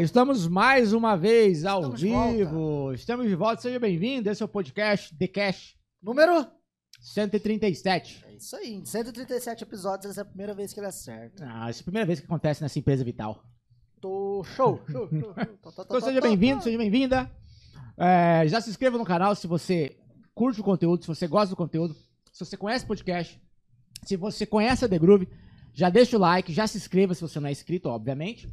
Estamos mais uma vez ao Estamos vivo. Estamos de volta, seja bem-vindo. Esse é o podcast The Cash Número? 137. É isso aí, em 137 episódios, essa é a primeira vez que ele acerta. Ah, essa é a primeira vez que acontece nessa empresa vital. Tô show, show, show. Tá, tá, tá, Então seja bem-vindo, seja bem-vinda. É, já se inscreva no canal se você curte o conteúdo, se você gosta do conteúdo, se você conhece o podcast, se você conhece a The Groove, já deixa o like, já se inscreva se você não é inscrito, obviamente.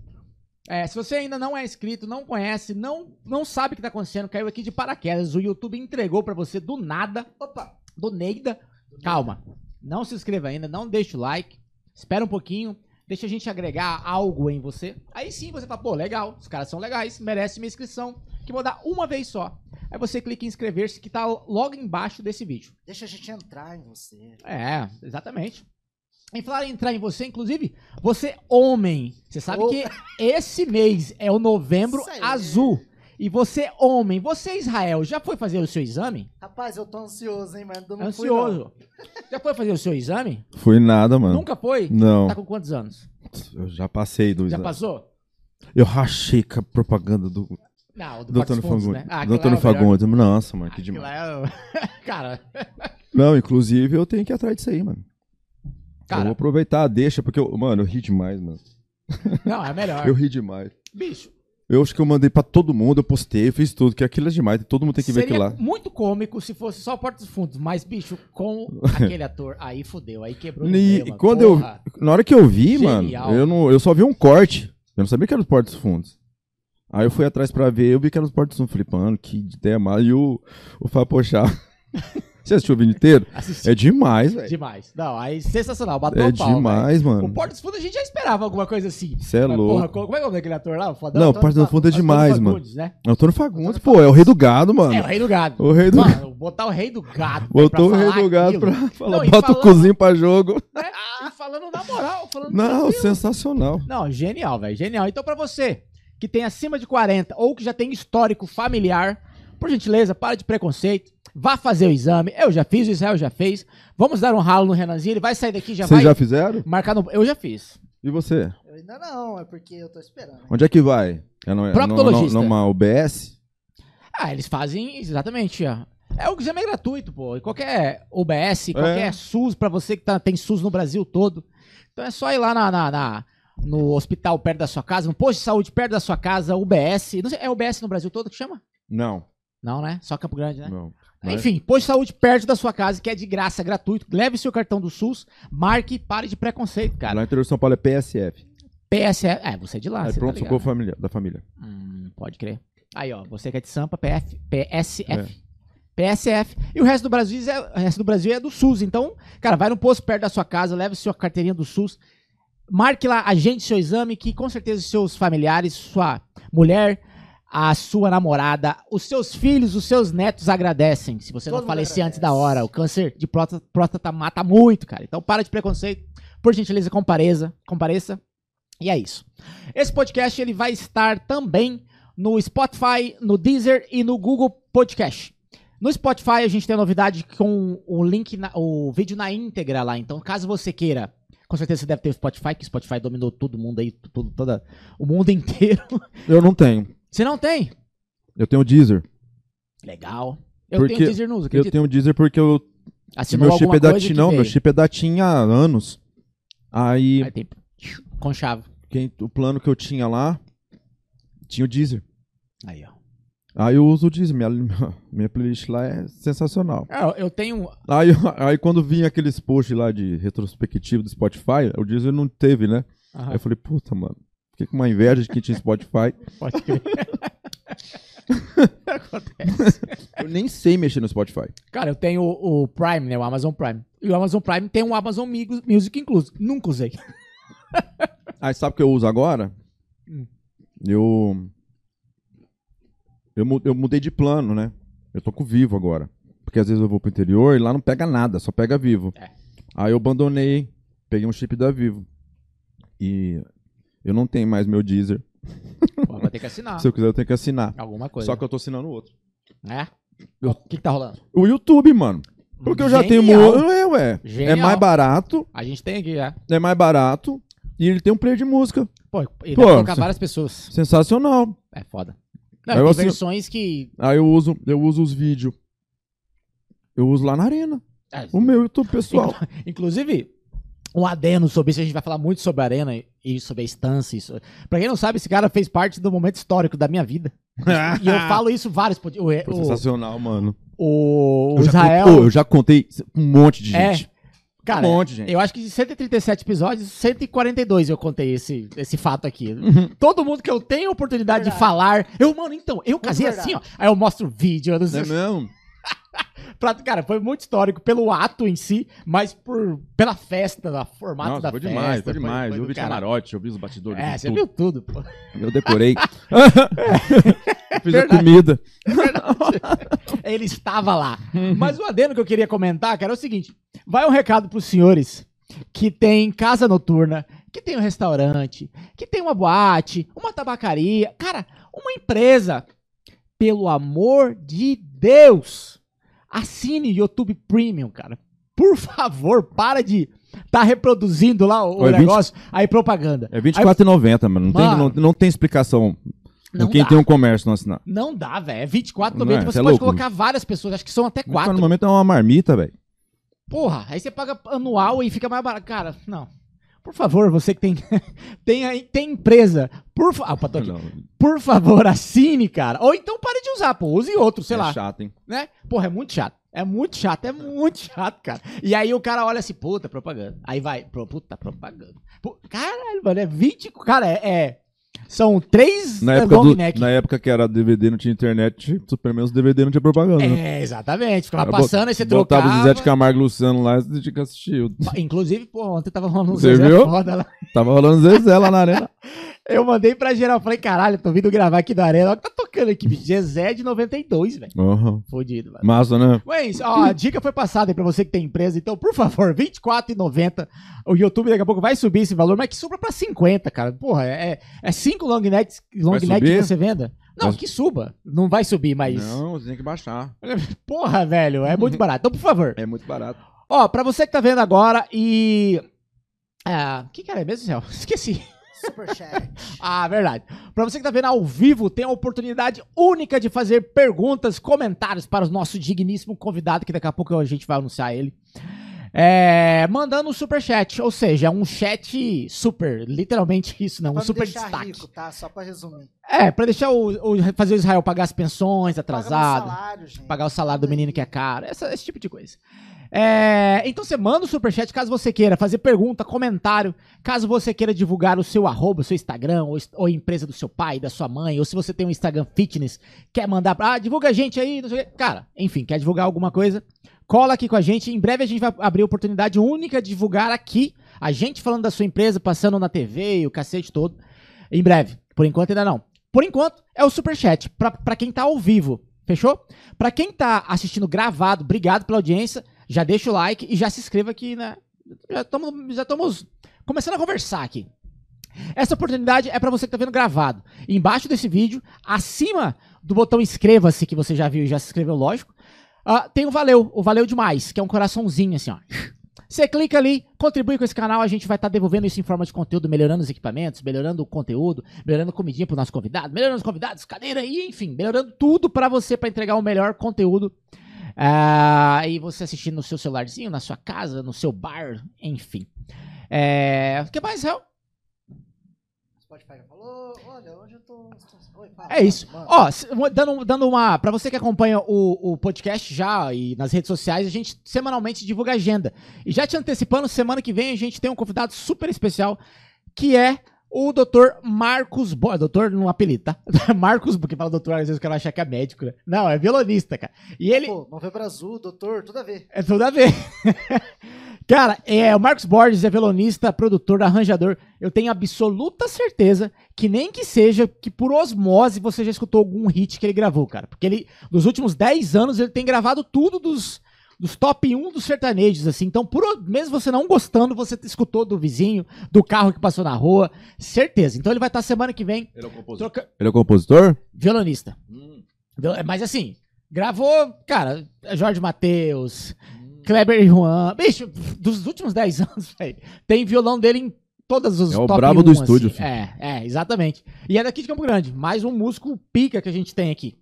É, se você ainda não é inscrito, não conhece, não, não sabe o que tá acontecendo, caiu aqui de paraquedas, o YouTube entregou pra você do nada, Opa! do Neida. Calma, não se inscreva ainda, não deixa o like, espera um pouquinho, deixa a gente agregar algo em você. Aí sim você fala, pô, legal, os caras são legais, merece minha inscrição, que vou dar uma vez só. Aí você clica em inscrever-se, que tá logo embaixo desse vídeo. Deixa a gente entrar em você. É, exatamente. Em falar em entrar em você, inclusive, você homem, você sabe Oh. que esse mês é o novembro azul. E você homem, você Israel, já foi fazer o seu exame? Rapaz, eu tô ansioso, hein, mas eu não fui, não. Ansioso. Já foi fazer o seu exame? Fui nada, mano. Nunca foi? Não. Tá com quantos anos? Eu já passei do Já exame. passou? Eu rachei com a propaganda do, Não, do, do Portos Antônio Fundos, Fagundes. né? Ah, do aquilo Antônio lá é o melhor. Fagundes. Nossa, mano, que Aquilo demais. Cara, Não, inclusive eu tenho que ir atrás disso aí, mano. Eu cara, vou aproveitar, deixa, porque, eu, mano, eu ri demais, mano. não, é melhor. Eu ri demais. Bicho, Eu acho que eu mandei pra todo mundo, eu postei, eu fiz tudo, que aquilo é demais, todo mundo tem que ver aquilo lá. muito cômico se fosse só Portos Fundos, mas, bicho, com aquele ator, aí fudeu, aí quebrou E, mano. quando eu, Porra. na hora que eu vi, Genial. mano, eu, não, eu só vi um corte. Eu não sabia que era os Portos Fundos. Aí eu fui atrás pra ver, eu vi que era os Portos Fundos flipando, que ideia mala. E o, o Fábio Pochá. Você assistiu o vídeo inteiro? Assisti É demais, velho. demais. Não, aí sensacional, bateu É o pau, demais, velho. O mano. Portos Fundos a gente já esperava alguma coisa assim. Você é louco. como é que é o nome daquele ator lá? O fodão? Não, o Antônio Portos do Fa- Fundo é Antônio demais, mano. Fagundes, né? Antônio Fagundes, pô, é o rei do gado, mano. É, o rei do gado. O rei do Mano, botar o rei do gado. Botou o rei do gado aquilo. pra falar, Não, bota o cozinho pra jogo. né? E falando na moral, falando Não, sensacional. Não, genial, velho, genial. Então, pra você que tem acima de 40 ou que já tem histórico familiar, por gentileza, para de preconceito, vá fazer o exame. Eu já fiz, o Israel já fez. Vamos dar um ralo no Renanzinho, ele vai sair daqui, já Vocês vai já fizeram? marcar no... Eu já fiz. E você? Eu ainda não, é porque eu tô esperando. Onde é que vai? É no, Proctologista. no- numa UBS? Ah, eles fazem exatamente, ó. É o exame é gratuito, pô. E Qualquer UBS, qualquer SUS, pra você que tá- tem SUS no Brasil todo. Então é só ir lá na, na- na- no hospital perto da sua casa, no posto de saúde perto da sua casa, UBS. Não sei, é UBS no Brasil todo que chama? Não. Não, né? Só Campo Grande, né? Não. Mas- Enfim, posto de saúde perto da sua casa, que é de graça, gratuito. Leve seu cartão do SUS, marque, pare de preconceito, cara. Lá no interior de São Paulo é PSF. PSF. É, você é de lá. é você pronto tá socorro família, da família. Hum, pode crer. Aí, ó, você que é de Sampa, PF, PSF. É. PSF. E o resto do Brasil é, o resto do Brasil é do SUS. Então, cara, vai no posto perto da sua casa, leve sua carteirinha do SUS, marque lá, agende seu exame, que com certeza seus familiares, sua mulher, a sua namorada, os seus filhos, os seus netos agradecem. Se você Todo não falecer agradece. antes da hora. O câncer de próstata, próstata mata muito, cara. Então, para de preconceito. Por gentileza, compareça. compareça. E é isso. Esse podcast ele vai estar também no Spotify, no Deezer e no Google Podcast. No Spotify a gente tem a novidade com o link, na- o vídeo na íntegra lá. Então, caso você queira, com certeza você deve ter o Spotify, que o Spotify dominou todo mundo aí, tudo, toda, o mundo inteiro. Eu não tenho. Você não tem? Eu tenho o Deezer. Legal. Eu Porque tenho Deezer News, Eu acredita? tenho o Deezer porque eu, Assinou meu chip é da TIM. Não, meu veio. chip é da TIM há anos. Aí, Aí tem com chave. quem, o plano que eu tinha lá tinha o Deezer. Aí, ó. Aí eu uso o Deezer. Minha, minha playlist lá é sensacional. É, Eu tenho. Aí, aí quando vinha aqueles posts lá de retrospectivo do Spotify, o Deezer não teve, né? Aham, Aí eu falei, puta, mano. Fiquei com uma inveja de quem tinha Spotify. pode crer. Acontece. Eu nem sei mexer no Spotify. Cara, eu tenho o, o Prime, né? O Amazon Prime. E o Amazon Prime tem um Amazon Music incluso. Nunca usei. Aí sabe o que eu uso agora? Hum. Eu, eu. Eu mudei de plano, né? Eu tô com Vivo agora. Porque às vezes eu vou pro interior e lá não pega nada, só pega Vivo. É. Aí eu abandonei, peguei um chip da Vivo. E eu não tenho mais meu Deezer. Pô, Vou ter que assinar. Se eu quiser, eu tenho que assinar. Alguma coisa. Só que eu tô assinando outro. É? Eu- O que, que tá rolando? O YouTube, mano. Porque eu já tenho. Genial. mu- É, ué. Genial. É mais barato. A gente tem aqui, é. É mais barato. E ele tem um player de música. Pô, e dá Pô, pra colocar várias pessoas. Sensacional. É foda. Não, Aí tem você- versões que. Aí eu uso, eu uso os vídeos. Eu uso lá na arena. é, O meu YouTube pessoal. Inclusive, um adeno sobre isso, a gente vai falar muito sobre a Arena e sobre a instância. Isso. Pra quem não sabe, esse cara fez parte do momento histórico da minha vida. E eu falo isso vários. pod- O, Foi o, sensacional, mano. o, o eu, já Israel. contei, eu já contei um monte de É, gente. Cara, um monte, gente. eu acho que de 137 episódios, 142 eu contei esse, esse fato aqui. Uhum. Todo mundo que eu tenho oportunidade de Verdade. falar. Eu, mano, então, eu casei verdade. assim, ó. Aí eu mostro o vídeo. Eu não sei, É mesmo? cara, foi muito histórico pelo ato em si, mas por, pela festa, da formato Nossa, da foi festa. demais, foi demais. foi eu vi camarote, eu vi os batidores. É, eu você tudo. viu tudo, pô. Eu decorei. Fiz Verdade. a comida. Ele estava lá. Mas o adendo que eu queria comentar, cara, é o seguinte: vai um recado pros senhores que tem casa noturna, que tem um restaurante, que tem uma boate, uma tabacaria. Cara, uma empresa. Pelo amor de Deus, assine YouTube Premium, cara. Por favor, para de tá reproduzindo lá o, o Oi, 20 negócio, aí propaganda. É R$24,90, mano. Não, Tem, Mano. não, não tem explicação. Não quem dá. tem um comércio não assinar. Não dá, velho. É R$24,90. Não é? Você Cê é pode louco. colocar várias pessoas, acho que são até Quatro. quatro. No momento é uma marmita, velho. Porra, aí você paga anual e fica mais barato. Cara, não. Por favor, você que tem tem, tem empresa, por, fa- ah, por favor, assine, cara. Ou então pare de usar, pô. Use outro, sei é lá. chato, hein? Né? Porra, é muito chato. É muito chato, é muito chato, cara. E aí o cara olha assim, puta, propaganda. Aí vai, puta, propaganda. Pô, caralho, mano, é 20. Cara, é. é- são três Na é, época, long do, neck. na época que era DVD, não tinha internet, super menos DVD não tinha propaganda. né? É, exatamente. Ficava Eu passando, aí você Botava trocava. o Zé de Camargo e Luciano lá, você tinha que assistir. Inclusive, pô, ontem tava rolando um Zezé viu? foda lá. Tava rolando Zezé lá na arena. Eu mandei pra geral, falei, caralho, tô vindo gravar aqui da arena. Olha o que tá tocando aqui, bicho. Zezé de 92, velho. Uhum. Fodido, velho. Massa, né? Mas, ó, a dica foi passada aí pra você que tem empresa. Então, por favor, R$24,90. O YouTube daqui a pouco vai subir esse valor, mas que suba pra 50, cara. Porra, é, é cinco long necks, long neck que você venda. Não, Vai- que suba. Não vai subir, mas. Não, você tem que baixar. Porra, velho, é muito barato. Então, por favor. É muito barato. Ó, pra você que tá vendo agora e. Ah, o que que era mesmo, Céu? Esqueci. Superchat. Ah, verdade. Pra você que tá vendo ao vivo, tem a oportunidade única de fazer perguntas, comentários para o nosso digníssimo convidado, que daqui a pouco a gente vai anunciar ele. É, mandando um super chat, ou seja, um chat super, literalmente isso, não, um Pra me super destaque. rico, tá? Só pra resumir. É, pra deixar o, o- fazer o Israel pagar as pensões Paga atrasado, salário, pagar o salário do menino que é caro, essa- esse tipo de coisa. É, então você manda o superchat caso você queira fazer pergunta, comentário, caso você queira divulgar o seu arroba, o seu Instagram, ou, ou empresa do seu pai, da sua mãe, ou se você tem um Instagram fitness, quer mandar pra. Ah, divulga a gente aí, não sei o quê. Cara, enfim, quer divulgar alguma coisa? Cola aqui com a gente. Em breve a gente vai abrir oportunidade única de divulgar aqui, a gente falando da sua empresa, passando na TV e o cacete todo. Em breve. Por enquanto ainda não. Por enquanto é o superchat, pra, pra quem tá ao vivo. Fechou? Pra quem tá assistindo gravado, obrigado pela audiência. Já deixa o like e já se inscreva aqui, né? Já estamos já estamos começando a conversar aqui. Essa oportunidade é pra você que tá vendo gravado. Embaixo desse vídeo, acima do botão inscreva-se, que você já viu e já se inscreveu, lógico, ah, tem o valeu, o valeu demais, que é um coraçãozinho assim, ó. Você clica ali, contribui com esse canal, a gente vai estar devolvendo isso em forma de conteúdo, melhorando os equipamentos, melhorando o conteúdo, melhorando comidinha pro nosso convidado, melhorando os convidados, cadeira e enfim, melhorando tudo pra você pra entregar o melhor conteúdo. Ah, e você assistindo no seu celularzinho, na sua casa, no seu bar, enfim. É, o que mais, Réu? Spotify já falou. Olha, hoje eu tô. Oi, fala, É isso. Ó, dando, dando uma. Pra você que acompanha o, o podcast já e nas redes sociais, a gente semanalmente divulga a agenda. E já te antecipando, semana que vem a gente tem um convidado super especial que é o Dr. Marcos Borges. Doutor no apelido, tá? Marcos, porque fala doutor, às vezes o cara vai achar que é médico, né? Não, é violonista, cara. E ele. Pô, Novembro Azul, doutor, tudo a ver. É tudo a ver. Cara, é, o Marcos Borges é violonista, produtor, arranjador. Eu tenho absoluta certeza que nem que seja que por osmose você já escutou algum hit que ele gravou, cara. Porque ele, nos últimos 10 anos, ele tem gravado tudo dos, dos top 1 dos sertanejos, assim. Então, por, mesmo você não gostando, você escutou do vizinho, do carro que passou na rua. Certeza. Então ele vai estar semana que vem. Ele é o compositor? troca- Ele é o compositor? Violonista. Viol- Mas assim, gravou, cara, Jorge Matheus, Kleber e Juan. Bicho, dos últimos 10 anos, velho, tem violão dele em todas os É o top brabo do 1, estúdio, assim. É, é, exatamente. E é daqui de Campo Grande, mais um músico pica que a gente tem aqui.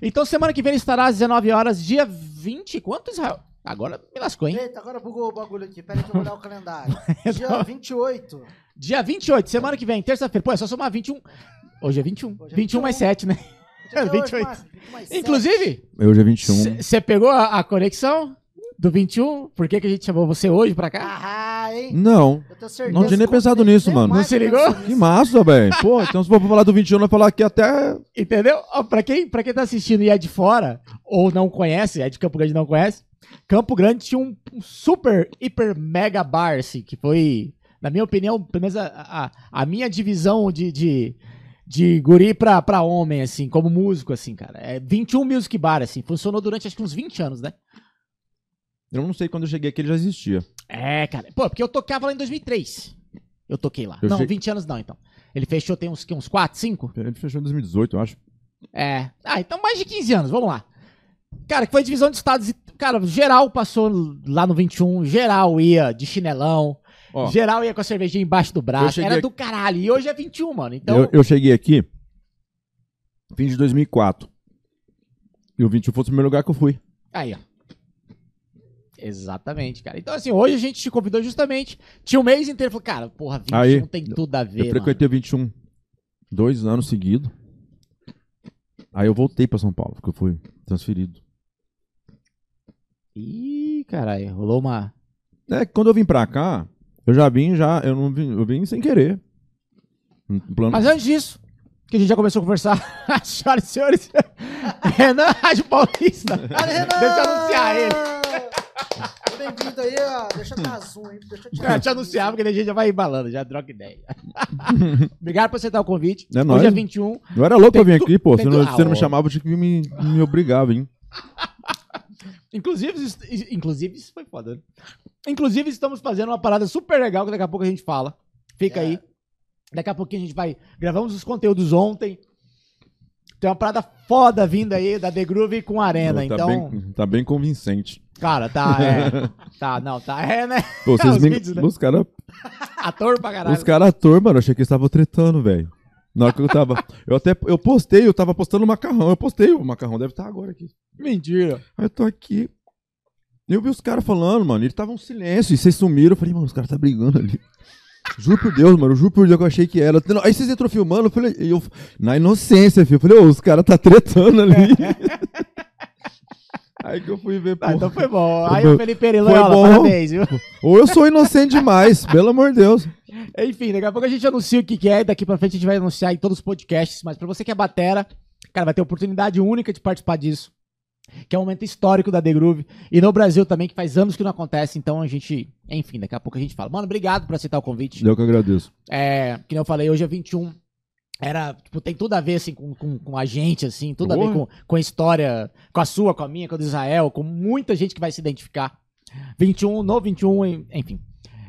Então semana que vem ele estará às 19 horas, dia 20. Quanto, Israel? Agora me lascou, hein? Eita, agora bugou o bagulho aqui. Pera aí que eu vou olhar o calendário. Dia 28. Dia 28, semana que vem, terça-feira. Pô, é só somar 21. Hoje é 21. Hoje é 21 mais 21. 7, né? Hoje, 28. Márcio, 20 mais sete. Inclusive, Hoje é 21. você pegou a, a conexão do 21? Por que, que a gente chamou você hoje pra cá? Ah, hein? Não. Eu tenho certeza. Não tinha nem que pensado nem- nisso, mano. mais Não se ligou? Que massa, velho. Pô, então se for pra falar do 21, vai falar aqui até. Entendeu? Ó, pra, quem, pra quem tá assistindo e é de fora, ou não conhece, é de Campo Grande e não conhece, Campo Grande tinha um, um super, hiper, mega bar, assim, que foi, na minha opinião, pelo menos a, a, a minha divisão de, de, de guri pra, pra homem, assim, como músico, assim, cara. É 21 Music Bar, assim, funcionou durante acho que uns 20 anos, né? Eu não sei quando eu cheguei aqui ele já existia. É, cara. Pô, porque eu tocava lá em 2003. Eu toquei lá. Eu não, che- 20 anos não, então. Ele fechou tem uns, que, uns 4, 5? Ele fechou em 2018, eu acho. É. Ah, então mais de 15 anos, vamos lá. Cara, que foi divisão de estados. e- Cara, geral passou lá no 21, geral ia de chinelão, Ó, geral ia com a cervejinha embaixo do braço. Era aqui- do caralho. E hoje é 21, mano. Então. eu, eu cheguei aqui fim de 2004. E o 21 foi o primeiro lugar que eu fui. Aí, ó. Exatamente, cara. Então, assim, hoje a gente te convidou justamente. Tinha um mês inteiro. Falou, cara, porra, 21 Aí, tem tudo a Eu ver. Mano. frequentei o 21 dois anos seguidos. Aí eu voltei pra São Paulo, porque eu fui transferido. Ih, caralho, rolou uma. É, que quando eu vim pra cá, eu já vim, já, eu não vim, eu vim sem querer. Um plano- Mas antes disso, que a gente já começou a conversar, senhoras e senhores, Renan Rádio Paulista. Renan! Deixa eu anunciar ele. Bem-vindo aí, ó. Deixa eu dar zoom aí. Deixa eu te, Eu te anunciar, porque a gente já vai embalando, já troca ideia. Obrigado por aceitar o convite. É Hoje nóis. é 21. Eu era louco pra vir aqui, pô. Se não, se não Ah, me ó. chamava, eu tinha que me, me obrigar a vir. Inclusive, isso- inclusive, isso foi foda. né? Inclusive, estamos fazendo uma parada super legal que daqui a pouco a gente fala. Fica É. aí. Daqui a pouquinho a gente vai. Gravamos os conteúdos ontem. Tem uma parada foda vindo aí da The Groove com a Arena. Pô, tá, então, bem, tá bem convincente. cara, tá. É, tá, não, tá. É, né? Pô, vocês Os me, vídeos, né? os caras Ator pra caralho. os cara ator, mano, eu achei que eles estavam tretando, velho. Na hora que eu tava. Eu até eu postei, eu tava postando o macarrão. Eu postei o macarrão, deve estar agora aqui. Mentira. Aí eu tô aqui. Eu vi os caras falando, mano. Ele tava um silêncio. E vocês sumiram. Eu falei, mano, os caras tá brigando ali. Juro por Deus, mano. Juro por Deus que eu achei que era. Aí vocês entrou filmando. Eu falei, eu, na inocência, filho. Eu falei, ô, os caras tá tretando ali. Aí que eu fui ver, pô. Tá, então foi bom. Aí o Felipe Foi Erilola, bom. parabéns, viu? Ou eu sou inocente demais, pelo amor de Deus. Enfim, daqui a pouco a gente anuncia o que, que é, e daqui pra frente a gente vai anunciar em todos os podcasts, mas pra você que é batera, cara, vai ter oportunidade única de participar disso, que é um momento histórico da The Groove, e no Brasil também, que faz anos que não acontece, então a gente, enfim, daqui a pouco a gente fala. Mano, obrigado por aceitar o convite. Eu que agradeço. É, que nem eu falei, hoje é 21, era, tipo, tem tudo a ver, assim, com, com, com a gente, assim, tudo a ver com, com a história, com a sua, com a minha, com a do Israel, com muita gente que vai se identificar. 21, no 21, en- enfim.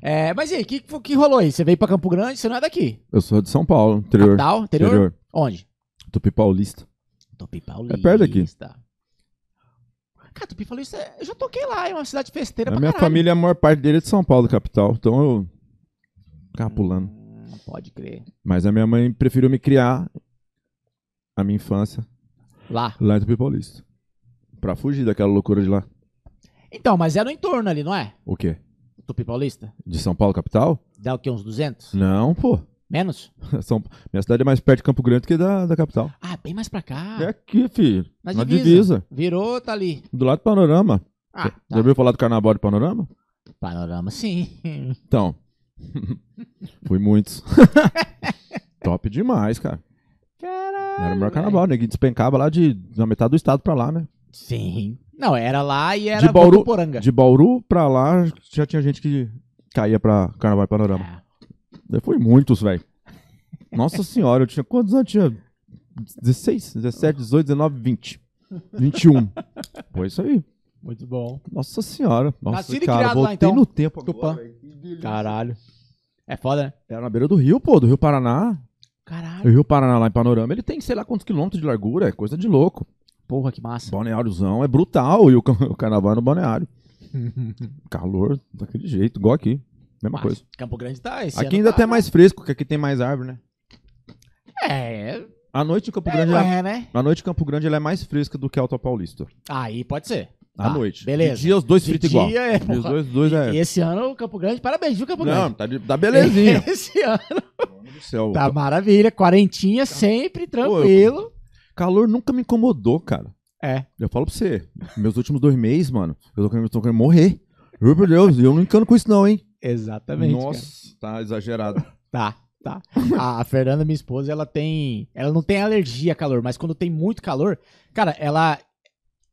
É, mas e aí, o que, que rolou aí? Você veio pra Campo Grande, você não é daqui? Eu sou de São Paulo, interior. Capital? Interior? Interior. Onde? Tupi Paulista. Tupi Paulista. É perto daqui. Cara, Tupi Paulista, eu já toquei lá, é uma cidade festeira A minha caralho. família, a maior parte dele é de São Paulo, capital. Então eu ficava pulando. Hum, pode crer. Mas a minha mãe preferiu me criar a minha infância Lá. lá em Tupi Paulista. Pra fugir daquela loucura de lá. Então, mas é no entorno ali, não é? O quê? Tupi Paulista? De São Paulo, capital? Dá o quê, uns 200? Não, pô. Menos? São... Minha cidade é mais perto de Campo Grande que da, da capital. Ah, bem mais pra cá. É aqui, filho. Na Na divisa. divisa. Virou, tá ali. Do lado do panorama. Ah, Já tá. ouviu falar do carnaval de panorama? Panorama, sim. Então. Fui muitos. Top demais, cara. Caralho. Era o maior carnaval, né? Que despencava lá de na metade do estado pra lá, né? Sim. Não, era lá e era De Bauru- Votuporanga. De Bauru pra lá já tinha gente que caía pra carnaval e panorama. É. Daí foi muitos, velho. Nossa senhora, eu tinha quantos anos? Eu tinha 16, 17, 18, 19, 20. 21. Foi isso aí. Muito bom. Nossa senhora. Nossa, Nascido e cara, criado lá, voltei então. no tempo Tupã. Caralho. É foda, né? Era na beira do rio, pô, do Rio Paraná. Caralho. O Rio Paraná lá em Panorama, ele tem sei lá quantos quilômetros de largura, é coisa de louco. Porra, que massa. Balneáriozão é brutal e o, o carnaval é no balneário. Calor, daquele jeito, igual aqui. Mesma Mas coisa. Campo Grande tá esse Aqui ainda tá- até é mais fresco, porque aqui tem mais árvore, né? É, A noite em Campo é, Grande, não ela- é, né? a noite em Campo Grande ela é mais fresca do que a Alta Paulista. Aí pode ser. À Tá, noite. Beleza. De dia os dois fritos igual. dia é, Os dois, dois é. E esse ano, Campo Grande, parabéns, viu, Campo Não, Grande? tá, de, tá belezinha. Esse ano Mano do céu. tá maravilha, quarentinha, sempre tranquilo. Calor nunca me incomodou, cara. É. Eu falo pra você, meus últimos dois meses, mano, eu tô querendo, tô querendo morrer. Por Deus, eu não encano com isso não, hein? Exatamente. cara. Nossa, tá exagerado. Tá, tá. A, Fernanda, minha esposa, ela tem. Ela não tem alergia a calor, mas quando tem muito calor, cara, ela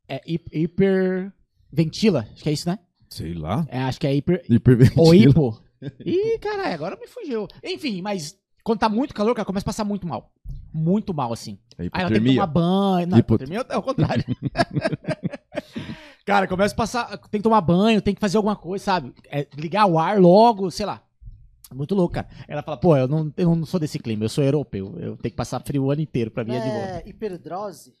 é hi- hiperventila. Acho que é isso, né? Sei lá. É, acho que é hiper. Hiperventila. Ou hipo. Ih, caralho, agora me fugiu. Enfim, mas quando tá muito calor, cara, começa a passar muito mal. Muito mal, assim. É Aí ela tem que tomar banho. Não, Hipo- hipotermia é o contrário. cara, começa a passar. Tem que tomar banho, tem que fazer alguma coisa, sabe? É, ligar o ar logo, sei lá. Muito louco, cara. Ela fala, pô, eu não, eu não sou desse clima, eu sou europeu. Eu tenho que passar frio o ano inteiro, pra mim é de boa. É hiperidrose.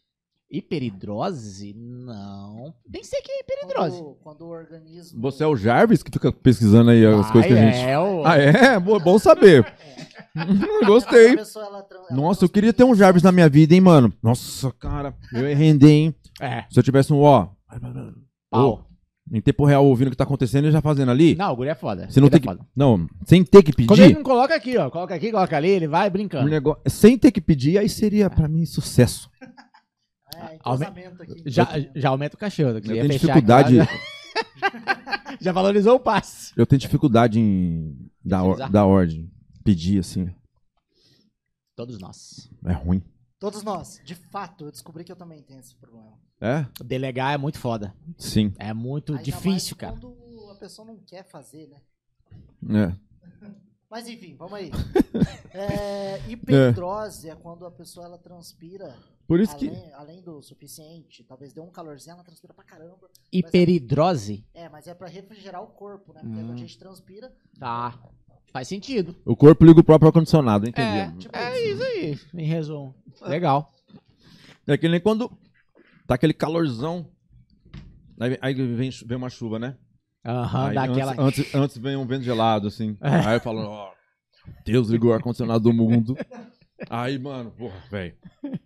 Hiperidrose? Não. Nem sei o que é hiperidrose. Quando, quando o organismo. Você é o Jarvis que fica pesquisando aí as Ai, coisas que a gente... é, o... Ah, é? Bom, bom saber. A Gostei. pessoa, ela tran- ela Nossa, eu queria ter um Jarvis na minha vida, hein, mano. Nossa, cara, eu ia render, hein. É, Se eu tivesse um, ó, pau. em tempo real ouvindo o que tá acontecendo e já fazendo ali. Não, o guri é foda. Você não Ele é tem que. foda. Não, sem ter que Quando ele pedir. não coloca aqui, ó. Coloca aqui, coloca ali, ele vai Um brincando. negócio, sem ter que pedir, aí seria pra mim sucesso. É, entrosamento aqui. Já, já aumenta o cachorro. Eu tenho dificuldade, aqui, Já, já valorizou o passe. eu tenho dificuldade em dar, or- dar ordem. Pedir, assim, Todos nós. é ruim. Todos nós. De fato, eu descobri que eu também tenho esse problema. É? Delegar é muito foda. Sim. É muito Ainda difícil, mais cara. Quando a pessoa não quer fazer, né? É. Mas enfim, vamos aí. É, hiperidrose é. quando a pessoa ela transpira Por isso que. além, além do suficiente, talvez dê um calorzinho, ela transpira pra caramba. Hiperidrose? É, mas é pra refrigerar o corpo, né? Porque Hum. a gente transpira. Tá. Faz sentido. O corpo liga o próprio ar-condicionado, entendi. É, Tipo é isso. aí, em resumo. Legal. É que nem quando tá aquele calorzão. Aí, aí vem, vem uma chuva, né? Aham, Aí daquela. antes, antes, antes vem um vento gelado, assim. É. Aí eu falo, ó, Deus ligou o ar-condicionado do mundo. Aí, mano, porra, velho.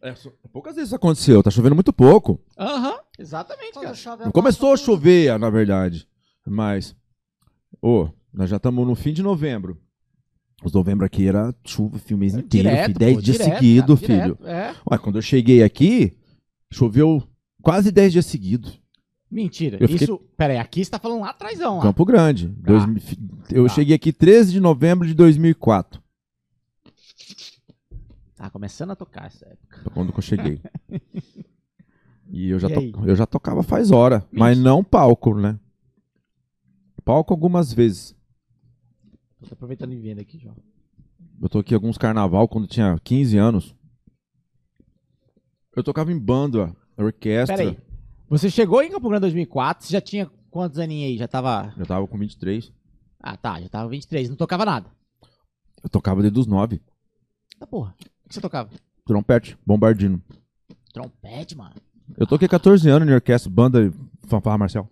É, só- poucas vezes isso aconteceu, tá chovendo muito pouco. Aham, exatamente, Quando cara. chove, Não começou a chover, na verdade. Mas, ô, nós já estamos no fim de novembro. Os novembro aqui era chuva, mês inteiro, Direto, filho. 10 pô, dias direto, seguidos, cara, filho. direto, É. Ué, quando eu cheguei aqui, choveu quase 10 dias seguidos. Mentira. Eu Isso. Pera aí, aqui você tá falando lá atrás, lá. Campo Grande. Dois mil- eu Tá. cheguei aqui 13 de novembro de 2004. Tá começando a tocar essa época. Quando que eu cheguei. E eu já, E to- eu já tocava faz hora. Mas Isso. não palco, né? Palco algumas vezes. Tô aproveitando e vendo aqui, João. Eu toquei alguns carnaval quando tinha 15 anos. Eu tocava em banda, orquestra. Pera aí. Você chegou em Campo Grande em 2004, você já tinha quantos aninhos aí? Já tava. Eu tava com 23. Ah, tá, já tava 23, não tocava nada. Eu tocava desde os 9. Tá porra. O que você tocava? Trompete, bombardino. Trompete, mano. Eu toquei 14 anos em orquestra, banda e fanfarra marcial.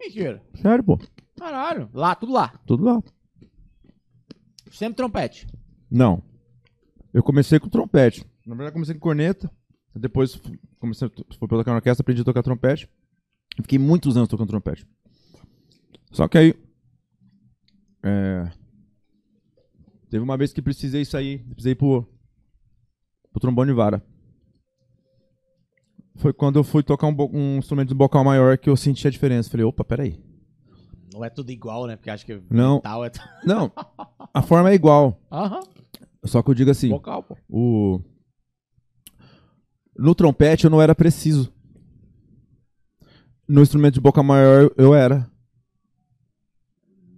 Mentira. Sério, pô. Caralho. Lá, tudo lá. Tudo lá. Sempre trompete. Não. Eu comecei com trompete. Na verdade, comecei com corneta. Depois comecei, fui pra tocar na orquestra, aprendi a tocar trompete. Fiquei muitos anos tocando trompete. Só que aí. é, teve uma vez que precisei sair. Precisei pro, pro trombone vara. Foi quando eu fui tocar um, um instrumento de bocal maior que eu senti a diferença. Falei, opa, peraí. Não é tudo igual, né? Porque acho que Não. metal é. Não, a forma é igual. Aham. Só que eu digo assim. Vocal, pô. O... No trompete eu não era preciso. No instrumento de boca maior eu era.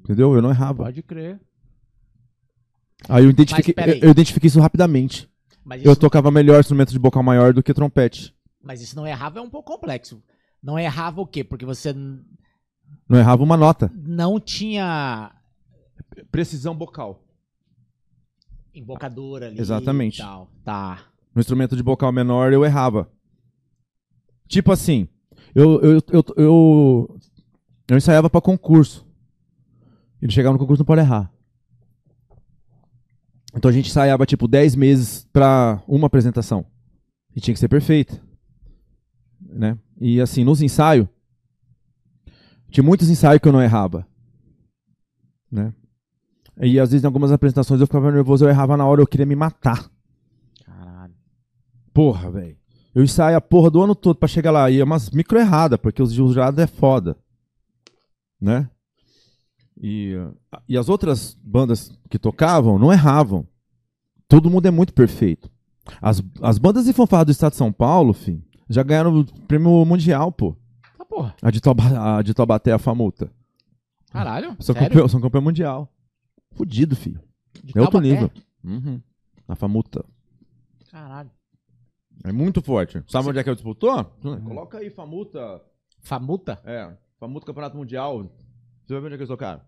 Entendeu? Eu não errava. Pode crer. Aí eu identifiquei, Mas eu, identifiquei isso rapidamente. Mas isso, Eu tocava melhor instrumento de boca maior do que trompete. mas isso não errava é um pouco complexo. Não errava o quê? Porque você Não errava uma nota. não tinha Precisão bocal. embocadura ali. Exatamente. Tal. Tá. No instrumento de bocal menor eu errava. Tipo assim, eu, eu, eu, eu, eu ensaiava pra concurso. Ele chegava no concurso não pode errar. Então a gente ensaiava tipo 10 meses pra uma apresentação. E tinha que ser perfeita. Né? E assim, nos ensaios, tinha muitos ensaios que eu não errava. Né? E às vezes em algumas apresentações eu ficava nervoso, eu errava na hora, eu queria me matar. Caralho. Porra, velho. Eu ensaio a porra do ano todo pra chegar lá. E é umas micro errada, porque os jurados é foda. Né? E, e as outras bandas que tocavam não erravam. Todo mundo é muito perfeito. As, as bandas de fanfarra do estado de São Paulo, filho, já ganharam o prêmio mundial, pô. Porra. A de, Tauba, a de Taubaté, a Famuta. Caralho. São sério? campeão, são campeão mundial. Fudido, filho. De É outro Taubaté? nível. Uhum. A Famuta. Caralho. É muito forte. Sabe onde é que eu disputou? Coloca aí, Famuta. Famuta? É, Famuta Campeonato Mundial. Você vai ver onde é que eles tocaram.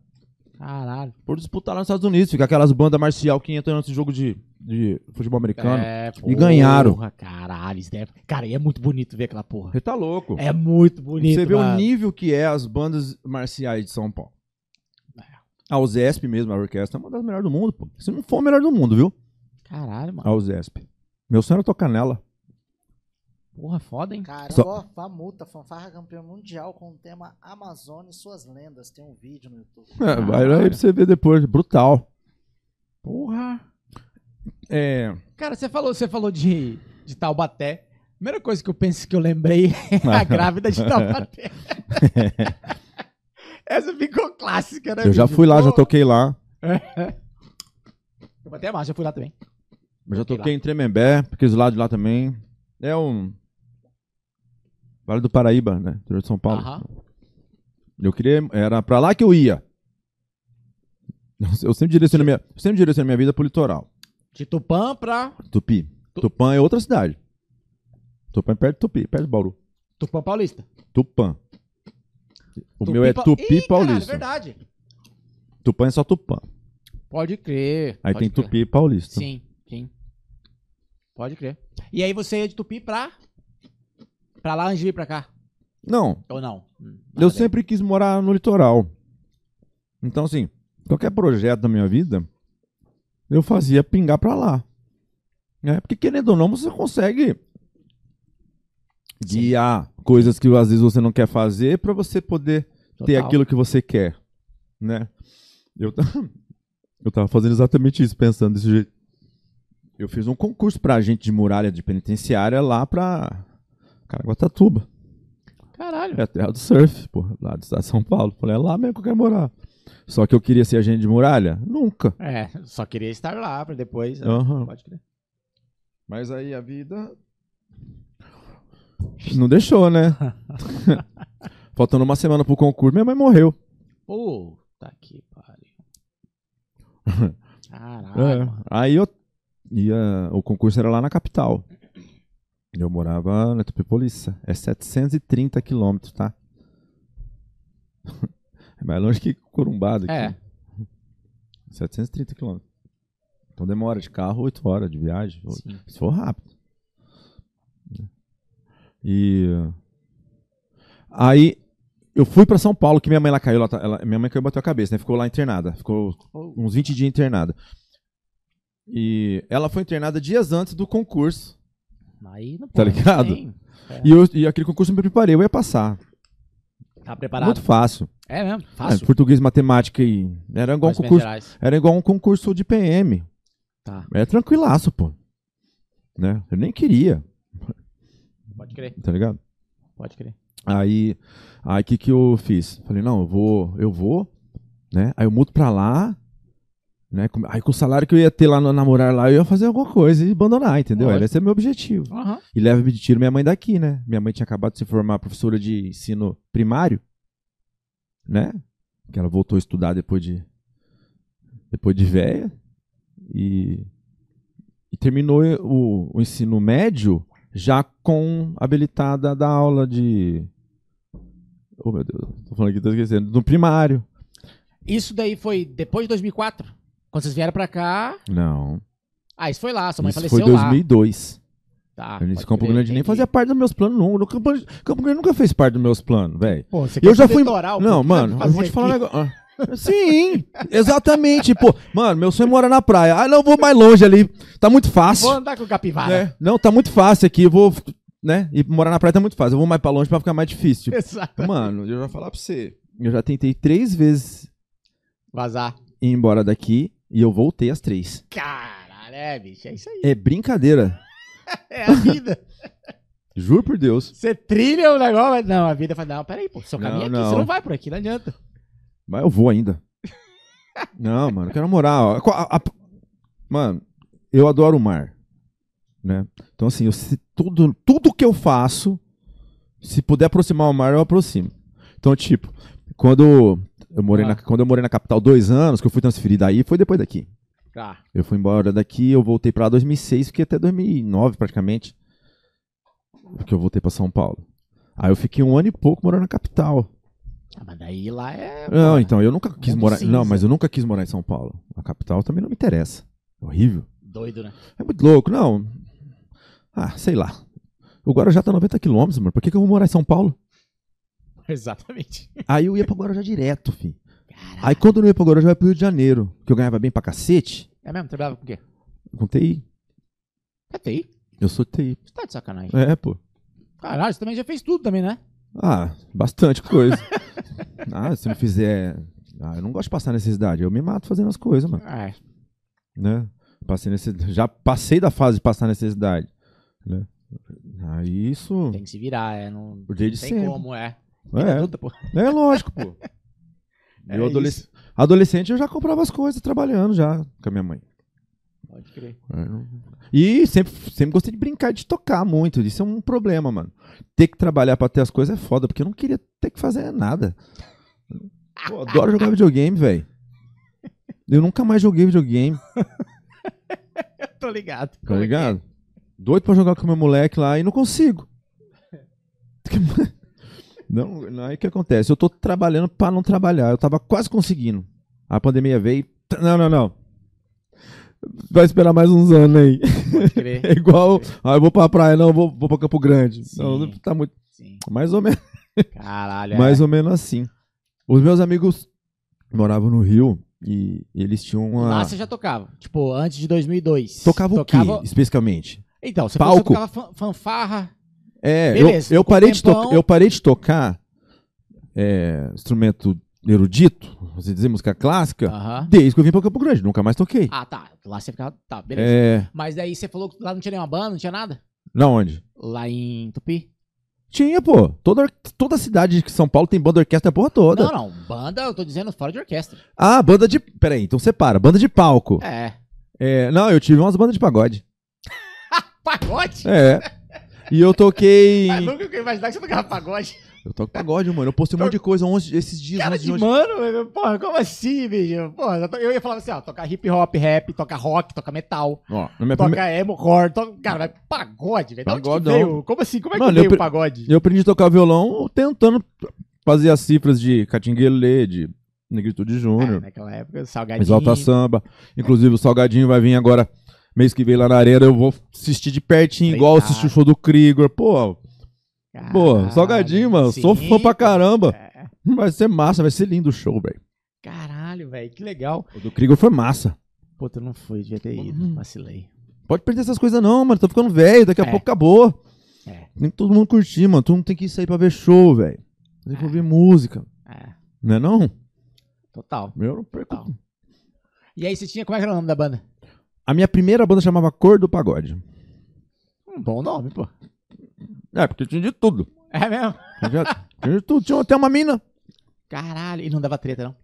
Caralho. Por disputar lá nos Estados Unidos. Fica aquelas bandas marcial que entram nesse jogo de, de futebol americano. É, E ganharam. porra, Caralho, isso deve... Cara, e é muito bonito ver aquela porra. Você tá louco. É muito bonito, Você vê o mano. nível que é as bandas marciais de São Paulo. A USESP mesmo, a orquestra, é uma das melhores do mundo, pô. Se não for a melhor do mundo, viu? Caralho, mano. A USESP. Meu sonho era tocar nela. Porra, foda, hein? Caramba, Só- Famuta, fanfarra campeã mundial com o tema Amazônia e suas lendas. Tem um vídeo no YouTube. É, vai lá aí pra você ver depois. Brutal. Porra. É. Cara, você falou, você falou de, de Taubaté. Primeira coisa que eu penso que eu lembrei é a grávida de Taubaté. Essa ficou clássica, né? Eu já fui lá, já Pô, toquei lá. É massa, já fui lá também. Eu já Toquei toquei em Tremembé, aqueles lados de lá também. É um. Vale do Paraíba, né? Interior de São Paulo. Eu queria. Era pra lá que eu ia. Eu sempre direcionei minha, eu sempre direcionei minha vida pro litoral. De Tupã pra Tupi. Tu- Tupã é outra cidade. Tupã é perto de Tupi, perto de Bauru. Tupã Paulista. Tupã. O Tupi meu é Pa- Tupi Ih, caralho, Paulista. verdade. Tupã é só Tupã. Pode crer. Aí pode tem crer. Tupi Paulista. Sim, sim. Pode crer. E aí você ia de Tupi pra. Pra lá antes de vir pra cá? Não, Ou não? Hum, nada eu ver. sempre quis morar no litoral. Então, assim, qualquer projeto da minha vida, eu fazia pingar pra lá. Né? Porque, querendo ou não, você consegue Sim. guiar coisas que às vezes você não quer fazer pra você poder ter Total. aquilo que você quer. Né? Eu, eu tava fazendo exatamente isso, pensando desse jeito. Eu fiz um concurso pra agente de muralha de penitenciária lá pra Caraguatatuba. Caralho. É a terra do surf, pô, lá do estado de São Paulo. Falei, é lá mesmo que eu quero morar. Só que eu queria ser agente de muralha? Nunca. É, só queria estar lá pra depois. Aham. Pode crer. Mas aí a vida. Não deixou, né? Faltando uma semana pro concurso, minha mãe morreu. Puta que pariu. Caralho. É. Aí eu ia. O concurso era lá na capital. Eu morava na Tupipoliça. É 730 quilômetros, tá? É mais longe que Corumbado aqui. É. 730 quilômetros. Então demora de carro 8 horas de viagem. Sim. Se for rápido. E. Aí eu fui pra São Paulo, que minha mãe lá caiu. Ela, tá- ela- minha mãe caiu e bateu a cabeça, né? Ficou lá internada. Ficou uns 20 dias internada. E ela foi internada dias antes do concurso. Aí não Tá pode, ligado? tem. E, eu, e aquele concurso eu me preparei, eu ia passar. Tá preparado? Muito fácil. É mesmo? É, Fácil. português, matemática e. Era igual, um concurso, gerais. era igual um concurso de PM. Tá, É tranquilaço, pô. Né? Eu nem queria, pode crer, tá ligado? pode crer. Aí, aí que que eu fiz? Falei, não, eu vou, eu vou, né? Aí eu mudo pra lá, né? Com- Aí com o salário que eu ia ter lá no namorar lá, eu ia fazer alguma coisa e abandonar, entendeu? Lógico. Esse é meu objetivo. Aham. E leva de tiro minha mãe daqui, né? Minha mãe tinha acabado de se formar professora de ensino primário, né? Que ela voltou a estudar depois de depois de véia e, e terminou o, o ensino médio já com habilitada da aula de Oh meu Deus, tô falando aqui, tô esquecendo, no primário. Isso daí foi depois de 2004? Quando vocês vieram pra cá. Não, Ah, isso foi lá, sua mãe isso faleceu foi lá. 2002. Tá, pode Campo Grande nem fazia parte dos meus planos, não. No Campo, Campo Grande nunca fez parte dos meus planos, velho. Pô, você Eu quer já fui. litoral, Não, mano, eu vou te falar um aqui? negócio. Ah, Sim, exatamente. Pô, mano, meu sonho é morar na praia. Ah, não, vou mais longe ali. Tá muito fácil. Vou andar com o capivara. né? Não, tá muito fácil aqui. Eu vou, né? E morar na praia tá muito fácil. Eu vou mais pra longe pra ficar mais difícil. Exato. Mano, eu já vou falar pra você. Eu já tentei três vezes Vazar. ir embora daqui e eu voltei às três. Caralho, é, bicho, é isso aí. É brincadeira. É a vida. Juro por Deus. Você trilha o negócio, mas não, a vida fala, não, peraí, pô, seu caminho é aqui, não. você não vai por aqui, não adianta. Mas eu vou ainda. Não, mano, eu quero morar. A- a- Mano, eu adoro o mar. Né? Então, assim, eu, se tudo, tudo que eu faço, se puder aproximar o mar, eu aproximo. Então, tipo, quando eu morei, Ah. na, quando eu morei na capital dois anos, que eu fui transferido daí, foi depois daqui. Tá. Eu fui embora daqui, eu voltei pra lá em 2006, fiquei até 2009 praticamente. Porque eu voltei pra São Paulo. Aí eu fiquei um ano e pouco morando na capital. Ah, mas daí lá é. Não, pô, então, eu nunca quis Mundo morar. cinza. Não, mas eu nunca quis morar em São Paulo. A capital também não me interessa. É horrível. Doido, né? É muito louco, não. Ah, sei lá. O Guarujá tá 90 quilômetros, mano. Por que, que eu vou morar em São Paulo? Exatamente. Aí eu ia pro Guarujá direto, fi. Aí quando eu não ia pro Guarujá, eu ia pro Rio de Janeiro. Que eu ganhava bem pra cacete. É mesmo? Trabalhava com o quê? Com TI. É TI? Eu sou TI. Você tá de sacanagem. É, pô. Caralho, você também já fez tudo também, né? Ah, bastante coisa. ah, se não fizer. Ah, eu não gosto de passar necessidade. Eu me mato fazendo as coisas, mano. É. né? Passei necessidade. Já passei da fase de passar necessidade, né? Aí isso Tem que se virar, é. Não, O dia de não tem sempre. como, é. É, adulta, pô. é lógico, pô. É Eu adolesc- isso. adolescente eu já comprava as coisas trabalhando já com a minha mãe. Pode crer. É, E sempre, sempre gostei de brincar, de tocar muito. Isso é um problema, mano. Ter que trabalhar pra ter as coisas é foda, porque eu não queria ter que fazer nada. Pô, adoro jogar videogame, velho. Eu nunca mais joguei videogame. Tô ligado. Tá é que é? ligado? Doido pra jogar com meu moleque lá e não consigo. Não, não, aí o que acontece? Eu tô trabalhando pra não trabalhar. Eu tava quase conseguindo. A pandemia veio. Não, não, não. Vai esperar mais uns anos aí. Pode crer. É igual. Ah, eu vou pra praia, não, eu vou, vou pra Campo Grande. Não, Sim. tá muito. Sim. Mais ou menos, Caralho, é. mais ou menos assim. Os meus amigos moravam no Rio e eles tinham uma. Lá você já tocava. Tipo, antes de 2002. Tocava o quê, especificamente? Então, você Palco? tocava fan- fanfarra. É, Beleza, eu, eu, parei de tempão. eu parei de tocar é, instrumento erudito, você dizer música clássica, Aham. desde que eu vim pra Campo Grande, nunca mais toquei. Ah, tá. Lá você ficava. Tá, beleza. É, Mas daí você falou que lá não tinha nenhuma banda, não tinha nada? na onde? Lá em Tupi? Tinha, pô. Toda, toda cidade de São Paulo tem banda orquestra a porra toda. Não, não. Banda, eu tô dizendo fora de orquestra. Ah, banda de. Peraí, então separa. Banda de palco. É. É, não, eu tive umas bandas de pagode. Pagode? É. E eu toquei. Ah, nunca ia imaginar que você tocava pagode. Eu toco pagode, mano. Eu postei um monte de coisa ontem, esses dias. Cara de mano, porra, como assim, bicho? Porra, eu eu ia falar assim, ó, tocar hip hop, rap, tocar rock, tocar metal, Ó, na minha tocar primeira... emo, core, to... cara, vai pagode, velho. Que Pagodão. veio? Como assim? Como é que Mano, eu veio o pagode? Eu aprendi a tocar violão tentando fazer as cifras de Catinguelê, de Negritude É, Júnior, naquela época, salgadinho. Exalta Samba. Inclusive o Salgadinho vai vir agora, mês que vem lá na Arena, eu vou assistir de pertinho, igual eu Obrigado. assisti o show do Krieger. Pô, pô, Salgadinho, mano. Sou sim. fã pra caramba. É. Vai ser massa, vai ser lindo o show, velho. Caralho, velho, que legal. O do Krieger foi massa. Puta, não fui, devia ter ido, Uhum. vacilei. Pode perder essas coisas não, mano. Tô ficando velho, daqui a É. pouco acabou. É. Nem todo mundo curtir, mano. Todo mundo tem que sair pra ver show, velho. Tem que ouvir música. É, Não é não? total. Eu não perco. Total. E aí você tinha, como é que era o nome da banda? A minha primeira banda chamava Cor do Pagode. Um bom nome, pô. É, porque tinha de tudo. É mesmo? Tinha, tinha de tudo. Tinha até uma mina. Caralho, e não dava treta, não?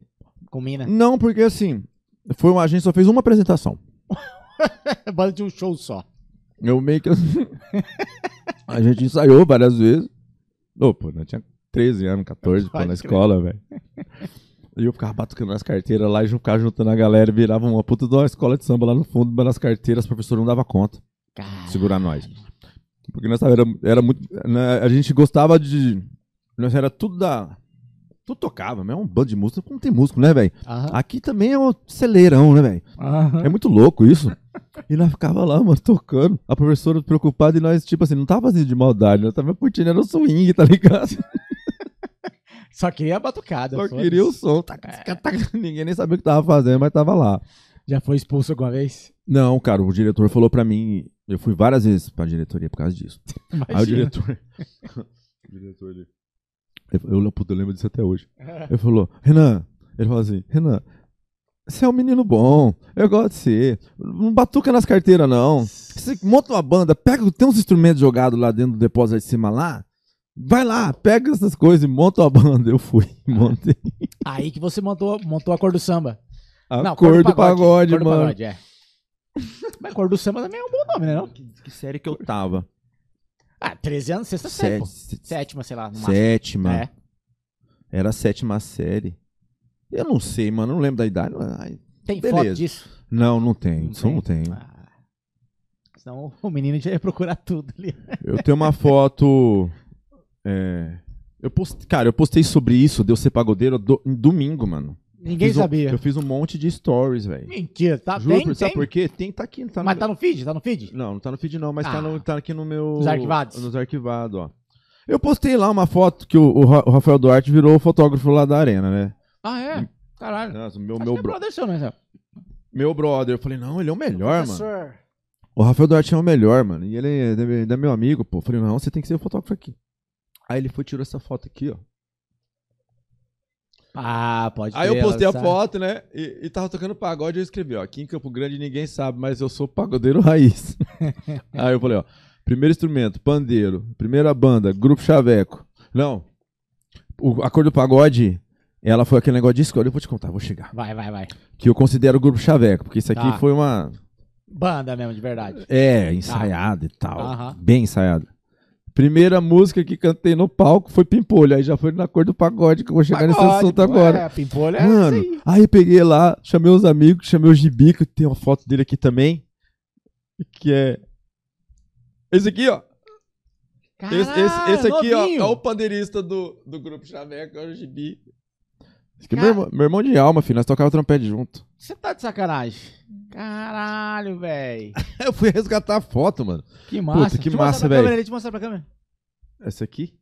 Com mina? Não, porque assim, foi uma, a gente só fez uma apresentação. banda de um show só. Eu meio que. a gente ensaiou várias vezes. Ô, pô, eu tinha 13 anos, 14, pô, na escola, velho. E eu ficava batucando nas carteiras lá e ficava juntando a galera e virava uma puta de uma escola de samba lá no fundo, mas nas carteiras, o professor não dava conta segurar nós. Porque nós era, era muito. né, a gente gostava de. Nós era tudo da. Tudo tocava, mas é um bando de música, como tem músico, né, velho? Aqui também é um celeirão, né, velho? É muito louco isso. E nós ficava lá, mano, tocando. A professora preocupada e nós, tipo assim, não tava fazendo de maldade, nós tava curtindo, era o swing, tá ligado? Só queria a batucada. Só foda-se. queria o som. Tac, tac, tac. Ninguém nem sabia o que tava fazendo, mas tava lá. Já foi expulso alguma vez? Não, cara, o diretor falou pra mim. Eu fui várias vezes pra diretoria por causa disso. Aí o Imagina. diretor. o diretor ele. Eu, eu, puta, eu lembro disso até hoje. Ele falou, Renan, ele falou assim, Renan, você é um menino bom, eu gosto de você. Não batuca nas carteiras, não. Você monta uma banda, pega, tem uns instrumentos jogados lá dentro do depósito de cima lá. Vai lá, pega essas coisas e monta uma banda. Eu fui, montei. Aí que você montou, montou a cor do samba. A Não, cor do pagode, cor do mano. pagode, é. Mas cor do samba também é um bom nome, né? Não? Que, que série que eu tava? Ah, 13 anos, sexta série, Sétima, sei lá. Sétima. É. Era a sétima série. Eu não sei, mano. Não lembro da idade. ai, Tem Beleza. foto disso? Não, não tem. Não Isso não tem? tem. Ah. Senão o menino já ia procurar tudo ali. Eu tenho uma foto. É, eu postei, cara, eu postei sobre isso, de eu ser pagodeiro, do, em domingo, mano. Ninguém um- sabia. eu fiz um monte de stories, velho. Mentira, tá? Juro, tem, por- sabe por quê? Tem, tá aqui. Tá Mas no, tá no feed? Tá no feed? Não, não tá no feed não, mas tá, Ah. no, tá aqui no meu... Nos arquivados. Nos arquivados, ó. Eu postei lá uma foto que o, o Ra- o Rafael Duarte virou o fotógrafo lá da arena, né? Ah, é? Caralho. Nossa, meu, Acho meu, é bro- brother seu, né, Zé? meu brother. Eu falei, não, ele é o melhor, mano. O Rafael Duarte é o melhor, mano. E ele é, é- é meu amigo, pô. Eu falei, não, você tem que ser o fotógrafo aqui. Aí ele foi tirou essa foto aqui, ó. Ah, pode Aí eu crer, postei a sabe. foto, né? E, e tava tocando pagode e eu escrevi, ó. Aqui em Campo Grande ninguém sabe, mas eu sou pagodeiro raiz. Aí eu falei, ó. Primeiro instrumento, pandeiro. Primeira banda, grupo chaveco. Não. O, a cor do pagode, ela foi aquele negócio de escolha. Eu vou te contar, vou chegar. Vai, vai, vai. Que eu considero o grupo chaveco, porque isso aqui Tá. foi uma. Banda mesmo, de verdade. É, ensaiada e tal. Aham. Bem ensaiada. Primeira música que cantei no palco foi Pimpolho. Aí já foi na cor do pagode, que eu vou chegar nesse Pagode, assunto pô, agora. É, pimpolho é Mano, isso aí. peguei lá, chamei os amigos, chamei o Gibi, que tem uma foto dele aqui também. Que é. Esse aqui, ó. Esse, esse, esse Caralho, aqui, ó, novinho. é o pandeirista do, do grupo Chaveco, é o Gibi. É Cara- meu, irmão- meu irmão de alma, filho. Nós tocava trompete junto. Você tá de sacanagem. Caralho, velho. Eu fui resgatar a foto, mano. Que massa. Puta, que Deixa eu mostrar massa, velho. Deixa eu mostrar pra câmera. Essa aqui?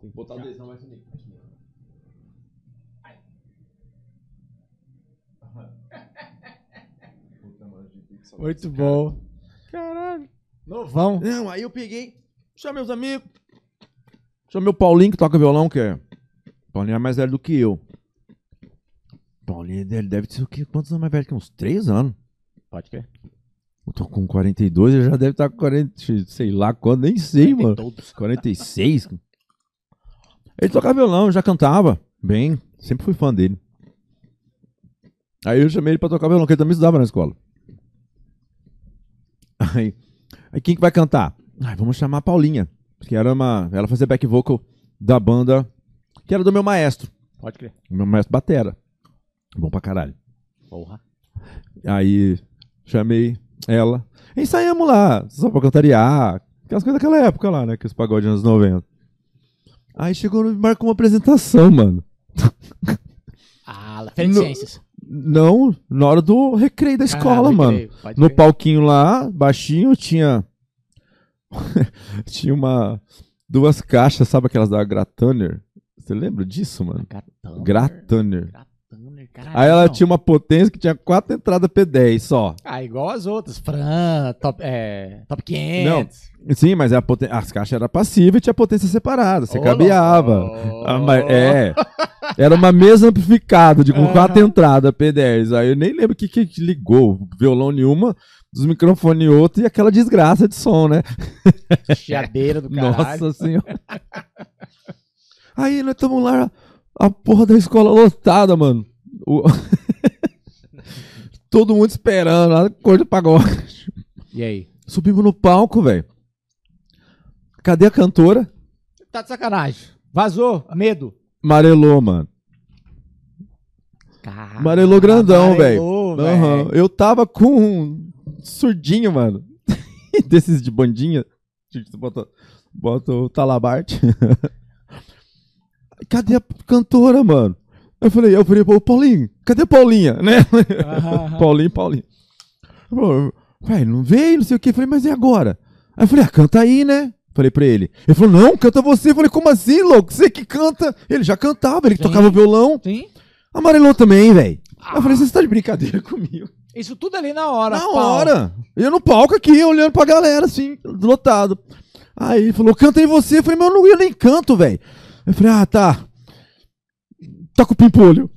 Tem que botar o não vai sumir. Muito bom. Caralho. Novão. Não, aí eu peguei, chamei os amigos. Chamei o Paulinho, que toca violão, que é. Paulinho é mais velho do que eu. Paulinho, ele deve ter o quê? Quantos anos mais velho que uns 3 anos. Pode crer. Eu tô com 42, ele já deve estar com 40, sei lá quando, nem sei, mano. Todos. 46. Ele tocava violão, já cantava bem, sempre fui fã dele. Aí eu chamei ele pra tocar violão, que ele também estudava na escola. Aí, aí quem que vai cantar? Vamos chamar a Paulinha, que era uma, ela fazia back vocal da banda que era do meu maestro, Pode crer. o meu maestro Batera. Bom pra caralho. Porra. Aí chamei ela. Ensaiamos lá, só pra cantariar. Aquelas coisas daquela época lá, né? Que os pagodes anos 90. Aí chegou e marcou uma apresentação, mano. Ah, Feira No- Ciências. Não, na hora do recreio da escola, Ah, mano. recreio, No crer. palquinho lá, baixinho, tinha. tinha uma. Duas caixas, sabe aquelas da Grataner? Você lembra disso, mano? Grataner, caralho. Aí ela não. tinha uma potência que tinha quatro entradas P10 só. Ah, igual as outras. Fran, top, é, top 500. Sim, mas a poten- as caixas eram passivas e tinha potência separada. Você cabeava. louco. Ah, é. Era uma mesa amplificada, de com Aham. quatro entradas P10. Aí eu nem lembro o que, que ligou. Violão nenhuma, dos microfones outro e aquela desgraça de som, né? Chiadeira do caralho. Nossa senhora. Aí nós estamos lá, a porra da escola lotada, mano. O- Todo mundo esperando, a cor de pagode. E aí? Subimos no palco, velho. Cadê a cantora? Tá de sacanagem. Vazou. Medo. Amarelou, mano. Caralho. Amarelou grandão, velho. Velho. Eu tava com um surdinho, mano. Desses de bandinha. Bota o talabarte. Cadê a cantora, mano? Eu falei, eu falei, Paulinho, cadê a Paulinha, né? Paulinho, Paulinho. Ué, não veio, não sei o que. Eu falei, mas e agora? Aí eu falei, ah, canta aí, né? Falei pra ele. Ele falou, não, canta você. Eu falei, como assim, louco? Você que canta. Ele já cantava, ele Sim. tocava violão. Sim. Amarelou também, velho. Ah. Eu falei, você tá de brincadeira comigo? Isso tudo ali na hora. Na pau. hora. Eu no palco aqui, olhando pra galera, assim, lotado. Aí ele falou, canta aí você. Eu falei, mas eu, não, eu nem canto, velho. Eu falei, ah, tá. Toca o pimpolho.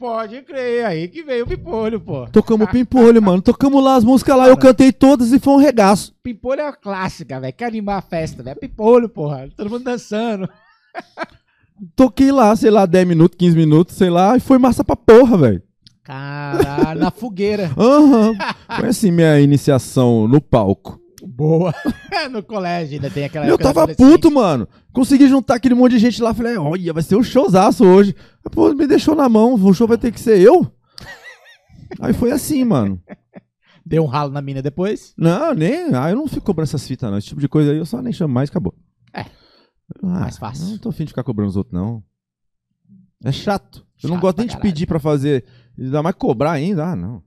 Pode crer, aí que veio o Pipolho, pô. Tocamos o pimpolho, mano. Tocamos lá as músicas lá, eu cantei todas e foi um regaço. Pipolho é uma clássica, velho. Quer animar a festa, velho. Pipolho, porra. Todo mundo dançando. Toquei lá, sei lá, 10 minutos, 15 minutos, sei lá, e foi massa pra porra, velho. Caralho, na fogueira. Aham. Foi assim minha iniciação no palco. Boa. no colégio ainda tem aquela eu tava puto, mano. Consegui juntar aquele monte de gente lá. Falei, olha, vai ser um showzaço hoje. Pô, me deixou na mão. O show vai ter que ser eu? Aí foi assim, mano. Deu um ralo na mina depois. Não, nem. Ah, eu não fico cobrando essas fitas, não. Esse tipo de coisa aí eu só nem chamo mais acabou. É. Ah, Mais fácil. Não tô afim de ficar cobrando os outros, não. É chato. Eu não Chato gosto nem pra de caralho. pedir pra fazer. Ainda mais cobrar ainda. Ah, não.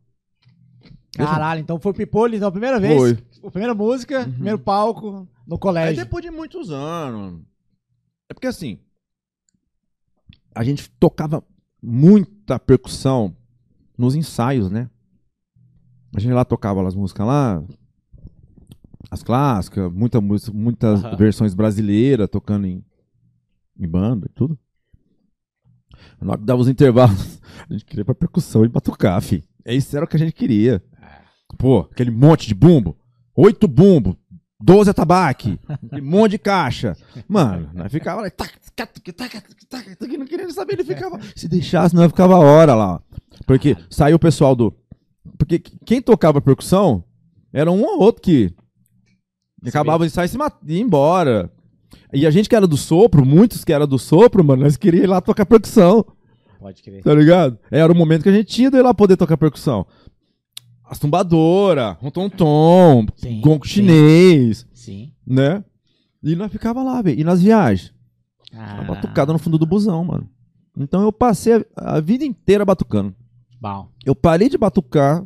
Caralho, então foi o Pipolho, então a primeira vez. Foi. A primeira música, Uhum. primeiro palco no Aí colégio. depois de muitos anos. É porque assim. A gente tocava muita percussão nos ensaios, né? A gente lá tocava as músicas lá. As clássicas, muita, muitas Aham. versões brasileiras tocando em, em banda e tudo. Na hora que dava os intervalos, a gente queria pra percussão e batucar, fi. É Isso era o que a gente queria. Pô, aquele monte de bumbo. Oito bumbo. Doze atabaque. aquele monte de caixa. Mano, nós ficava lá. tac, tac, tac, tac, tac, tac, Não queria saber, ele ficava. Se deixasse, nós ficava hora lá. Porque saiu o pessoal do. Porque quem tocava percussão era um ou outro que. que acabava de sair e e ir embora. E a gente que era do sopro, muitos que era do sopro, mano, nós queríamos ir lá tocar percussão. Pode crer. Tá ligado? Era o momento que a gente tinha de ir lá poder tocar percussão. As um Sim, gongo sim. chinês, Sim. né? E nós ficava lá, velho. E nas viagens? Ah, Batucada no fundo do busão, mano. Então eu passei a, a vida inteira batucando. Bom. Eu parei de batucar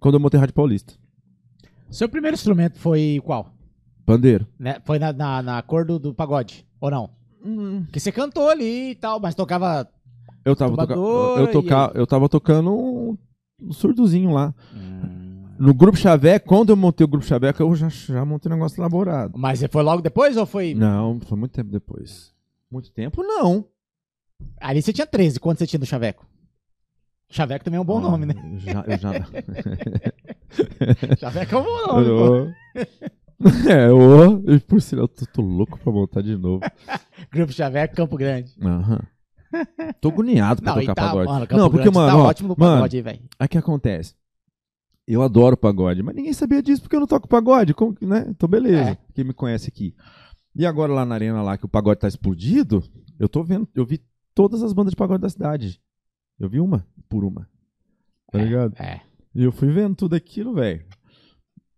quando eu montei Rádio Paulista. Seu primeiro instrumento foi qual? Pandeiro. Né? Foi na, na, na cor do, do pagode, ou não? Porque você cantou ali e tal, mas tocava. Eu tava, toca... Tumbadora eu, toca... eu tava tocando um, um surdozinho lá. Hum. No Grupo Xavé, quando eu montei o Grupo Xavé, eu já, já montei um negócio elaborado. Mas foi logo depois ou foi. Não, foi muito tempo depois. Muito tempo, não. Ali você tinha 13, quanto você tinha do Chaveco? Chaveco também é um bom Ah, nome, né? Eu já. Eu já... Chaveco é um bom nome. Eu- é, ô, e por sinal, eu tô, tô louco pra montar de novo. Grupo Chaveco, Campo Grande. Aham. Tô agoniado pra Não, tocar tá, pagode. mano, não, porque, Grande mano, tá ó, ótimo no mano, pagode aí, velho. Aí o que acontece? Eu adoro pagode, mas ninguém sabia disso porque eu não toco pagode, como, né? Então beleza, É. quem me conhece aqui. E agora lá na arena lá que o pagode tá explodido, eu tô vendo, eu vi todas as bandas de pagode da cidade. Eu vi uma por uma. Tá ligado? É. E eu fui vendo tudo aquilo, velho.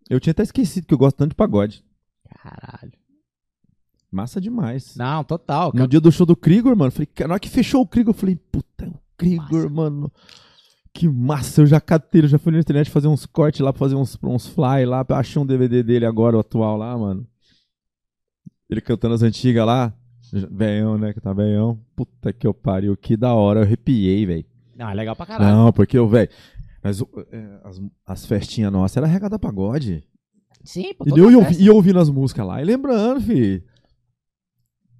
Eu tinha até esquecido que eu gosto tanto de pagode. Caralho. Massa demais. Não, total. No dia do show do Krigor, mano, falei, na hora que fechou o Krigor, eu falei, puta, é o Krigor, Massa. mano. Que massa, eu já catei, eu já fui na internet fazer uns cortes lá, fazer uns, uns fly lá, achei um DVD dele agora, o atual lá, mano. Ele cantando as antigas lá, velhão, né, que tá velhão. Puta que eu pariu, que da hora, eu arrepiei, velho. Não, é legal pra caralho. Não, porque eu, velho, mas é, as, as festinhas nossas era regada pagode. Sim, pô, E eu, eu ouvindo as músicas lá, e lembrando, fi.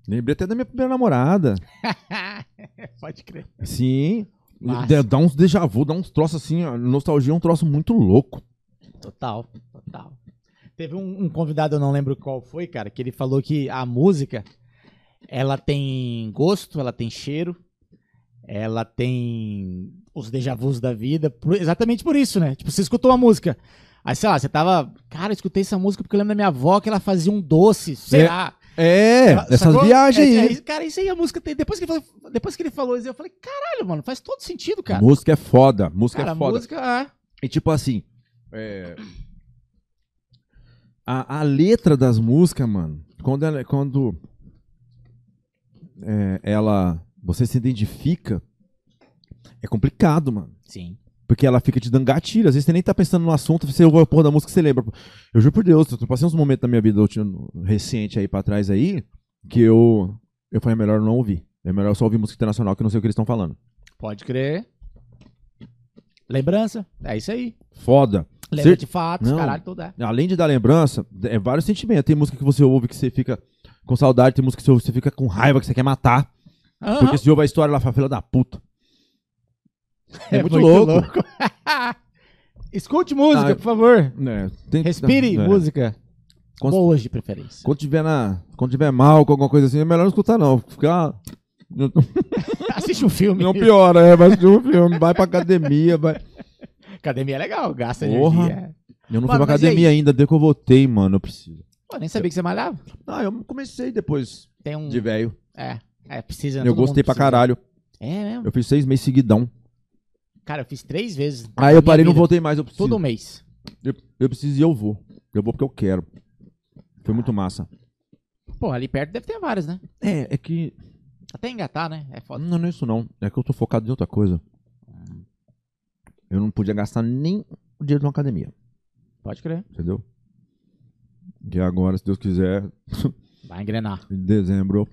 Lembrei até da minha primeira namorada. Pode crer. Sim. Massa. Dá- uns déjà vu, dá uns troços assim. Nostalgia é um troço muito louco. Total, total. Teve um, um convidado, eu não lembro qual foi, cara, que ele falou que a música, ela tem gosto, ela tem cheiro, ela tem os déjà vus da vida, por- exatamente por isso, né? Tipo, você escutou uma música, aí sei lá, você tava, cara, eu escutei essa música porque eu lembro da minha avó que ela fazia um doce, sei É, lá. É, essas viagens É, aí. é, cara, isso aí a música tem. Depois que, ele falou, depois que ele falou isso, eu falei, caralho, mano, faz todo sentido, cara. Música é foda. Música Cara, é foda. música, é. E tipo assim. é, A, a letra das músicas, mano, quando ela. Quando é, ela. Você se identifica. É complicado, mano. Sim. Porque ela fica te dando gatilho. Às vezes você nem tá pensando no assunto, você ouve a porra da música você lembra. Eu juro por Deus, eu passei uns momentos da minha vida recente aí pra trás aí, que eu. Eu falei, é melhor não ouvir. É melhor só ouvir música internacional que eu não sei o que eles estão falando. Pode crer. Lembrança. É isso aí. Foda. Lembra de fatos, Não. caralho, tudo é. Além de dar lembrança, é vários sentimentos. Tem música que você ouve que você fica com saudade, tem música que você ouve que você fica com raiva, que você quer matar. Aham. Porque se ouve a história, ela fala, filha da puta. É, muito, louco. Escute música, Ah, por favor. É, tem- Respire é. música. Cons- Boas de preferência. Quando tiver, na, quando tiver mal com alguma coisa assim, é melhor não escutar, não. Ficar. Assiste um filme. Não piora, é, vai assistir um filme, vai pra academia, vai. Academia é legal, gasta Porra. energia. Eu não Mano, fui pra academia ainda, desde que eu voltei, mano, eu preciso. Pô, nem sabia que você malhava. Ah, eu comecei depois um. de velho. É, é, precisa. Eu gostei pra precisa. caralho. É mesmo. Eu fiz seis meses seguidão. Cara, eu fiz três vezes. Aí na eu parei e não voltei mais, eu preciso. Todo mês. Eu, eu preciso e eu vou. Eu vou porque eu quero. Foi muito massa. Pô, ali perto deve ter várias, né? É, é que. Até engatar, né? É foda. Não, não é isso não. É que eu tô focado em outra coisa. Eu não podia gastar nem o dinheiro de uma academia. Pode crer. Entendeu? E agora, se Deus quiser, Vai engrenar. em dezembro,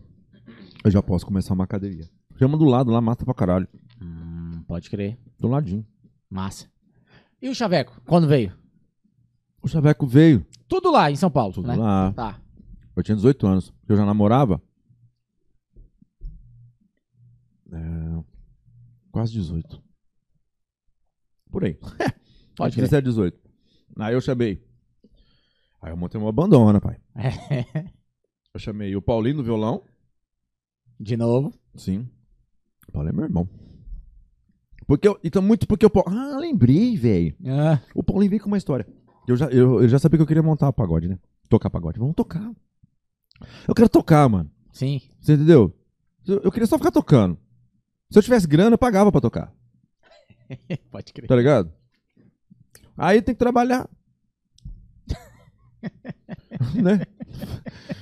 eu já posso começar uma academia. Chama do lado lá, mata pra caralho. Hum, pode crer. Do ladinho. Massa. E o Chaveco? Quando veio? O Chaveco veio. Tudo lá em São Paulo, Tudo né? lá. Tá. Eu tinha 18 anos. Eu já namorava. É, quase 18. Por aí. Pode Entre 17 e 18. Aí eu chamei. Aí eu montei uma bandona, pai. crer. Eu chamei o Paulinho do violão. De novo. Sim. O Paulinho é meu irmão. Porque eu, então, muito porque o Paulo. Ah, lembrei, velho. Ah, O Paulinho veio com uma história. Eu já, eu, eu já sabia que eu queria montar o pagode, né? Tocar pagode. Vamos tocar. Eu quero tocar, mano. sim. Você entendeu? Eu, eu queria só ficar tocando. Se eu tivesse grana, eu pagava pra tocar. Pode crer. Tá ligado? Aí tem que trabalhar. né?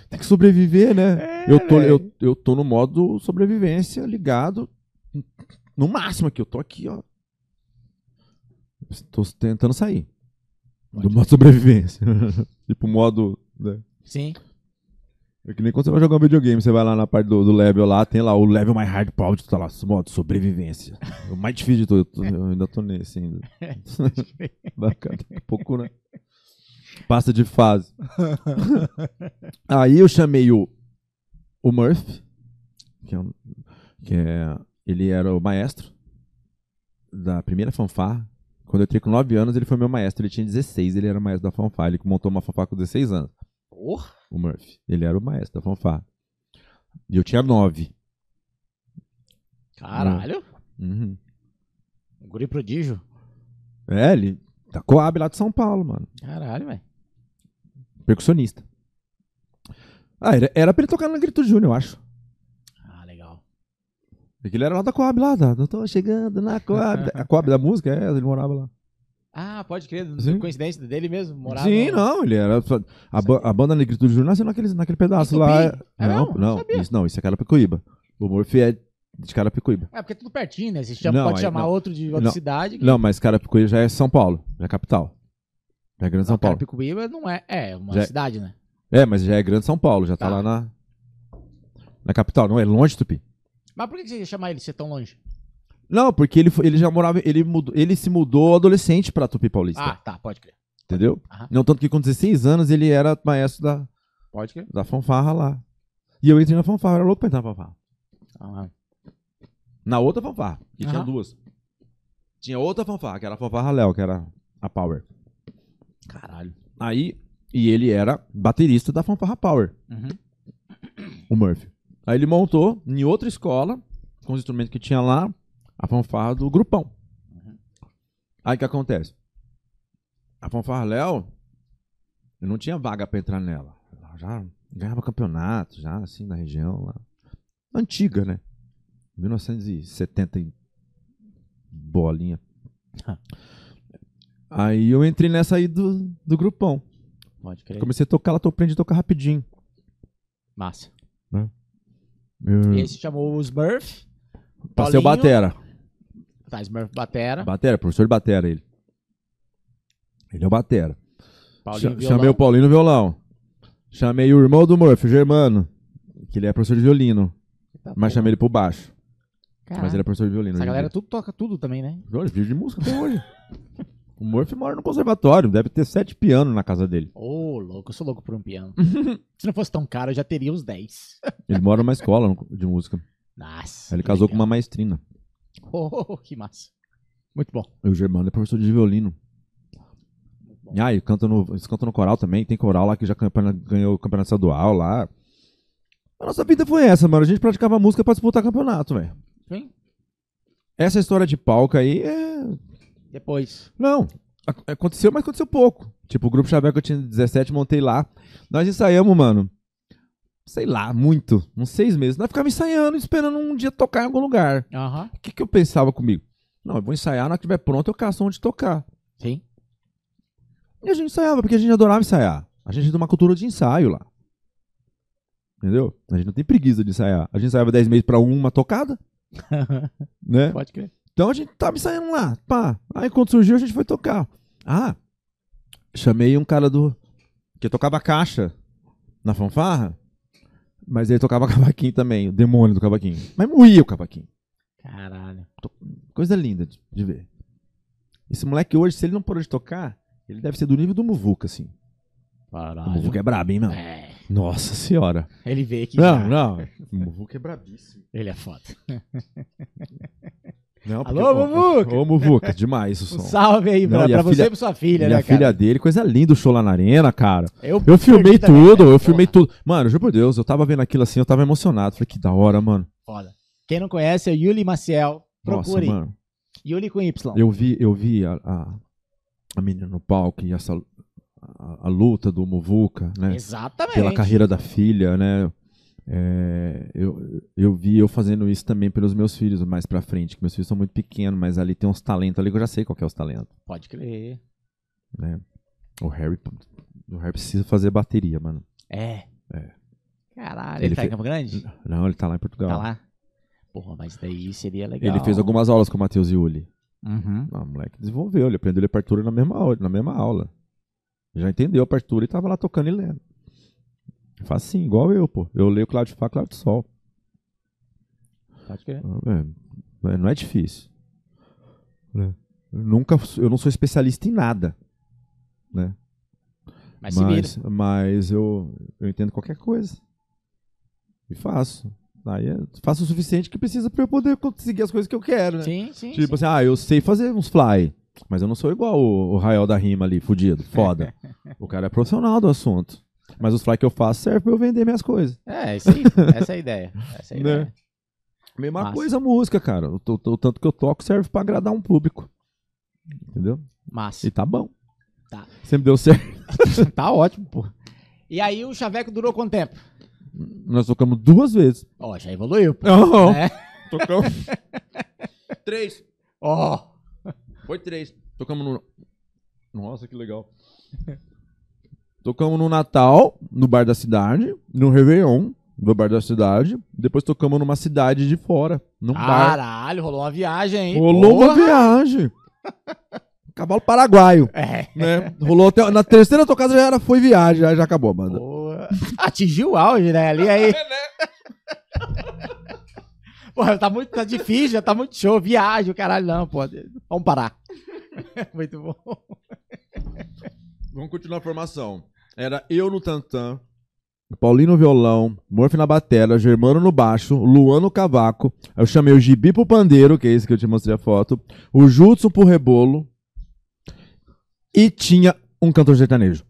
Tem que sobreviver, né? É, eu, tô, eu, eu tô no modo sobrevivência ligado. No máximo aqui. Eu tô aqui, ó. Tô tentando sair. do Pode modo sobrevivência. tipo, modo. Né? Sim. É que nem quando você vai jogar um videogame, você vai lá na parte do, do level lá, tem lá o level mais hard power, tá lá, modo sobrevivência. O mais difícil de tudo. Eu, eu ainda tô nesse ainda. Ficar daqui a pouco, né? Passa de fase. Aí eu chamei o, o Murphy, que é, um- que é. Ele era o maestro da primeira fanfarra. Quando eu entrei com 9 anos, ele foi meu maestro. Ele tinha 16, ele era o maestro da fanfarra. Ele montou uma fanfarra com 16 anos Porra. o Murphy. Ele era o maestro da fanfarra. E eu tinha nove. Caralho. Uhum. Guri prodígio. É, ele da Coab lá de São Paulo, mano. Caralho, velho. Percussionista. Ah, era, era pra ele tocar no Grito Júnior, eu acho. Porque ele era lá da Coab lá, da, eu tô chegando na Coab. A Coab da música, é, ele morava lá. Ah, pode crer. Sim. Coincidência dele mesmo, morava Sim, não, ele era. A, ba- a banda Negrito Júnior nasceu naquele, naquele pedaço lá. Tupi? É não, mesmo? não, Não isso não, isso é Carapicuíba. O Murphy é de Carapicuíba. É, porque é tudo pertinho, né? Você chama, Não, pode aí chamar não. outro de outra Não. cidade. que- Não, mas Carapicuíba já é São Paulo, já é capital. Já é Grande São Paulo. Carapicuíba não é. É, uma Já é- cidade, né? É, mas já é Grande São Paulo, já tá, Tá. lá na, na capital. Não é longe de Tupi. Mas por que você ia chamar ele ser tão longe? Não, porque ele, ele já morava, ele, mudou, ele se mudou adolescente pra Tupi Paulista. Ah, tá, pode crer. entendeu? aham. Não, tanto que com 16 anos ele era maestro da, Pode crer. da fanfarra lá. E eu entrei na fanfarra, eu era louco pra entrar na fanfarra. Ah, Na outra fanfarra, que tinha Aham. duas. Tinha outra fanfarra, que era a fanfarra Léo, que era a Power. caralho. Aí, e ele era baterista da fanfarra Power. Uhum. o Murphy. Aí ele montou em outra escola, com os instrumentos que tinha lá, a fanfarra do grupão. Aí o que acontece? A fanfarra Léo, eu não tinha vaga pra entrar nela. Ela já ganhava campeonato, já assim, na região lá. Antiga, né? 1970 e bolinha. Aí eu entrei nessa aí do, do grupão. Pode crer. Comecei a tocar, ela tô aprendi a tocar rapidinho. Massa. Eu- E aí se chamou os Smurf. Passei o Paulinho. batera. Tá, Smurf Batera. Batera, professor de batera ele. Ele é o batera. Paulinho. Chamei o Paulinho no violão. Chamei o irmão do Murphy, o Germano, que ele é professor de violino. Tá Mas chamei ele pro baixo. Caralho. Mas ele é professor de violino. Essa galera tudo toca tudo também, né? Olha, vive de música até hoje. o Murphy mora no conservatório, deve ter sete pianos na casa dele. Ô, louco, eu sou louco por um piano. Se não fosse tão caro, eu já teria uns 10. Ele mora numa escola de música. Nossa. Ele casou com legal. uma maestrina. Oh, que massa. Muito bom. E o Germano é professor de violino. Bom. E canta no, eles cantam no coral também. Tem coral lá que já ganhou o campeonato estadual lá. A nossa vida foi essa, mano. A gente praticava música pra disputar campeonato, velho. Sim. Essa história de palco aí é. Depois. Não. ac- Aconteceu, mas aconteceu pouco. Tipo, o grupo Chaveco eu tinha 17, montei lá. Nós ensaiamos, mano. Sei lá, muito. Uns seis meses. Nós ficávamos ensaiando, esperando um dia tocar em algum lugar. O que, que eu pensava comigo? Não, eu vou ensaiar, na hora que estiver pronto, eu caço onde tocar. Sim. E a gente ensaiava, porque a gente adorava ensaiar. A gente tem uma cultura de ensaio lá. Entendeu? A gente não tem preguiça de ensaiar. A gente ensaiava 10 meses pra uma tocada, né? Pode crer. Então a gente tava ensaiando lá, pá. Aí quando surgiu, a gente foi tocar. Ah, chamei um cara do. que tocava caixa na fanfarra, mas ele tocava cavaquinho também, o demônio do cavaquinho. Mas moía o cavaquinho. Caralho. Coisa linda de, de ver. Esse moleque hoje, se ele não parou de tocar, ele deve ser do nível do Muvuca, assim. O Caralho. Muvuca é brabo, hein, meu? É. Nossa senhora. Ele veio aqui. Não, já. não. O Muvuca é brabíssimo. Ele é foda. Não, Alô, Muvuca? Ô, Muvuca, demais o Um som. salve aí pra, Não, e pra a você filha- e pra sua filha, E né, a cara? filha dele, coisa linda o show lá na arena, cara. Eu, Eu filmei tudo, eu filmei Porra, tudo. Mano, juro por Deus, eu tava vendo aquilo assim, eu tava emocionado. Falei, que da hora, mano. Foda. Quem não conhece é o Yuli Maciel. Nossa, Procure. mano. Yuli com Y. Eu vi, eu vi a, a, a menina no palco e essa a, a luta do Muvuca, né? Exatamente. Pela carreira da filha, né? É, eu, eu vi eu fazendo isso também pelos meus filhos mais pra frente, que meus filhos são muito pequenos, mas ali tem uns talentos ali que eu já sei qual que é os talentos, Pode crer. né? O Harry, o Harry precisa fazer bateria, mano. É. É. Caralho, Ele ele, tá em fe- Campo Grande? Não, ele tá lá em Portugal. Tá lá? Porra, mas daí seria legal. Ele fez algumas aulas com o Matheus Yuli. Uhum. Ah, o moleque desenvolveu, ele aprendeu a partitura na mesma aula, na mesma aula. Já entendeu a partitura e tava lá tocando e lendo. Faz assim, igual eu, pô. Eu leio Cláudio Fá, Cláudio Sol. Pode crer. É, é, não é difícil. né? Eu nunca, eu não sou especialista em nada, né? Mas. Mas, mas eu, eu entendo qualquer coisa. E faço. Aí é, faço o suficiente que precisa pra eu poder conseguir as coisas que eu quero, né? Sim, sim. Tipo sim. assim, ah, eu sei fazer uns fly, mas eu não sou igual o, o Rael da Rima ali, fudido, foda. o cara é profissional do assunto. Mas os fly que eu faço servem pra eu vender minhas coisas. É, isso aí. Essa é a ideia. Essa é a Né? ideia. Mesma Massa. coisa a música, cara. O, o- o tanto que eu toco serve pra agradar um público. Entendeu? Massa. E tá bom. Tá. Sempre deu certo. tá ótimo, pô. E aí o chaveco durou quanto tempo? Nós tocamos duas vezes. Ó, já evoluiu, pô. Não, É. tocamos. três. Ó. Foi três. Tocamos no. Nossa, que legal. Tocamos no Natal, no bar da cidade, no Réveillon, no bar da cidade. Depois tocamos numa cidade de fora, num bar. Caralho, rolou uma viagem, hein? Rolou uma Porra. viagem. Cavalo paraguaio, É. né? Rolou até. Na terceira tocada já era, foi viagem, já, já acabou a banda. Boa. Atingiu o auge, né? Ali aí. Porra, tá muito tá difícil, já tá muito show. Viagem, o caralho, não, pô. Vamos parar. muito bom. Vamos continuar a formação. Era eu no tantã, Paulinho no violão, Murphy na batera, Germano no baixo, Luan no cavaco. Eu chamei o Gibi pro pandeiro, que é esse que eu te mostrei a foto, o Jutsu pro rebolo e tinha um cantor sertanejo.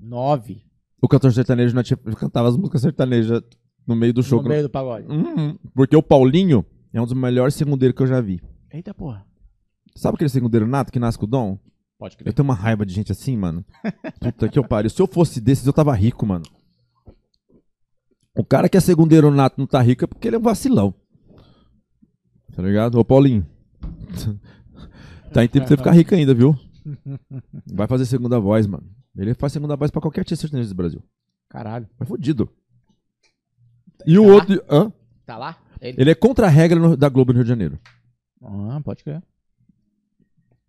Nove. O cantor sertanejo não tinha, cantava as músicas sertanejas no meio do show. no meio do pagode. Uhum. Porque o Paulinho é um dos melhores segundeiros que eu já vi. Eita, porra. Sabe aquele segundeiro nato que nasce com o dom? Pode Eu crer. tenho uma raiva de gente assim, mano. Puta que eu pariu. Se eu fosse desses, eu tava rico, mano. O cara que é segundeiro nato não tá rico é porque ele é um vacilão. Tá ligado? Ô, Paulinho. tá em tempo de você ficar rico ainda, viu? Vai fazer segunda voz, mano. Ele faz segunda voz pra qualquer artista sertanejo do Brasil. Caralho. É fodido. E o Tá lá? outro. Hã? Tá lá? Ele. Ele é contra a regra no- da Globo no Rio de Janeiro. Ah, pode crer.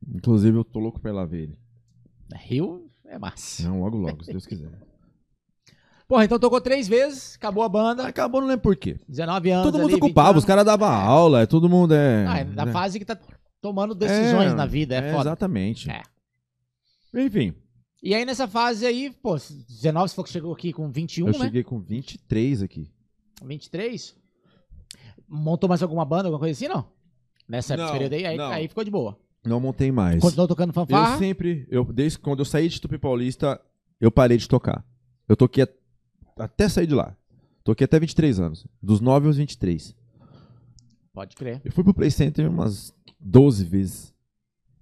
Inclusive, eu tô louco pra ir lá ver ele. Rio é massa. Não, logo, logo, se Deus quiser. Porra, então tocou três vezes, acabou a banda, Acabou, não lembro por quê. 19 anos Todo mundo ali, 20 ocupava, anos. os caras davam aula, é, todo mundo é. Ah, é da né? fase que tá tomando decisões É, na vida, é, foda. Exatamente. É. Enfim, E aí nessa fase aí, pô, 19 você falou que chegou aqui com 21, eu né? cheguei com 23 aqui. 23. Montou mais alguma banda, alguma coisa assim, não? Nessa Não, período aí, aí, não. aí ficou de boa. Não montei mais. Continuou tocando Eu fanfarra? sempre, eu, desde quando eu saí de Tupi Paulista, eu parei de tocar. Eu toquei a- até sair de lá. Toquei até 23 anos. Dos 9 aos 23. Pode crer. Eu fui pro Play Center umas 12 vezes.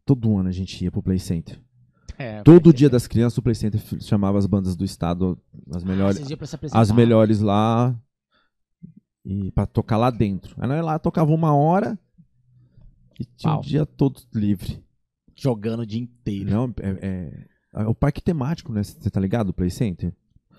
Todo ano a gente ia pro Play Center. É, Todo dia das crianças o Play Center chamava as bandas do estado, as Ah, melhores, apresentar. as melhores lá e para tocar lá dentro. Aí nós ia lá tocava uma hora e tinha o dia todo livre. Jogando o dia inteiro. Não, é, é- é o parque temático, né? Você tá ligado? O Play Center.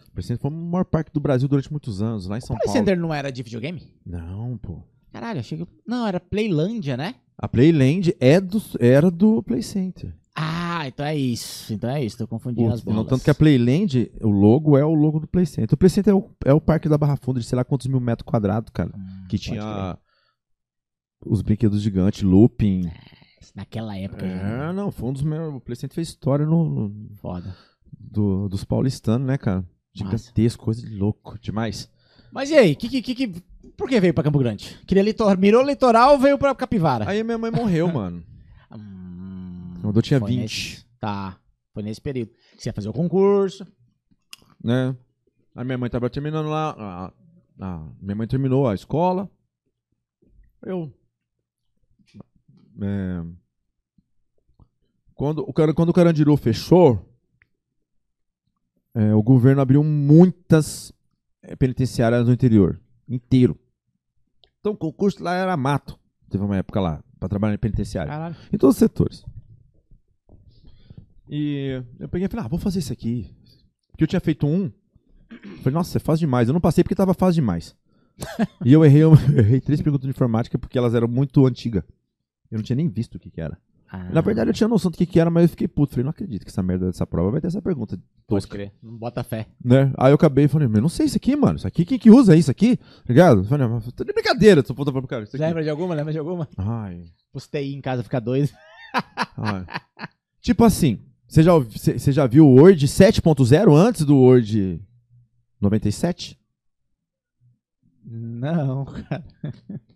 O Play Center foi o maior parque do Brasil durante muitos anos, lá em São O Play Paulo. Center não era de videogame? Não, pô. Caralho, achei que... Não, era Playlândia, né? A Playland é do, era do Play Center. Ah, então é isso. Então é isso, tô confundindo O- as bolas. não, tanto que a Playland, o logo é o logo do Play Center. O Play Center é o, é o parque da Barra Funda de sei lá quantos mil metros quadrados, cara. Hum, Que tinha os brinquedos gigantes, looping. crer. Naquela época. É, não, foi um dos meus. O Play Center fez história no, no- Foda. do- dos paulistanos, né, cara? Gigantesco, coisa de louco, demais. Mas e aí, que, que, que, por que veio pra Campo Grande? Queria litoral, mirou litoral veio pra Capivara? Aí minha mãe morreu, mano. Hum, Quando eu tinha foi 20. nesse- tá, foi nesse período. Você ia fazer o concurso. né? A minha mãe tava terminando lá. a- a- minha mãe terminou a escola. Eu. É, quando, o, quando o Carandiru fechou, é, o governo abriu muitas é, penitenciárias no interior inteiro. Então o concurso lá era mato. Teve uma época lá, pra trabalhar em penitenciária. Caralho. Em todos os setores. E eu peguei e falei, ah, vou fazer isso aqui. Porque eu tinha feito um. Falei, nossa, é fácil demais. Eu não passei porque tava fácil demais. e eu errei, eu errei três perguntas de informática porque elas eram muito antigas. Eu não tinha nem visto o que, que era. Ah, Na verdade, eu tinha noção do que, que era, mas eu fiquei puto. Falei, não acredito que essa merda dessa prova vai ter essa pergunta pode tosca. crer. Não bota fé. Né? Aí eu acabei e falei, mas eu não sei isso aqui, mano. Isso aqui, quem que usa isso aqui? Tá Ligado? Falei, mas tô de brincadeira. Tô puta pro cara. Isso aqui. Lembra de alguma? Lembra de alguma? Ai, Postei em casa ficar doido. ai. tipo assim, você já, você já viu o Word 7.0 antes do Word 97? Não, cara.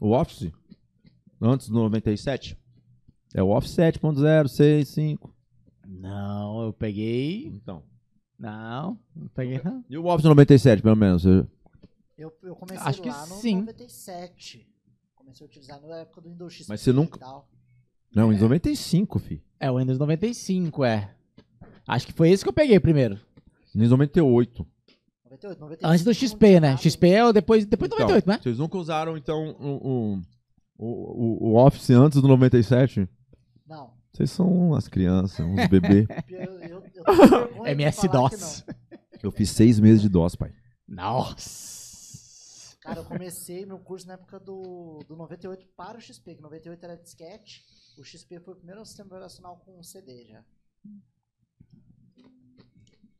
O Office? Antes do 97? É o Office 7.0, 6, 5. Não, eu peguei. Então. Não, não peguei não. E o Office 97, pelo menos? Eu, eu comecei Acho que lá no sim. 97. Comecei a utilizar na época do Windows XP Mas você nunca- e tal. Não, em 95, fi. É o Windows 95, é. Acho que foi esse que eu peguei primeiro. Em 98. 98, 95. Antes do XP, né? XP é o depois, depois do Então, 98, né? Vocês nunca usaram, então, o, o, o, o Office antes do 97? Não. Vocês são umas crianças, uns bebês. MS-DOS. Eu fiz seis meses de DOS, pai. Nossa. Cara, eu comecei meu curso na época do, do 98 para o XP, que 98 era disquete. O XP foi o primeiro sistema operacional com CD já.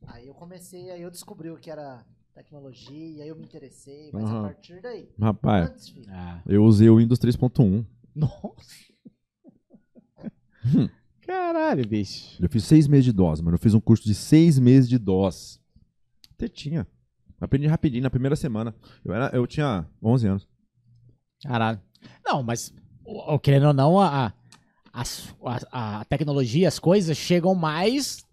Aí eu comecei, aí eu descobri o que era tecnologia, aí eu me interessei, mas Aham. a partir daí. Rapaz, Antes. Ah. eu usei o Windows 3.1. Nossa. Caralho, bicho. Eu fiz seis meses de DOS, mano. Eu fiz um curso de seis meses de DOS. Tetinha. Aprendi rapidinho, na primeira semana. Eu, era, eu tinha 11 anos. Caralho. Não, mas, querendo ou não, a, a, a, a tecnologia, as coisas chegam mais.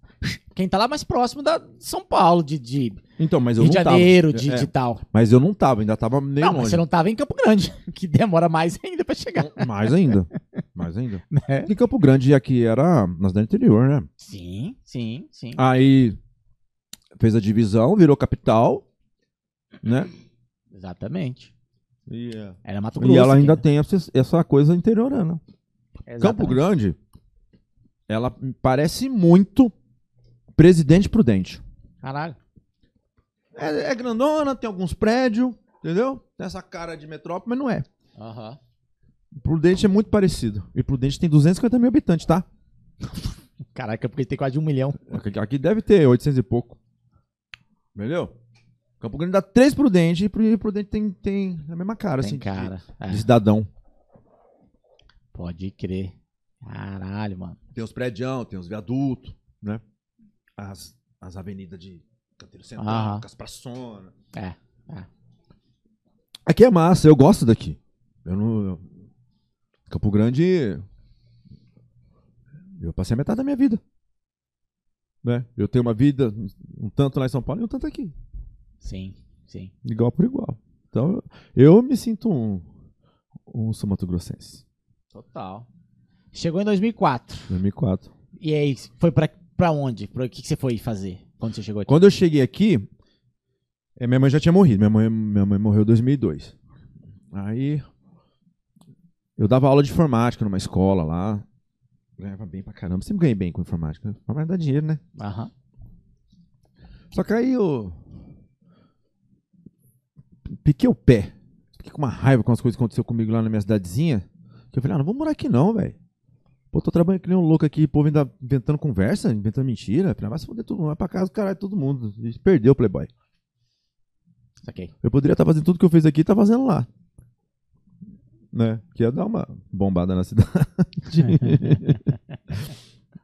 Quem tá lá mais próximo da São Paulo, de, de Então, mas eu Rio de Janeiro, tava. de, É, de tal. Mas eu não tava, ainda tava meio não, mas longe. você não tava em Campo Grande, que demora mais ainda pra chegar. Mais ainda. Mais ainda. Né? Em Campo Grande aqui era na cidade interior, né? Sim, sim, sim. Aí fez a divisão, virou capital, né? Exatamente. E, Era Mato Grosso. e ela ainda aqui, tem essa, essa coisa interiorana. né? Campo Exatamente. Grande, ela parece muito Presidente Prudente. Caralho. É, é grandona, tem alguns prédios, entendeu? Tem essa cara de metrópole, mas não é. Aham. Prudente é muito parecido. E Prudente tem 250 mil habitantes, tá? Caraca, porque tem quase de um milhão. Aqui, aqui deve ter 800 e pouco. Entendeu? Campo Grande dá 3 Prudente e Pru- Prudente tem, tem a mesma cara, Tem assim. de- cara. É, De cidadão. pode crer. Caralho, mano. Tem os prédios, tem os viadutos, né? As, as avenidas de Canteiro Central, as praçonas. É. é. Aqui é massa, eu gosto daqui. Eu não. eu- Campo Grande. Eu passei a metade da minha vida. Né? Eu tenho uma vida um tanto lá em São Paulo e um tanto aqui. Sim, sim. Igual por igual. Então eu, me sinto um, um sul Mato Grossense. Total. Chegou em 2004. 2004. E aí, foi pra, pra onde? Pra, o que, que você foi fazer quando você chegou aqui? Quando eu cheguei aqui, eh, minha mãe já tinha morrido. Minha mãe, minha mãe morreu em 2002. Aí eu dava aula de informática numa escola lá. Ganhava bem pra caramba. Sempre ganhei bem com informática. Informática dá dinheiro, né? Aham. Só que aí eu. Piquei o pé. Fiquei com uma raiva com as coisas que aconteceu comigo lá na minha cidadezinha. Que eu falei, ah, não vou morar aqui não, velho. Pô, tô trabalhando que nem um louco aqui, povo ainda inventando conversa, inventando mentira. Ah, vai se foder todo mundo, vai pra casa, caralho, todo mundo. Perdeu o Playboy. Saquei. Eu poderia estar fazendo tudo que eu fiz aqui e tá fazendo lá. Né? Que ia dar uma bombada na cidade.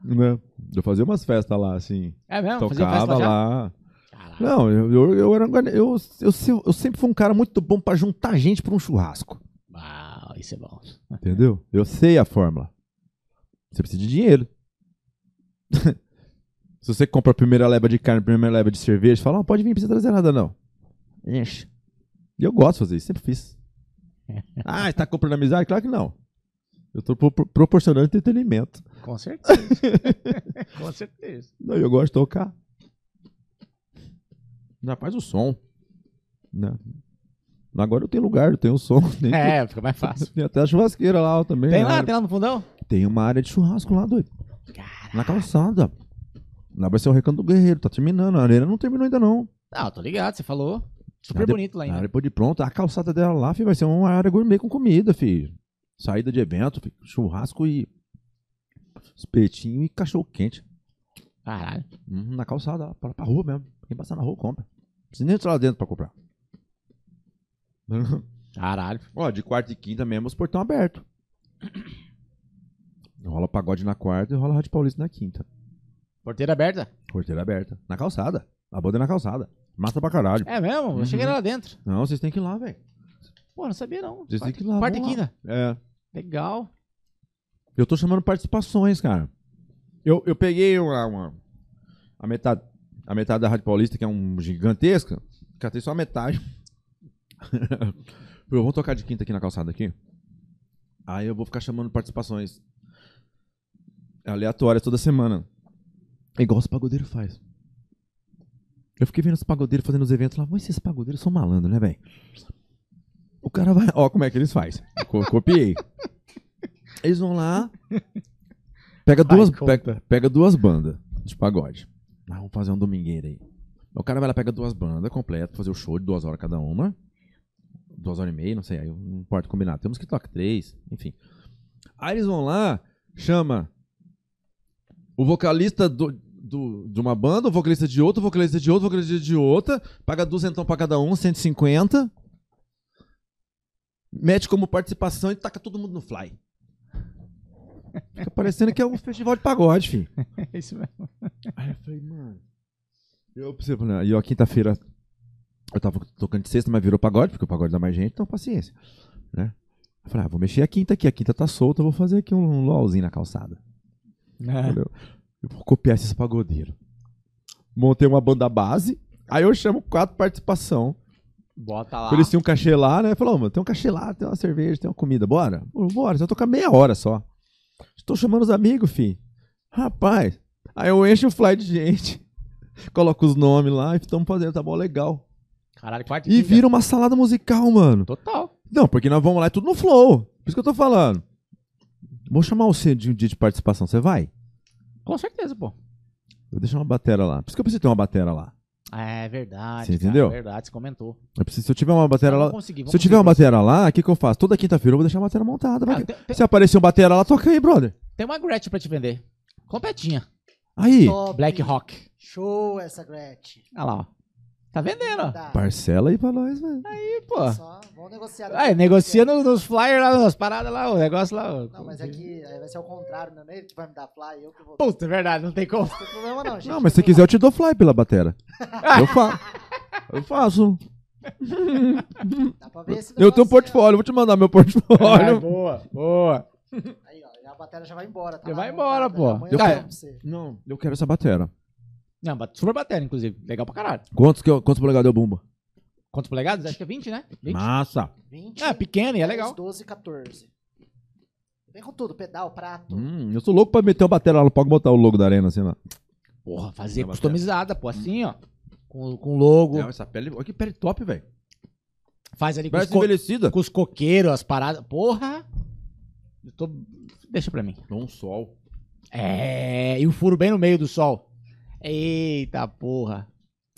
né? Eu fazia umas festas lá, assim. É mesmo? Fazia tocava lá. Caralho. Não, eu, eu, eu, era, um eu, eu, eu sempre fui um cara muito bom pra juntar gente pra um churrasco. Uau, isso é bom. Entendeu? Eu sei a fórmula. Você precisa de dinheiro. Se você compra a primeira leva de carne, a primeira leva de cerveja, você fala, não, pode vir, não precisa trazer nada, não. Enche. E eu gosto de fazer isso, sempre fiz. ah, tá comprando amizade? Claro que não. Eu tô pro- pro- proporcionando entretenimento. Com certeza. Com certeza. Não, eu gosto de tocar. Já faz o som. Né? Agora eu tenho lugar, eu tenho o som. É, fica mais fácil. tem até a churrasqueira lá também. Tem né? lá, tem lá no fundão? Tem uma área de churrasco lá, doido. Caralho. Na calçada. Lá vai ser o Recanto do Guerreiro, tá terminando. A arena não terminou ainda, não. Não, tô ligado, você falou. Super Ah, de- bonito lá A ainda. área depois de pronto, a calçada dela lá, filho, vai ser uma área gourmet com comida, filho. Saída de evento, filho, churrasco e espetinho e cachorro quente. Caralho. Uhum, na calçada, pra, pra rua mesmo. Quem passar na rua, compra. Não precisa nem entrar lá dentro pra comprar. Caralho. Ó, de quarta e quinta mesmo, os portão aberto. Rola pagode na quarta e rola Rádio Paulista na quinta. Porteira aberta? Porteira aberta. Na calçada. A banda é na calçada. Massa pra caralho. É mesmo? Eu cheguei Uhum. lá dentro. Não, vocês têm que ir lá, velho. Pô, não sabia não. Vocês têm que ir lá. Quarta e vamos lá. quinta. É. Legal. Eu tô chamando participações, cara. Eu, eu peguei uma, uma- a, metade, a metade da Rádio Paulista, que é um gigantesca, catei só a metade. eu vou tocar de quinta aqui na calçada aqui. Aí eu vou ficar chamando participações aleatórias toda semana. É igual os pagodeiros faz. Eu fiquei vendo os pagodeiros fazendo os eventos lá. Mas esses pagodeiros são malandros, né, velho? O cara vai. Ó, como é que eles fazem. Co- copiei. Eles vão lá. Pega duas, pega, pega duas bandas de pagode. Ah, vamos fazer um domingueiro aí. O cara vai lá, pega duas bandas completas, fazer o show de duas horas cada uma. Duas horas e meia, não sei, aí não importa combinar. Temos que tocar três, enfim. Aí eles vão lá, chama o vocalista do, do- de uma banda, o vocalista de outra, o vocalista de outra, o vocalista de outra, paga duzentão pra cada um, 150. Mete como participação e taca todo mundo no fly. Fica parecendo que é um festival de pagode, filho. É isso mesmo. Aí eu falei, mano. Eu pensei, e ó, quinta-feira eu tava tocando de sexta, mas virou pagode, porque o pagode dá mais gente, então paciência. Né? Eu falei, ah, vou mexer a quinta aqui, a quinta tá solta, eu vou fazer aqui um LOLzinho na calçada. Falei, Eu vou copiar esses pagodeiros. Montei uma banda base, aí eu chamo quatro participação. Bota lá. Eles tinham um cachê lá, né? Falou, mano, tem um cachê lá, tem uma cerveja, tem uma comida, bora? Bora, você vai tocar meia hora só. Estou chamando os amigos, fi. Rapaz, aí eu encho o fly de gente, coloco os nomes lá e estamos fazendo, tá bom, legal. Caralho, quarta E vira uma salada musical, mano. Total. Não, porque nós vamos lá, é tudo no flow. Por isso que eu tô falando. Vou chamar você de um dia de participação, você vai? Com certeza, pô. Vou deixar uma batera lá. Por isso que eu preciso ter uma batera lá. É verdade. Você cara, entendeu? É verdade, você comentou. Eu preciso- se eu tiver uma bateria Não, lá. conseguir, Se eu tiver uma bateria lá, o que, que eu faço? Toda quinta-feira eu vou deixar a bateria montada. vai Ah, tem, tem- Se aparecer um bateria lá, toca aí, brother. tem uma Gretchen pra te vender. Completinha. Aí, Top. Black Rock. Show essa Gretchen. Olha lá, ó. Tá vendendo, ó. Parcela aí pra nós, velho. Aí, pô. Só, vamos negociar. Ah, negocia no- nos flyers lá, nas paradas lá, o negócio lá. ó. Não, mas aqui aí vai ser o contrário, não é ele que vai me dar fly, eu que vou. Puta, é verdade, não tem como. Não tem problema não, gente. Não, mas se quiser eu te dou fly pela bateria. Eu faço. Eu faço. Dá pra ver esse Eu tenho um aí, portfólio, vou te mandar meu Ah, portfólio. boa, boa. ó. Aí, ó, já a bateria já vai embora. Tá Já vai embora, montada, pô. Eu- eu. Não, eu quero essa bateria. Não, super bateria, inclusive. Legal pra caralho. Quantos, que eu- quantos polegadas deu bumba? Quantos polegadas? Acho que é 20, né? 20? Massa. 20, Ah, pequeno e é legal. 12, 14. Vem com tudo, pedal, prato. Hum, eu sou louco pra meter uma bateria lá. Pode botar o logo da arena assim lá. Porra, fazer customizada, pô, assim, ó. Com, com logo. Não, essa pele. Olha que pele top, velho. Faz ali com os, Parece envelhecida. com os coqueiros, as paradas. Porra! Eu tô... Deixa pra mim. Dá um sol. É, e o furo bem no meio do sol. Eita porra.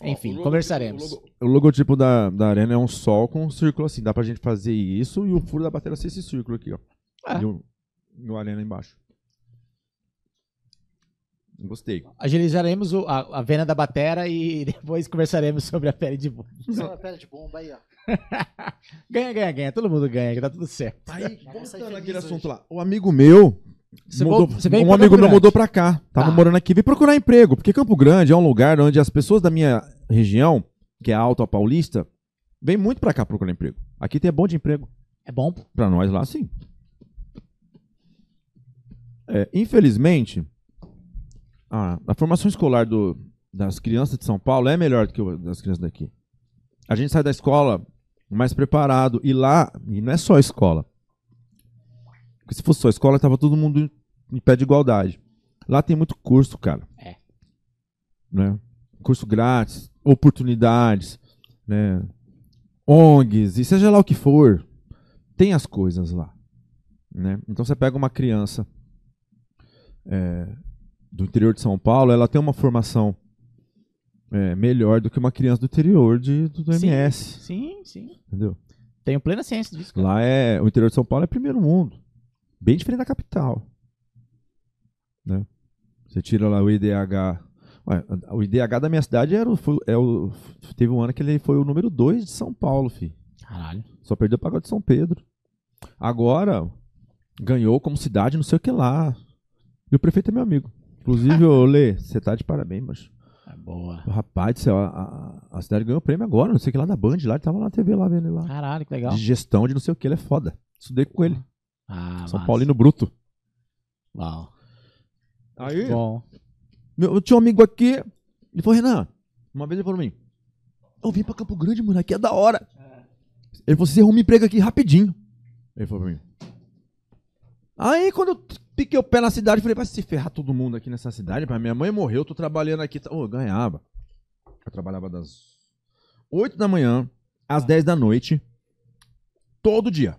Enfim, Ó, conversaremos. O, logo- o logotipo da, da arena é um sol com um círculo assim. Dá pra gente fazer isso e o furo da bateria ser esse círculo aqui, ó. É. E, o, e o arena embaixo. Gostei. Agilizaremos o- a, a venda da batera e depois conversaremos sobre a pele de bumbo. Só uma pedra de bomba aí, ó. Ganha, ganha, ganha. Todo mundo ganha, que tá tudo certo. Aí, Vamos sair voltando feliz naquele hoje. assunto lá. O amigo meu. Você mudou- um amigo meu mudou pra cá. Tava Tá. morando aqui. Veio procurar emprego. Porque Campo Grande é um lugar onde as pessoas da minha região, que é a Alta Paulista, vêm muito pra cá procurar emprego. Aqui tem bom de emprego. É bom, pô. Pra nós lá, sim. É, infelizmente, a, a formação escolar do- das crianças de São Paulo é melhor do que o das crianças daqui. A gente sai da escola mais preparado. E lá, e não é só escola. Porque se fosse só escola, tava todo mundo em- em pé de igualdade. Lá tem muito curso, cara. É. Né? Curso grátis, oportunidades, né? ONGs, e seja lá o que for, tem as coisas lá. Né? Então você pega uma criança é, do interior de São Paulo, ela tem uma formação é, melhor do que uma criança do interior de, do, do Sim. MS. Sim, sim. Entendeu? Tenho plena ciência disso. cara. Lá é. O interior de São Paulo é primeiro mundo. Bem diferente da capital. Né? Você tira lá o IDH. Ué, o IDH da minha cidade era o, foi- é o, teve um ano que ele foi o número 2 de São Paulo, filho. Caralho. Só perdeu para de São Pedro. Agora, ganhou como cidade, não sei o que lá. E o prefeito é meu amigo. Inclusive, ô Lê, você tá de parabéns, mas. É boa. Rapaz do céu, a, a, cidade ganhou prêmio agora, não sei o que lá da Band, lá, ele tava lá na TV lá vendo ele lá. Caralho, que legal. De gestão de não sei o que, ele é foda. Estudei com ele. Ah, São massa. Paulino Bruto. Uau. Aí, Bom. meu, eu tinha um amigo aqui, ele falou, Renan, uma vez ele falou pra mim, eu vim pra Campo Grande, mano, aqui é da hora. Ele falou, você arruma emprego aqui rapidinho. Ele falou pra mim. Aí, quando eu piquei o pé na cidade, eu falei, vai se ferrar todo mundo aqui nessa cidade, pai. Minha mãe morreu, eu tô trabalhando aqui. Ô, eu ganhava. Eu trabalhava das 8 da manhã às 10 da noite, todo dia.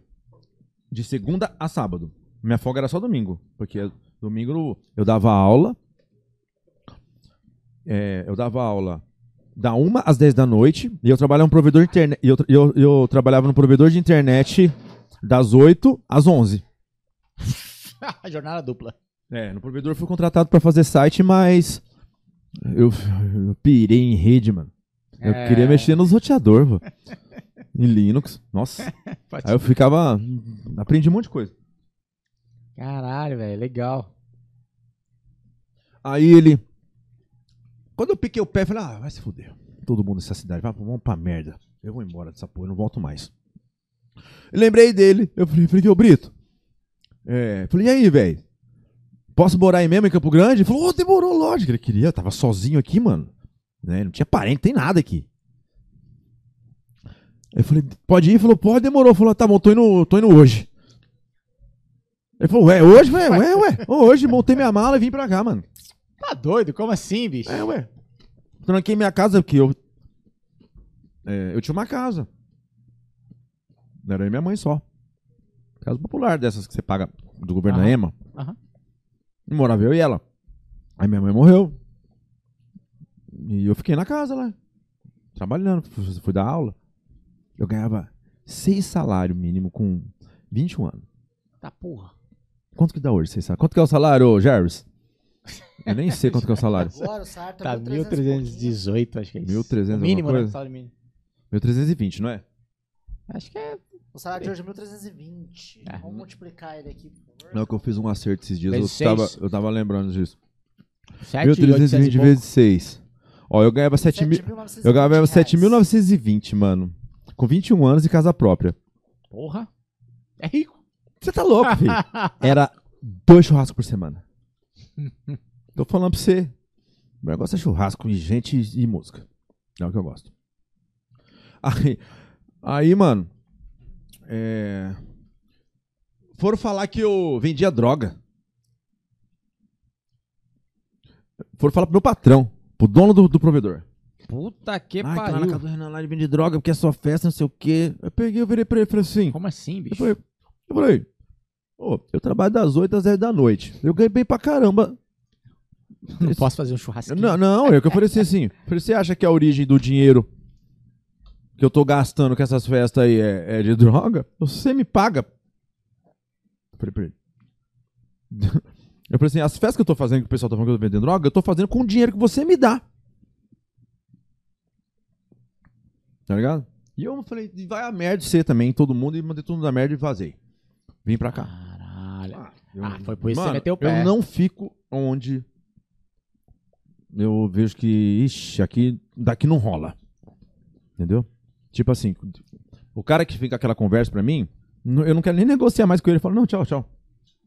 De segunda a sábado. Minha folga era só domingo, porque domingo eu dava aula. É, eu dava aula da 1 às 10 da noite e eu trabalhava no provedor de internet. Eu, eu, eu trabalhava no provedor de internet das 8 às 11. Jornada dupla. É, no provedor eu fui contratado pra fazer site, mas eu, eu pirei em rede, mano. Eu É. queria mexer nos roteador, pô. em Linux. Nossa. Aí eu ficava. Aprendi um monte de coisa. Caralho, velho. Legal. Aí ele. Quando eu piquei o pé, eu falei, ah, vai se fuder. Todo mundo nessa cidade, vai, vamos pra merda. Eu vou embora dessa porra, eu não volto mais. Eu lembrei dele, eu falei, falei, ô Brito. É, falei, e aí, velho? Posso morar aí mesmo em Campo Grande? Ele falou, ô, demorou, lógico. Ele queria, eu tava sozinho aqui, mano. Né? Não tinha parente, tem nada aqui. Aí eu falei, pode ir? Ele falou, pode, demorou. Falou, tá bom, tô indo, tô indo hoje. Ele falou, ué, hoje, ué, ué, ué. Hoje, montei minha mala e vim pra cá, mano. Tá doido? Como assim, bicho? É, ué. Tranquei minha casa porque eu. é, eu tinha uma casa. Não era eu e minha mãe só. Casa popular dessas que você paga do governo da. EMA. Aham. E morava eu e ela. Aí minha mãe morreu. E eu fiquei na casa lá. trabalhando, fui dar aula. Eu ganhava seis salários mínimo com 21 anos. Tá porra. Quanto que dá hoje, vocês sabem? Quanto que é o salário, ô, Jervis? Eu nem sei quanto que é o salário. Agora o salário Tá 1.300 e pouquinho. 1318, acho que é isso. 1.300 O alguma mínimo, né? Salário mínimo. 1.320, não é? Acho que é. O salário de hoje é 1.320. É. Vamos multiplicar ele aqui, por favor. Não, que eu fiz um acerto esses dias, Vezes eu tava, seis. eu tava lembrando disso. 7.800 1.320 vezes 6. Ó, eu ganhava 7 mil... 7.920 Eu ganhava reais. 7.920, mano. Com 21 anos e casa própria. Porra. É rico. Você tá louco, filho? Era dois churrascos por semana. Tô falando pra você. O negócio é churrasco e gente e, música. É o que eu gosto. Aí, aí mano. É... Foram falar que eu vendia droga. Foram falar pro meu patrão, pro dono do, do provedor. Puta que Ai, que lá na pariu. casa do Renan lá ele vende droga porque é só festa, não sei o quê. Eu peguei, eu virei pra ele e falei assim. Como assim, Eu bicho? falei, eu falei, eu trabalho das 8 às 10 da noite. Eu ganhei bem pra caramba. Não posso fazer um churrasquinho. Não, não, é o que eu falei assim, assim. Falei, você acha que a origem do dinheiro que eu tô gastando com essas festas aí é, é de droga? Você me paga. Eu falei pra ele. Eu falei assim, as festas que eu tô fazendo, que o pessoal tá falando que eu tô vendendo droga, eu tô fazendo com o dinheiro que você me dá. Tá ligado? E eu falei, vai a merda você também, todo mundo, e mandei todo mundo da merda e vazei. Vim pra cá. Caralho. Eu- Ah, foi por isso que você Mano, meteu o pé. Eu não fico onde eu vejo que, ixi, aqui, daqui não rola. Entendeu? Tipo assim, o cara que fica aquela conversa pra mim, eu não quero nem negociar mais com ele. Eu falo, não, tchau, tchau.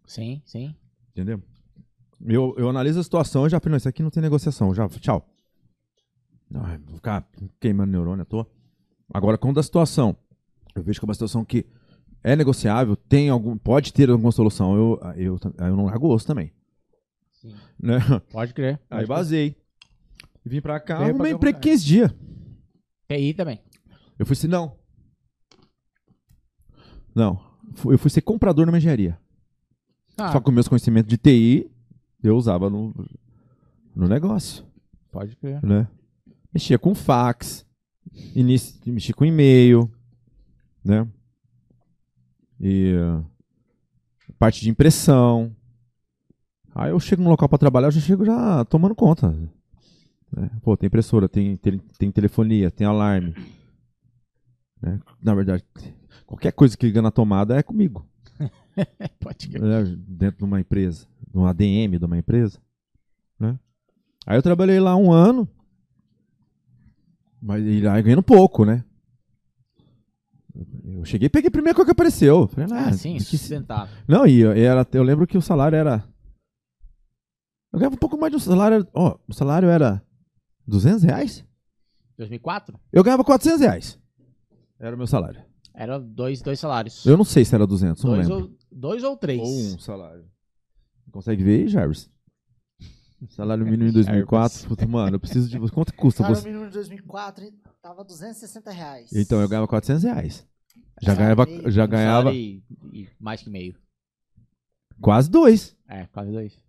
Sim, sim. Entendeu? Eu, eu analiso a situação e já falei, não, isso aqui não tem negociação, já, tchau. Ai, vou ficar queimando neurônio à toa. Agora, quando a situação, eu vejo que é uma situação que é negociável, tem algum, pode ter alguma solução, eu, eu, eu não largo osso também. Sim. Né? Pode crer. Aí vazei. E vim pra cá, Veio arrumei emprego Grande. 15 dias. TI também. Eu fui assim, não. Não. Eu fui ser comprador numa engenharia. Ah, Só que meus conhecimentos de TI eu usava no, no negócio, pode crer. né? Mexia com fax, inici- mexia com e-mail, né? E uh, parte de impressão. Aí eu chego no local pra trabalhar, eu já chego já tomando conta. né? Pô, tem impressora, tem, tem, tem telefonia, tem alarme. né? Na verdade, qualquer coisa que liga na tomada é comigo Pode né, dentro de uma empresa, de um ADM de uma empresa, né? Aí eu trabalhei lá um ano, mas e lá ganhando pouco, né? Eu cheguei e peguei a primeira coisa que apareceu. Falei, Ah, ah, sim, que- sustentável. Não, e eu, era, eu lembro que o salário era... Eu ganhava um pouco mais de um salário, ó, o salário era 200 reais? 2004? Eu ganhava 400 reais. Era o meu salário. Era dois, dois salários. Eu não sei se era 200, não dois, lembro. ou, dois ou três. Ou um salário. Consegue ver aí, Jarvis? Salário mínimo em 2004. Puta, mano, eu preciso de. Quanto custa Salário você? mínimo de 2004 hein, tava 260 reais. Então, eu ganhava 400 reais. Já Salário ganhava, meio. já ganhava salário E, e mais que meio. quase dois, É, quase dois.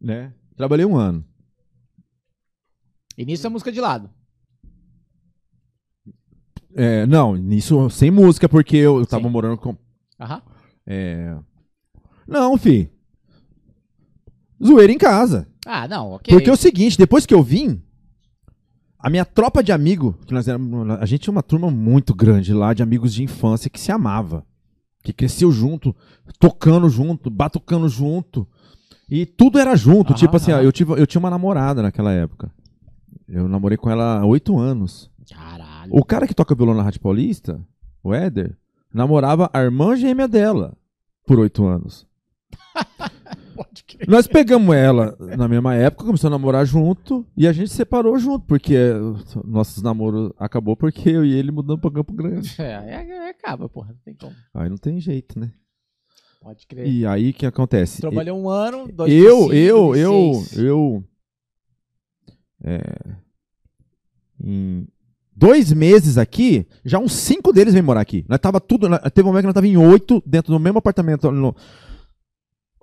né? Trabalhei um ano. E nisso a música de lado. É, não, nisso sem música, porque eu, eu tava Sim. morando com. Aham. É... Não, fi. Zoeira em casa. Ah, não, ok. Porque é o seguinte, depois que eu vim, a minha tropa de amigo, que nós éramos, a gente tinha uma turma muito grande lá de amigos de infância que se amava, que cresceu junto, tocando junto, batucando junto, e tudo era junto. Aham, tipo assim, aham. eu, tive, eu tinha uma namorada naquela época. Eu namorei com ela há oito anos. Caralho. O cara que toca violão na Rádio Paulista, o Éder, namorava a irmã gêmea dela por oito anos. Pode crer. Nós pegamos ela na mesma época, começamos a namorar junto e a gente separou junto, porque nossos namoros acabou porque eu e ele mudamos pra Campo Grande. É, é, é, acaba, porra. Não tem como. Aí não tem jeito, né? Pode crer. E aí o que acontece? Trabalhou um ano, dois eu, cinco, eu, eu, 16. eu, é, em dois meses aqui, já uns cinco deles vêm morar aqui. Nós tava tudo, nós- teve um momento que nós tava em oito dentro do mesmo apartamento, no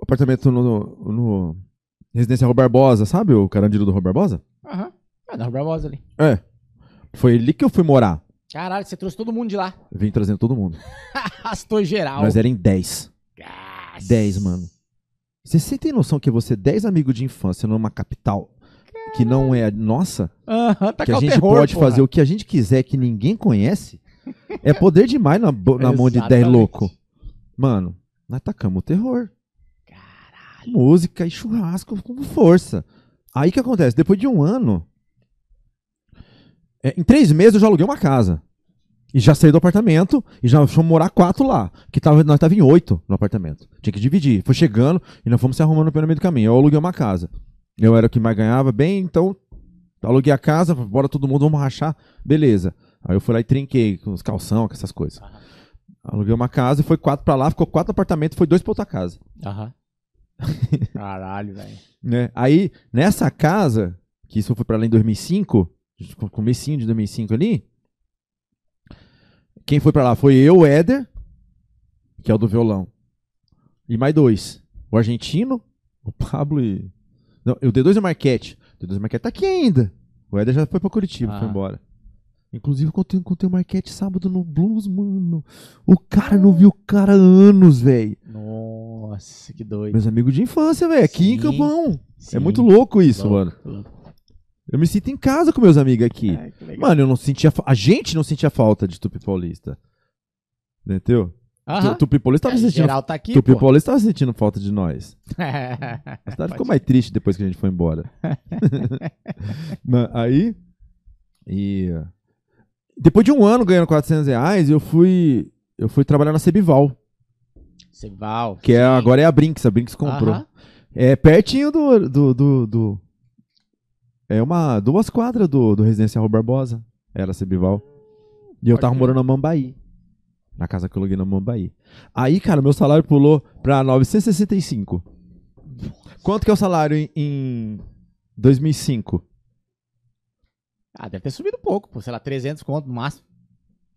apartamento no, no, Residência Rua Barbosa, sabe o Carandiru do Rua Barbosa? Aham. É, na Rua Barbosa ali. É. Foi ali que eu fui morar. Caralho, você trouxe todo mundo de lá. Eu vim trazendo todo mundo. Arrastou geral. Nós era em 10. Nossa. 10, mano. Você, você tem noção que você 10 amigos de infância numa capital que não é nossa? Aham, tá que a gente pode fazer o que a gente quiser que ninguém conhece? É poder demais na, bo- na mão de 10 Exatamente. louco. Mano, nós tacamos o terror. Música e churrasco com força. Aí o que acontece? Depois de um ano, é, em três meses eu já aluguei uma casa. E já saí do apartamento e já fomos morar quatro lá. Que tava, nós tava em oito no apartamento. Tinha que dividir. Foi chegando e nós fomos se arrumando pelo meio do caminho. Eu aluguei uma casa. Eu era o que mais ganhava bem, então aluguei a casa, bora todo mundo, vamos rachar. Beleza. Aí eu fui lá e trinquei com os calção, com essas coisas. Aluguei uma casa e foi quatro pra lá, ficou quatro no apartamento, foi dois pra outra casa. Aham. Caralho, velho. né? Aí, nessa casa, que isso foi pra lá em 2005, com- comecinho de 2005 ali, quem foi pra lá foi eu, o Éder, que é o do violão, e mais dois. O argentino, o Pablo e... Não, o D2 e o Marquete. O D2 e o Marquete tá aqui ainda. O Éder já foi pra Curitiba, Ah. foi embora. Inclusive, eu contei, contei o Marquete sábado no Blues, mano. O cara não viu o cara há anos, velho. Nossa, que doido. Meus amigos de infância, velho. Aqui em. Campão. Sim. É muito louco isso, Louco, mano. louco. Eu me sinto em casa com meus amigos aqui. É, legal. Mano, eu não sentia. A gente não sentia falta de Tupi Paulista. Entendeu? Tu- Tupi Paulista tava É, sentindo. geral tá aqui, Tupi pô. Paulista tava sentindo falta de nós. A cidade ficou mais triste depois que a gente foi embora. Aí. E. Depois de um ano ganhando 400 reais, eu fui. Eu fui trabalhar na Cebival. Ceval. Que é, agora é a Brinks. A Brinks comprou. Aham. É pertinho do. do, do, do- é uma. Duas quadras do, do Residencial Barbosa. Era a Cebival. E eu Pode tava crer. morando na Mambaí. Na casa que eu aluguei na Mambaí. Aí, cara, meu salário pulou pra 965. Quanto que é o salário em, em 2005? Ah, deve ter subido pouco, pô. Sei lá, 300 conto no máximo.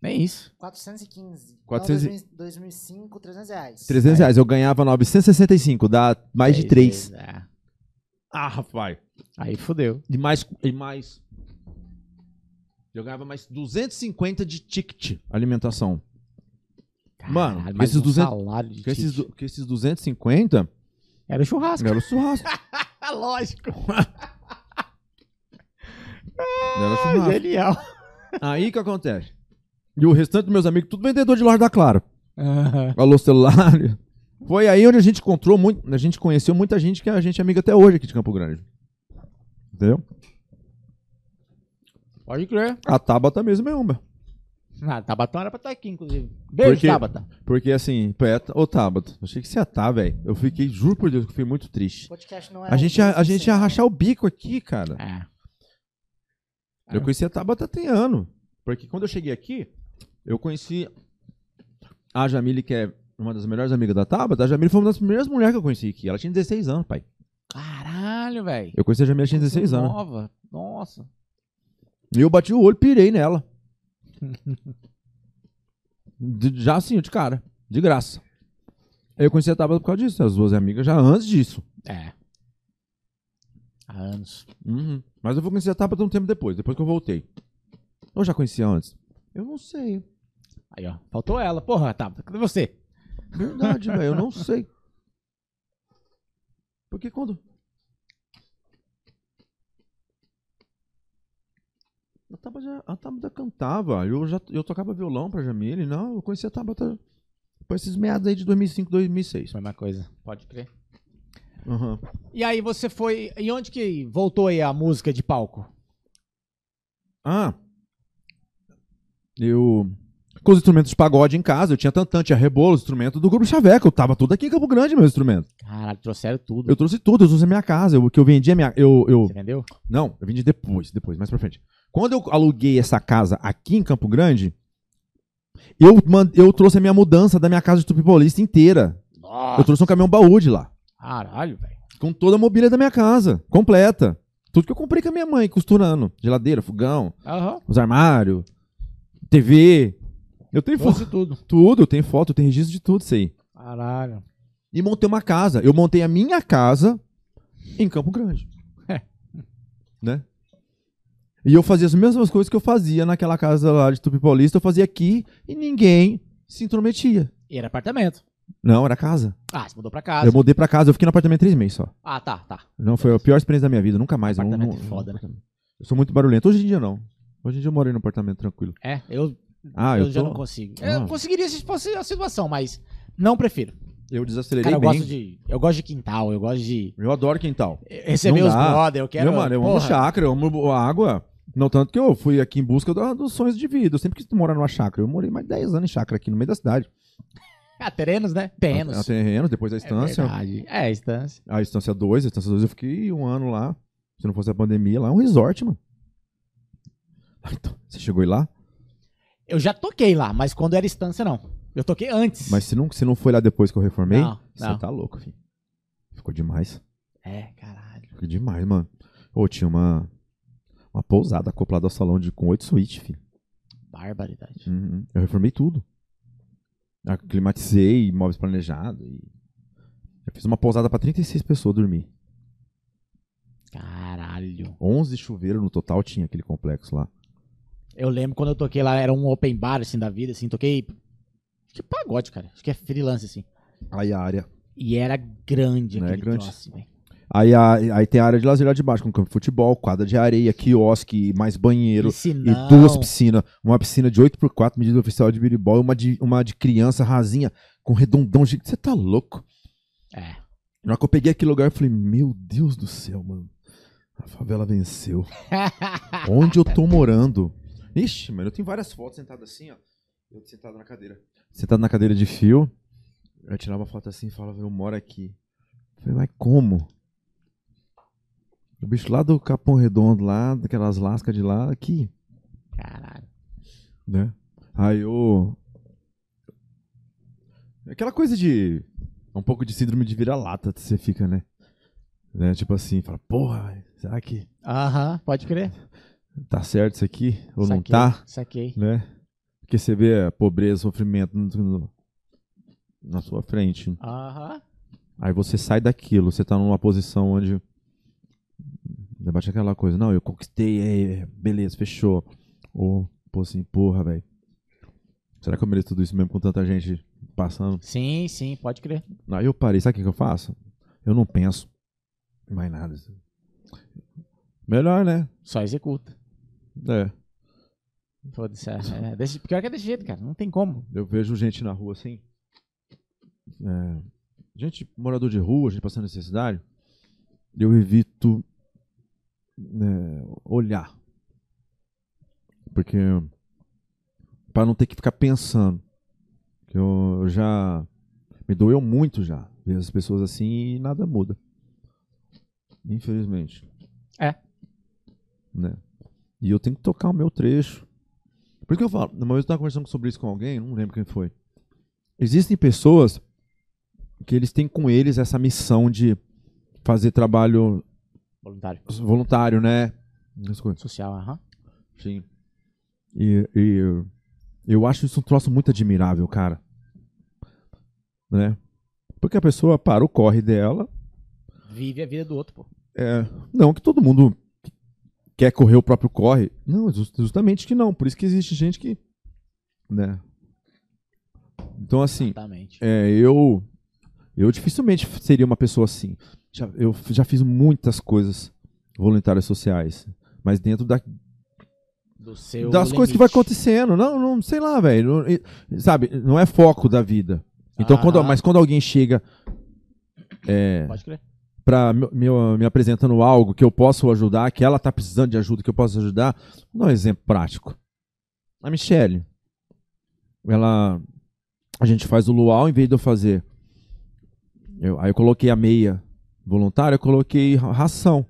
Nem isso. 415. 400 e- Não, 2000 2005, 300 reais. 300 reais. Eu ganhava 965. Dá mais de Três 3. vezes, é. Ah, rapaz. Aí fudeu. E mais. E mais. Eu ganhava mais 250 de ticket alimentação. Mano, Caralho, mais esses um 200 salário de Com esses, ticket. com esses 250, Era o churrasco. era o churrasco. Lógico. Era o Ah, churrasco. genial. Aí o que acontece? E o restante dos meus amigos, tudo vendedor de loja da Claro. Aham. Alô celular. Foi aí onde a gente encontrou muito, a gente conheceu muita gente que a gente é amiga até hoje aqui de Campo Grande. Entendeu? Pode crer. A Tabata mesmo é uma. Ah, Tabatão era pra estar aqui, inclusive. Beijo, Porque- Tabata. Porque assim, poeta, ô Tabata, achei que você ia estar, velho. Eu fiquei, juro por Deus, que eu fiquei muito triste. Podcast não é A gente, ia, a gente ia rachar o bico aqui, cara. É. Eu conheci a Tabata tem ano. Porque quando eu cheguei aqui, eu conheci a Jamile, que é uma das melhores amigas da Tabata. A Jamile foi uma das primeiras mulheres que eu conheci aqui. Ela tinha 16 anos, pai. Caralho, velho. Eu conheci a Jamile, ela tinha 16 anos. Nova. Nossa. E eu bati o olho e pirei nela. De- já assim, de cara. De graça. Eu conheci a Tabata por causa disso. As duas amigas já antes disso. É. Há anos. Uhum. Mas eu vou conhecer a Tabata um tempo depois, depois que eu voltei. Eu já conhecia antes? Eu não sei. Aí, ó. Faltou ela. Porra, Tabata. Cadê você? Verdade, velho, eu não sei. Porque quando. A Tabata, a Tabata cantava, eu já eu tocava violão pra Jamile, não, eu conhecia a Tabata por esses meados aí de 2005, 2006. Foi uma coisa. Pode crer. Uhum. E aí você foi. E onde que voltou aí a música de palco? Ah, eu. Com os instrumentos de pagode em casa, eu tinha tantante, tinha rebolo, instrumento do grupo Chaveco, eu tava tudo aqui em Campo Grande, meu instrumento. Caralho, trouxeram tudo. Eu trouxe tudo, eu trouxe a minha casa, eu, que eu vendia minha. Eu, eu, Você vendeu? Não, eu vendi depois, depois, mais pra frente. Quando eu aluguei essa casa aqui em Campo Grande, eu, man- eu trouxe a minha mudança da minha casa de Tupi Paulista inteira. Nossa. Eu trouxe um caminhão baú de lá. Caralho, velho. Com toda a mobília da minha casa, completa. Tudo que eu comprei com a minha mãe, costurando. Geladeira, fogão, Aham. os armários, TV. Eu tenho foto. Trouxe tudo. Tudo, eu tenho foto, tenho registro de tudo isso aí. Caralho. E montei uma casa. Eu montei a minha casa em Campo Grande. É. Né? E eu fazia as mesmas coisas que eu fazia naquela casa lá de Tupi Paulista, eu fazia aqui e ninguém se intrometia. E era apartamento. Não, era casa. Ah, você mudou pra casa. Eu mudei pra casa, eu fiquei no apartamento três meses só. Ah, tá, tá. Não, foi a pior experiência da minha vida, nunca mais. eu não- Apartamento não- é foda, né? Eu sou muito barulhento. Hoje em dia não. Hoje em dia eu morei num apartamento tranquilo. É, eu, Ah, eu, eu, já tô... não consigo. Ah. Eu conseguiria se fosse a situação, mas não prefiro. Eu desacelerei Cara, eu bem. gosto de. Eu gosto de quintal, eu gosto de Eu adoro quintal. receber Não os dá. brother, eu quero. Meu mano, eu amo porra, chácara, eu amo a água. Não tanto que eu fui aqui em busca dos sonhos de vida. Eu sempre quis morar numa chácara. Eu morei mais de 10 anos em chácara aqui no meio da cidade. Ah, terrenos, né? Terrenos. A, a terreno, depois a É estância. verdade. É, a estância. a estância 2, a estância 2 eu fiquei um ano lá. Se não fosse a pandemia, lá é um resort, mano. Ah, então, você chegou lá? Eu já toquei lá, mas quando era estância, não. Eu toquei antes. Mas se não, se não foi lá depois que eu reformei, Não, você não. tá louco, filho. Ficou demais. É, caralho. Ficou demais, mano. Ô, tinha uma, uma pousada acoplada ao salão de, com oito suítes, filho. Barbaridade. Uhum. Eu reformei tudo. Aclimatizei, móveis planejados. E... Eu fiz uma pousada pra 36 pessoas dormir. Caralho. 11 chuveiros no total tinha aquele complexo lá. Eu lembro quando eu toquei lá, era um open bar, assim, da vida, assim, toquei. Acho que pagode, cara. Acho que é freelance, assim. Aí a área. E era grande Não é grande? troço, velho. Aí, a, aí tem a área de lazer lá de baixo, com campo de futebol, quadra de areia, quiosque, mais banheiro. Piscinão. E duas piscinas. Uma piscina de 8x4, medida oficial de biribol, e uma de, uma de criança rasinha, com redondão gigante. Você tá louco? É. Na hora que eu peguei aquele lugar, eu falei, meu Deus do céu, mano. A favela venceu. Onde eu tô morando? Ixi, mano, eu tenho várias fotos sentado assim, ó. Eu sentado na cadeira. Sentado na cadeira de fio. Eu tirava uma foto assim e falava, eu moro aqui. Eu falei, mas como? O bicho lá do Capão Redondo, lá, daquelas lascas de lá, aqui, Caralho. né? Aí eu. Aquela coisa de. Um pouco de síndrome de vira-lata que você fica, né? né? Tipo assim, fala, porra, será que Aham, pode crer. Tá certo isso aqui? Ou não Saquei, tá? Saquei. Né? Porque você vê a pobreza, sofrimento no- no- na sua frente. Aham. Aí você sai daquilo, você tá numa posição onde. Debate aquela coisa, não, eu conquistei, é, beleza, fechou. Ou, pô, assim, porra, velho. Será que eu mereço tudo isso mesmo com tanta gente passando? Sim, sim, pode crer. Aí eu parei, sabe o que, que eu faço? Eu não penso em mais nada. Melhor, né? Só executa. É. Foda-se. É, é desse, pior que é desse jeito, cara. Não tem como. Eu vejo gente na rua assim. é, gente, morador de rua, gente passando necessidade. Eu evito né, olhar. Porque. Pra não ter que ficar pensando. Que eu, eu já. Me doeu muito já. Ver as pessoas assim e nada muda. Infelizmente. É. Né? E eu tenho que tocar o meu trecho. Por isso que eu falo, uma vez eu estava conversando sobre isso com alguém, não lembro quem foi. Existem pessoas que eles têm com eles essa missão de fazer trabalho Voluntário. voluntário, né? Social, aham. Sim. E, e eu acho isso um troço muito admirável, cara. Né? Porque a pessoa para o corre dela. Vive a vida do outro, pô. É, não que todo mundo quer correr o próprio corre. Não, jus- justamente que não. Por isso que existe gente que. Né? Então, assim, Exatamente. é, eu. Eu dificilmente seria uma pessoa assim. Já- eu já fiz muitas coisas voluntárias sociais. Mas dentro da, Do seu das coisas que vai limite. acontecendo. Não, não sei lá, velho. Sabe, não é foco da vida. Então, quando, mas quando alguém chega é, Pode crer. Pra me, me, apresentando algo que eu posso ajudar, que ela tá precisando de ajuda, que eu posso ajudar, vou dar um exemplo prático. A Michelle, ela, a gente faz o luau, em vez de eu fazer, eu, aí eu coloquei a meia voluntária, eu coloquei ra- ração,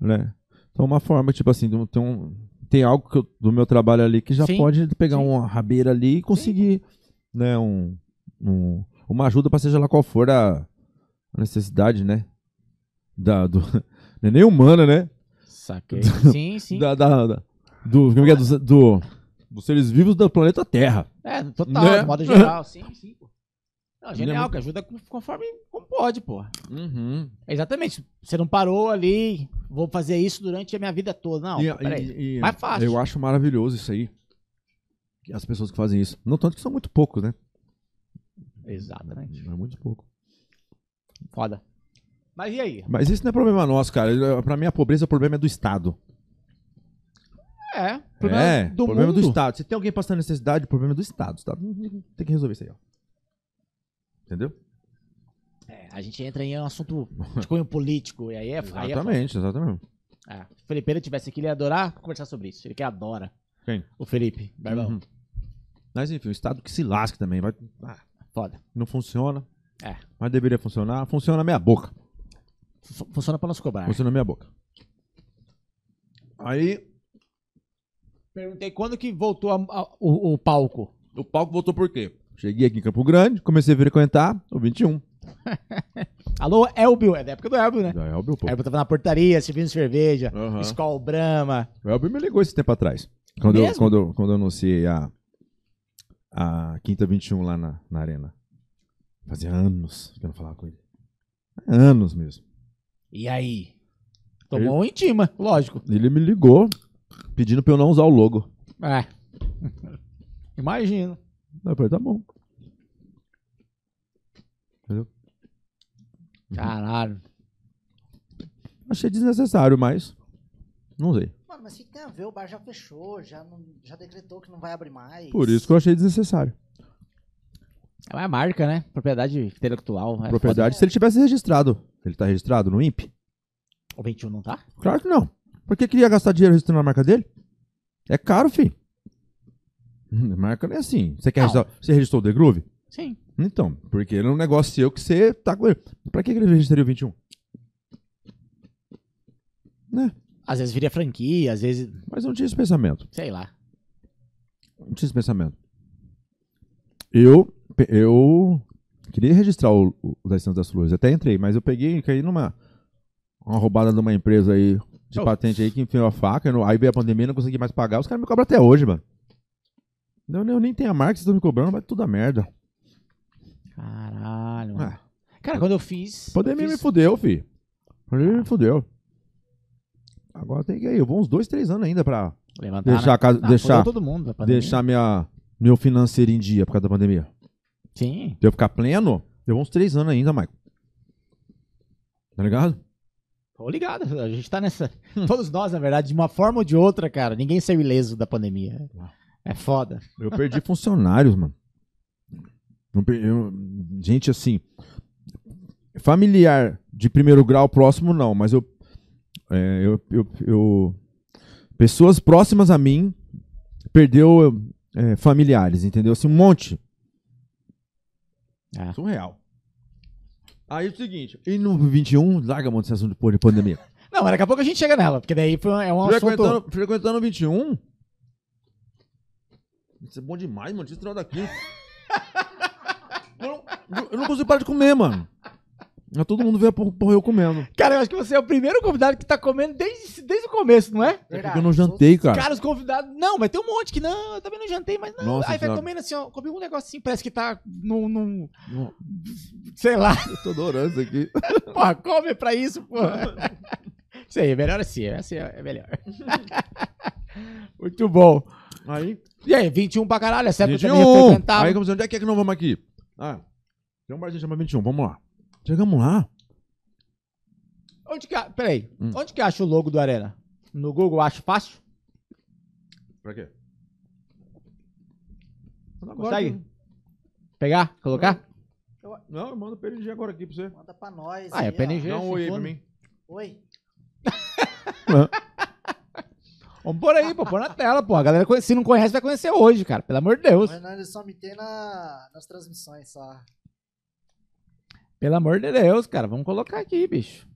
né? Então, uma forma, tipo assim, tem, um, tem algo eu- do meu trabalho ali que já Sim, pode pegar sim. uma rabeira ali e conseguir, né, um, um- uma ajuda para seja lá qual for a, a necessidade, né? Da, do, não é nem humana, né? Saquei. Sim, sim. Da, da, da- do, como é é? do, do- dos seres vivos do planeta Terra. É, total, Né? de modo geral, sim, sim, pô. Não, genial, que ajuda conforme como pode, pô. Uhum. Exatamente. Você não parou ali, vou fazer isso durante a minha vida toda. Não, E- pô, peraí. e- e- Mais fácil. Eu acho maravilhoso isso aí. As pessoas que fazem isso. Não tanto que são muito poucos, né? Exatamente. É muito pouco. Foda. Mas e aí? Mas isso não é problema nosso, cara. Pra mim, a pobreza, o problema é do Estado. É, problema é, do problema mundo. do Estado. Se tem alguém passando necessidade, o problema é do Estado. O Estado tem que resolver isso aí, ó. Entendeu? É, a gente entra em um assunto de cunho político, e aí é, aí é. Exatamente, exatamente. É, se o Felipe tivesse aqui, ele ia adorar conversar sobre isso. Ele que adora. Quem? O Felipe, Barbão. Uhum. Mas enfim, o Estado que se lasque também. Vai... ah, Foda. não funciona. É. Mas deveria funcionar. Funciona meia boca. Fu- Funciona pra nos cobrar. Funciona meia boca. Aí, Perguntei quando que voltou a- a- o, o palco. o palco voltou por quê? Cheguei aqui em Campo Grande, comecei a frequentar o 21. Alô, Elbio. É da época do Elbio, né? Já é o meu povo. Elbio tava na portaria, servindo cerveja, Aham. Skol Brahma. O Elber me ligou esse tempo atrás. Quando, eu, quando, quando eu anunciei a, a Quinta 21 lá na, na arena. Fazia anos que eu não falava com ele. Anos mesmo. E aí? Tomou um intima, lógico. Ele me ligou pedindo pra eu não usar o logo. É. Imagino. Eu falei, tá bom. Entendeu? Caralho. Achei desnecessário, mas. Não usei. Mano, mas o que que tem a ver? O bar já fechou, já, não, já decretou que não vai abrir mais. Por isso que eu achei desnecessário. É uma marca, né? Propriedade intelectual. É Propriedade, se ele tivesse registrado. Ele tá registrado no INPE? O 21 não tá? Claro que não. Por que queria gastar dinheiro registrando a marca dele? É caro, filho. Marca não é assim. Você quer Não. registrar, Você registrou o The Groove? Sim. Então, porque ele é um negócio seu que você tá com ele. Pra que ele registraria o 21? Né? Às vezes viria franquia, às vezes, Mas eu não tinha esse pensamento. sei lá. Não tinha esse pensamento. Eu, eu queria registrar o, o da Estância das Flores. Até entrei, mas eu peguei e caí numa uma roubada de uma empresa aí de Oh. patente aí que enfiou a faca. aí veio a pandemia não consegui mais pagar. Os caras me cobram até hoje, mano. Eu, eu nem tenho a marca, vocês estão me cobrando, vai tudo a merda. Caralho. mano. Ah, Cara, quando eu fiz. pandemia eu me fiz- fudeu, fi. Pandemia me fudeu. Agora tem que ir. Eu vou uns dois, três anos ainda pra Levantar, deixar, né? a casa, Ah, deixar, todo mundo. deixar minha, meu financeiro em dia por causa da pandemia. Sim. De eu ficar pleno, eu vou uns três anos ainda, Michael. Tá ligado? Tô ligado. A gente tá nessa. Todos nós, na verdade, de uma forma ou de outra, cara. Ninguém saiu ileso da pandemia. É foda. Eu perdi funcionários, mano. Não per- eu- gente assim. Familiar de primeiro grau próximo, não, mas eu. é, eu, eu, eu- pessoas próximas a mim perdeu é, familiares, entendeu? Assim, um monte. É. Surreal. Aí é o seguinte, e no 21, larga a mão desse assunto de pandemia. Não, mas daqui a pouco a gente chega nela, porque daí é um assunto. Frequentando, frequentando o 21. Isso é bom demais, mano. Tira esse daqui. eu, não, eu não consigo parar de comer, mano. Todo mundo vê a porra, porra eu comendo. Cara, eu acho que você é o primeiro convidado que tá comendo desde, desde o começo, não é? É porque eu não jantei, cara. Cara, os convidados. Não, mas tem um monte que não, eu também não jantei, mas não. Nossa Aí vai comendo assim, ó. Comi um negocinho, parece que tá num. num Não, sei lá. Eu tô adorando isso aqui. Porra, come pra isso, porra. Isso aí, é melhor assim, assim é melhor. Muito bom. Aí, E aí, 21 pra caralho, essa época eu 21. também frequentava. Aí, como assim, onde é que é que nós vamos aqui? Ah, tem um barzinho chamado 21, vamos lá. Chegamos lá. Onde que, a- peraí, Hum. onde que acha o logo do Arena? No Google acho fácil? Pra quê? Consegue? Pegar? Colocar? Não, eu mando o PNG agora aqui pra você. Manda pra nós. Ah, é aí, ó. PNG. Dá um oi aí pra mim. Oi. Vamos por aí, pô, pôr na tela, pô. A galera, conhe- se não conhece, vai conhecer hoje, cara. Pelo amor de Deus. Renan ele só me tem na, nas transmissões só. Pelo amor de Deus, cara. Vamos colocar aqui, bicho.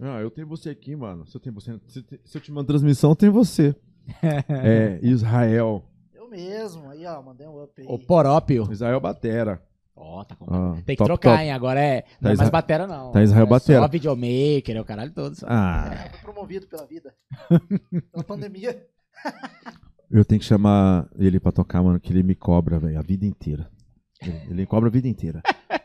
Ah, eu tenho você aqui, mano. Se eu, tenho você, se, se eu te mando transmissão, tem você. é, Israel. Eu mesmo. Aí, ó, mandei um up aí. O Porópio. Israel Batera. Ó, tá com... Ah, Tem que top, trocar, top. hein? Agora é. Não é Isra- mais batera, não. tá Israel é Batera. Só videomaker, é o caralho todo. só. Ah, Fui promovido pela vida. pela pandemia. eu tenho que chamar ele pra tocar, mano, que ele me cobra, velho, a vida inteira. Ele, cobra a vida inteira.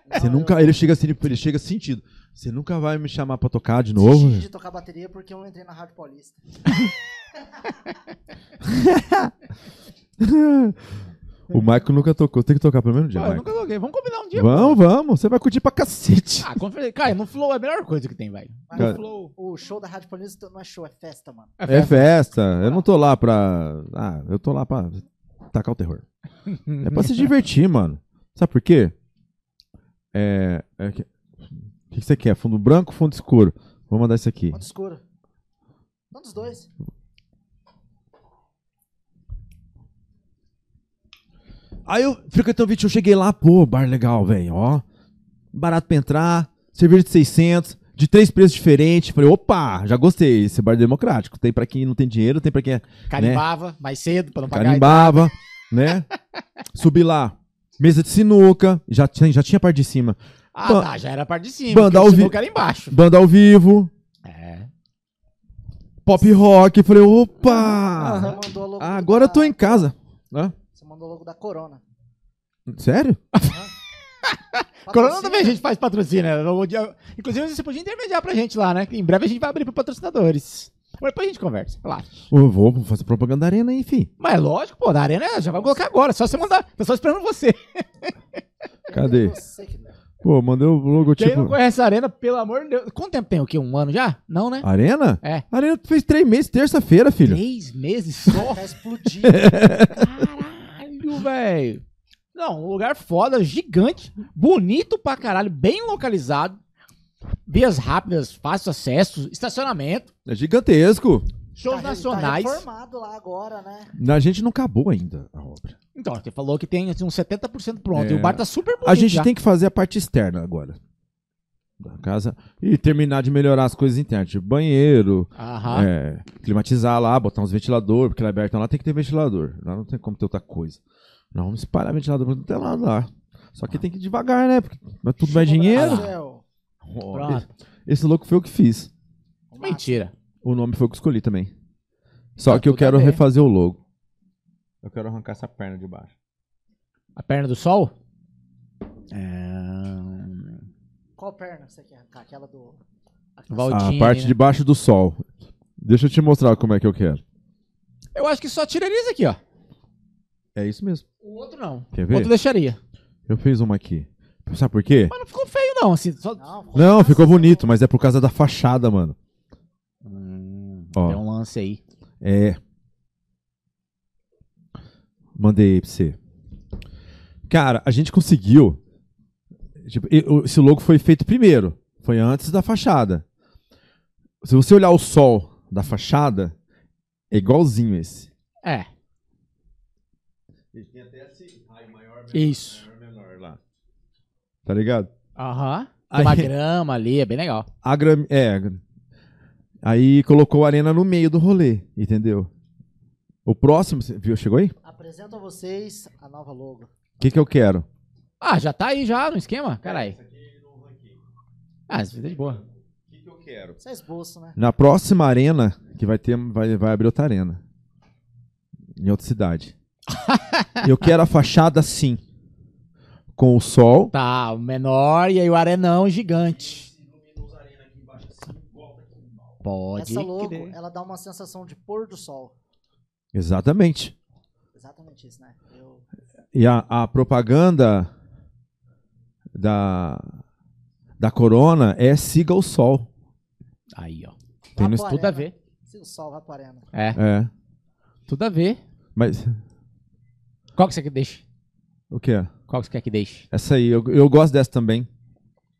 Não, Você eu- nunca. Ele chega assim, ele chega sentido. Você nunca vai me chamar pra tocar de desisti novo? de tocar bateria porque eu não entrei na Rádio Paulista. o Michael nunca tocou. Tem que tocar pelo menos um dia, Pô, eu nunca joguei. Vamos combinar um dia. pô. Vamos, vamos. Você vai curtir pra cacete. Ah, confer- cara, no Flow é a melhor coisa que tem, velho. Mas Cara- No Flow. O show da Rádio Paulista não é show, é festa, mano. É festa. Eu não tô lá pra. Ah, eu tô lá pra tacar o terror. É pra se divertir, mano. Sabe por quê? É. é que- O que que você quer? Fundo branco ou fundo escuro? Vou mandar isso aqui. Ponto escuro. Um dos dois. Aí eu frequentei o vídeo, eu cheguei lá, pô, bar legal, velho, ó. Barato pra entrar, cerveja de 600, de três preços diferentes. Falei, opa, já gostei, esse bar é democrático. Tem pra quem não tem dinheiro, tem pra quem é Carimbava mais cedo pra não pagar. carimbava, né? Subi lá, mesa de sinuca, já tinha, já tinha parte de cima. Ah, Ba- tá, já era a parte de cima. Banda ao o vi- sinuca era embaixo. Banda ao vivo, É. pop rock. Falei, opa, logo agora eu tô em casa. Hã? Você mandou logo da Corona. Sério? Corona também a gente faz patrocínio. né? Inclusive, você podia intermediar pra gente lá, né? Em breve a gente vai abrir pra patrocinadores. Mas depois a gente conversa, claro. Eu vou fazer propaganda da arena, aí, enfim. Mas é lógico, pô, da arena já vai colocar agora. Só você mandar. Tô só esperando você. Cadê? Que- Pô, mandei o Quem logotipo. não conhece a arena, pelo amor de Deus. Quanto tempo tem? O quê? Um ano já? Não, né? Arena? É. Arena fez três meses, terça-feira, filho. Três meses só? Tá explodindo. Caralho, velho. Não, um lugar foda, gigante, bonito pra caralho, bem localizado. Vias rápidas, fácil acesso, estacionamento, É gigantesco. shows Tá re- nacionais. Tá reformado lá agora, né? A gente não acabou ainda a obra. então, você falou que tem assim, uns 70% pronto. É. E o bar tá super bonito. A gente já. tem que fazer a parte externa agora. Da casa. E terminar de melhorar as coisas internas. Tipo banheiro, Aham. é, climatizar lá, botar uns ventiladores, porque lá aberto lá tem que ter ventilador. Lá não tem como ter outra coisa. Não, vamos espalhar ventilador pra não ter nada lá. Só que tem que ir devagar, né? Porque é tudo mais Chuva dinheiro. Brasil. Pronto. Esse louco foi eu que fiz. Mentira. O nome foi eu que escolhi também. Só Tá que eu tudo a quero ver. refazer o logo. Eu quero arrancar essa perna de baixo. A perna do sol? É... Qual perna você quer arrancar? Aquela do. Valdini, a parte né? de baixo do sol. Deixa eu te mostrar como é que eu quero. Eu acho que só tiraria isso aqui, ó. É isso mesmo. O outro não. Quer O ver? outro deixaria. Eu fiz uma aqui. Sabe por quê? Mas não ficou feio, não. Assim, só... Não, Não, ficou bonito, mas é por causa da fachada, mano. Hum, Ó. Tem um lance aí. É. Mandei aí pra você. Cara, a gente conseguiu. Tipo, esse logo foi feito primeiro. Foi antes da fachada. Se você olhar o sol da fachada, é igualzinho esse. É. Ele tem até esse raio maior, Isso. menor lá. Tá ligado? Aham. Tem Aí- uma grama ali, é bem legal. A gram... É. Aí colocou a arena no meio do rolê, entendeu? O próximo, você viu? Chegou aí? Apresento a vocês a nova logo. O que, que eu quero? Ah, já tá aí já no esquema? Caralhy. Ah, isso é de boa. O que, que eu quero? Isso é esboço, né? Na próxima arena, que vai ter, vai, vai abrir outra arena. Em outra cidade. eu quero a fachada assim. Com o sol. Tá, o menor e aí o arenão gigante. Pode Essa logo, crer. ela dá uma sensação de pôr do sol. Exatamente. Exatamente isso, né? Eu... E a, a propaganda da, da Corona é siga o sol. Aí, ó. Tem no Tudo a ver. Se o sol vai pra arena. É, É. tudo a ver. Mas Qual que você deixe? o que é? Qual que você quer que deixe? Essa aí, eu, eu gosto dessa também.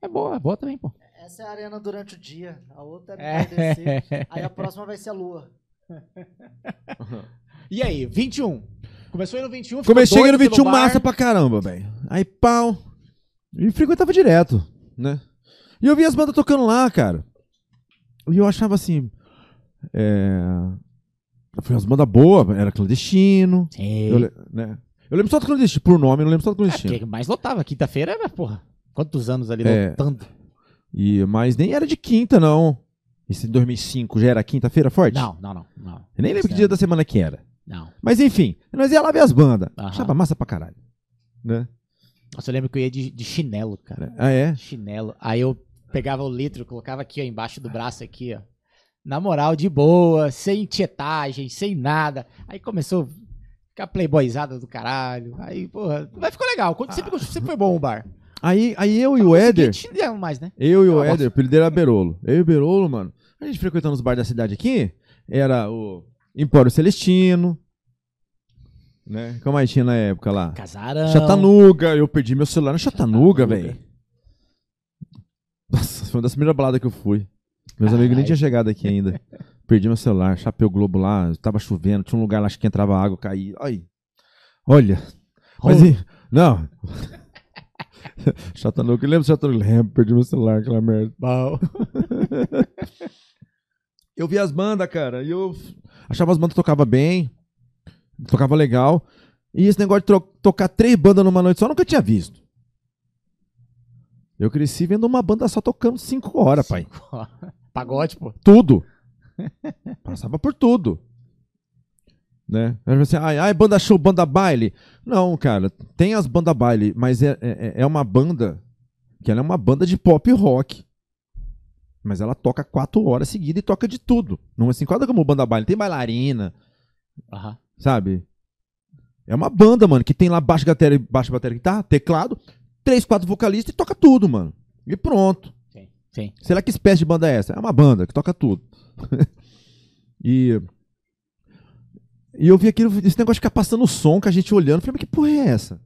É boa, é boa também, pô. Essa é a arena durante o dia. A outra é, É. Aí a próxima vai ser a lua. E aí, 21. Começou aí no 21, ficou Comecei doido no pelo 21 bar. massa pra caramba, velho. Aí pau. E frequentava direto, né? E eu via as bandas tocando lá, cara. E eu achava assim. É. Foi umas bandas boas, era clandestino. Sim. Eu, né? Eu lembro só do clandestino, por nome, eu não lembro só do É, clandestino. porque mais lotava. Quinta-feira era, porra. Quantos anos ali É. lotando? E, mas nem era de quinta, não. Esse em 2005 já era quinta-feira forte? Não, não, não. não. Eu nem lembro que dia da semana que era. Não. Mas enfim, nós ia lá ver as bandas. Aham. Achava massa pra caralho. Né? Nossa, eu lembro que eu ia de, de chinelo, cara. Ah, é? Chinelo. Aí eu pegava o litro, colocava aqui, ó, embaixo do braço aqui, ó. Na moral, de boa, sem tietagem, sem nada. Aí começou a ficar playboyzada do caralho. Aí, porra, mas ficou legal. Quando- Sempre, sempre foi bom o bar. Aí, aí eu e o Éder, mais, né? eu e o gosto. Éder, o apelido era Berolo. Eu e o Berolo, mano, a gente frequentando os bares da cidade aqui, era o Empório Celestino, né? Como mais tinha na época lá? Casarão. Chatanuga, eu perdi meu celular na Chatanuga, velho. Nossa, foi uma das primeiras baladas que eu fui. Meus amigos nem tinham chegado aqui ainda. Perdi meu celular, chapéu Globo lá, tava chovendo, tinha um lugar lá acho que entrava água, caía. Ai. Olha. Mas, e- não. Chatanuga, lembra do Chatanuga? Lembro, perdi meu celular, aquela merda. Bom. Eu vi as bandas, cara, e eu achava as bandas que tocava bem, tocava legal. E esse negócio de tocar três bandas numa noite só eu nunca tinha visto. Eu cresci vendo uma banda só tocando cinco horas, pai. Pagode, pô. Tudo. Passava por tudo. Né? Aí você, ai, ai, banda show, banda baile. Não, cara, tem as banda baile, mas é, é, é uma banda que ela é uma banda de pop rock. Mas ela toca quatro horas seguidas e toca de tudo. Não é assim, quase como banda baile. Tem bailarina, Aham. sabe? É uma banda, mano, que tem lá baixo bateria, baixo bateria, guitarra, teclado, três, quatro vocalistas e toca tudo, mano. E pronto. Sim. Sim. Sei lá que espécie de banda é essa. É uma banda que toca tudo. e. E eu vi aquilo, esse negócio de ficar passando o som com a gente olhando. Falei, mas que porra é essa?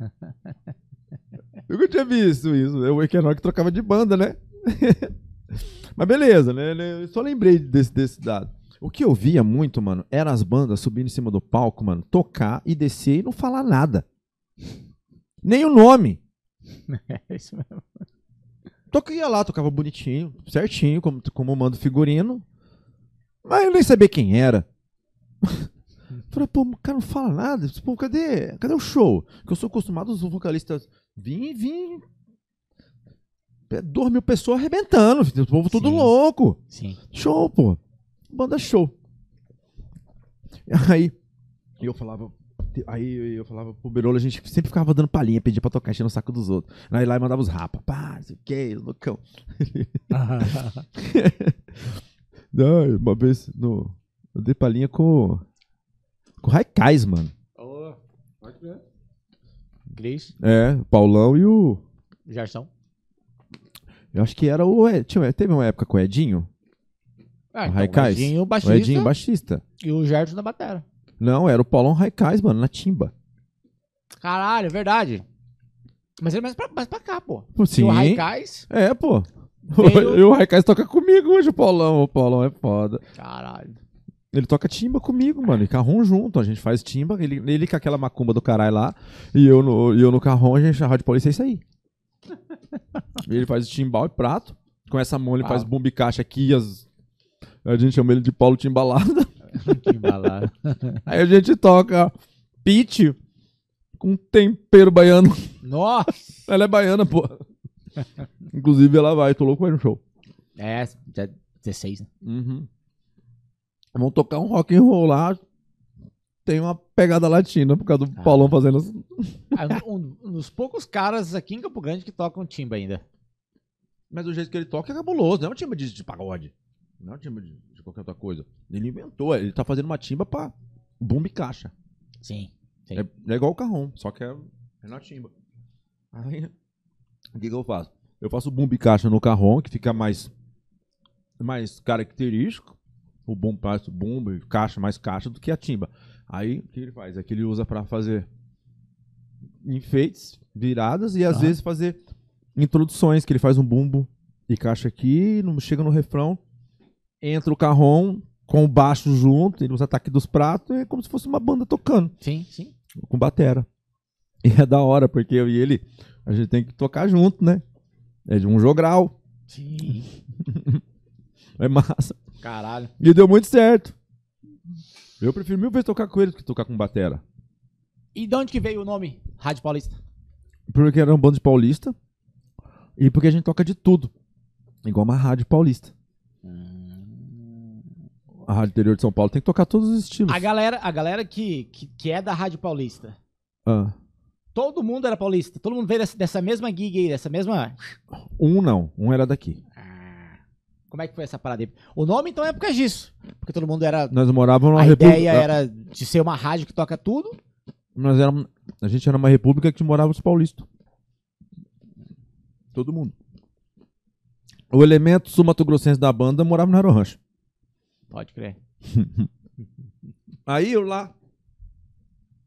eu nunca tinha visto isso. Eu que trocava de banda, né? mas beleza, né? Eu só lembrei desse, desse dado. O que eu via muito, mano, eram as bandas subindo em cima do palco, mano, tocar e descer e não falar nada. Nem o nome. É isso mesmo. Toca ia lá, tocava bonitinho, certinho, como, como manda o figurino. Mas eu nem sabia quem era. Falei, pô, o cara não fala nada. Pô, cadê, cadê o show? Que eu sou acostumado os vocalistas vim, vim. é, Duas mil pessoas arrebentando, o povo tudo Sim. louco. Sim. Show, pô. Banda show. Aí eu falava. Aí eu falava pro Berolo, a gente sempre ficava dando palhinha, pedia pra tocar, enchendo o saco dos outros. Aí lá e mandava os rapa. Pá, não sei o que, loucão. Não, uma vez no, eu dei palhinha com. Com o Raikais, mano. Ô, pode ver. Gris, É, o Paulão e o. Gerson. Eu acho que era o. Ed- tinha- teve uma época com o Edinho? Ah, O então, Raikais? o Edinho, o O baixista, Edinho baixista. e o Gerson da batera. Não, era o Paulão Raikais, mano, na timba. Caralho, é verdade. Mas ele é mais pra, mais pra cá, pô. Pô, E Sim. o Raikais, É, pô. Veio- E o Raikais toca comigo hoje, o Paulão. O Paulão é foda. caralho. Ele toca timba comigo, mano. E carrom junto. A gente faz timba. Ele, ele com aquela macumba do caralho lá. E eu no, e eu no carrom, a gente, a Rádio Paulista é isso aí. ele faz timbal e prato. Com essa mão ele Uau. faz bumbo e caixa aqui. As, a gente chama ele de Paulo Timbalada. que embalado. Aí a gente toca pitch com tempero baiano. Nossa! Ela é baiana, pô. Inclusive ela vai. Tô louco pra ir no show. É, já 16, né? Uhum. Vamos tocar um rock and roll lá. Tem uma pegada latina por causa do Ah. Paulão fazendo as... Ah, um, um dos poucos caras aqui em Campo Grande que tocam timba ainda. Mas o jeito que ele toca é cabuloso. Não é um timba de, de pagode. Não é um timba de, de qualquer outra coisa. Ele inventou. Ele tá fazendo uma timba pra bumbo e caixa. Sim. Sim. É, é igual o carrom, só que é, é na timba. Aí, o que, que eu faço? Eu faço bumbo e caixa no carrom, que fica mais, mais característico. O bumbo faz bumbo e caixa mais caixa do que a timba. Aí, o que ele faz? É que ele usa pra fazer enfeites, viradas e às Aham. vezes fazer introduções, que ele faz um bumbo e caixa aqui, no- chega no refrão, entra o carrom com o baixo junto, ele usa ataque dos pratos, é como se fosse uma banda tocando Sim, sim. com batera. E é da hora, porque eu e ele, a gente tem que tocar junto, né? É de um jogral. Sim. É massa. Caralho. E deu muito certo. Eu prefiro mil vezes tocar com ele do que tocar com batera. E de onde que veio o nome Rádio Paulista? Porque era um bando de paulista. E porque a gente toca de tudo. Igual uma rádio paulista. A rádio interior de São Paulo tem que tocar todos os estilos. A galera, a galera que, que, que é da Rádio Paulista, Ah. Todo mundo era paulista. Todo mundo veio dessa, dessa mesma gig aí, dessa mesma. Um não, um era daqui. Ah, Como é que foi essa parada aí? O nome então é por causa disso. Porque todo mundo era. Nós morávamos numa A república. ideia era de ser uma rádio que toca tudo. Nós éramos, a gente era uma república que morava os paulistas. Todo mundo. O elemento sul-mato-grossense da banda morava no Aero Rancho. Pode crer. Aí eu lá,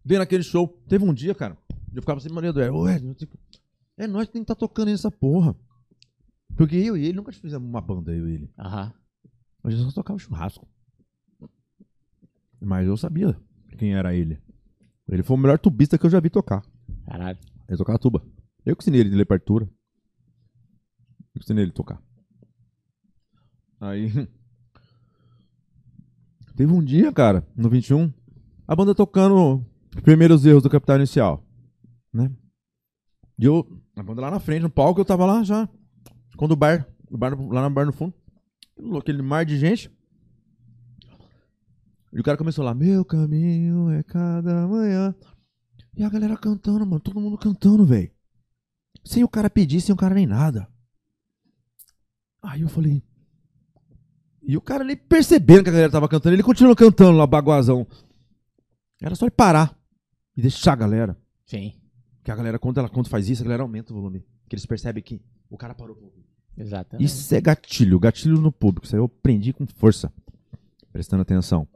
vendo aquele show, teve um dia, cara, eu ficava assim, Maria do Ed, ô Ed, é nós que tem que estar tocando nessa porra. Porque eu e ele nunca fizemos uma banda, eu e ele. Aham. A gente só tocava churrasco. Mas eu sabia quem era ele. Ele foi o melhor tubista que eu já vi tocar. Caralho. Ele tocava tuba. Eu que ensinei ele de ler partitura. Eu que ensinei ele tocar. Aí. Teve um dia, cara, no 21, a banda tocando os primeiros erros do Capital Inicial. Né? E eu, a banda lá na frente, no palco, eu tava lá já. Quando o bar, o bar lá no bar no fundo, aquele mar de gente. E o cara começou lá, meu caminho é cada manhã. E a galera cantando, mano. Todo mundo cantando, velho. Sem o cara pedir, sem o cara nem nada. Aí eu falei. E o cara nem percebendo que a galera tava cantando, ele continuou cantando lá, baguazão. Era só ele parar e deixar a galera. Sim. Que a galera, quando ela quando faz isso, a galera aumenta o volume. Que eles percebem que o cara parou pra ouvir. Exatamente. Isso é gatilho, gatilho no público. Isso aí eu aprendi com força. Prestando atenção.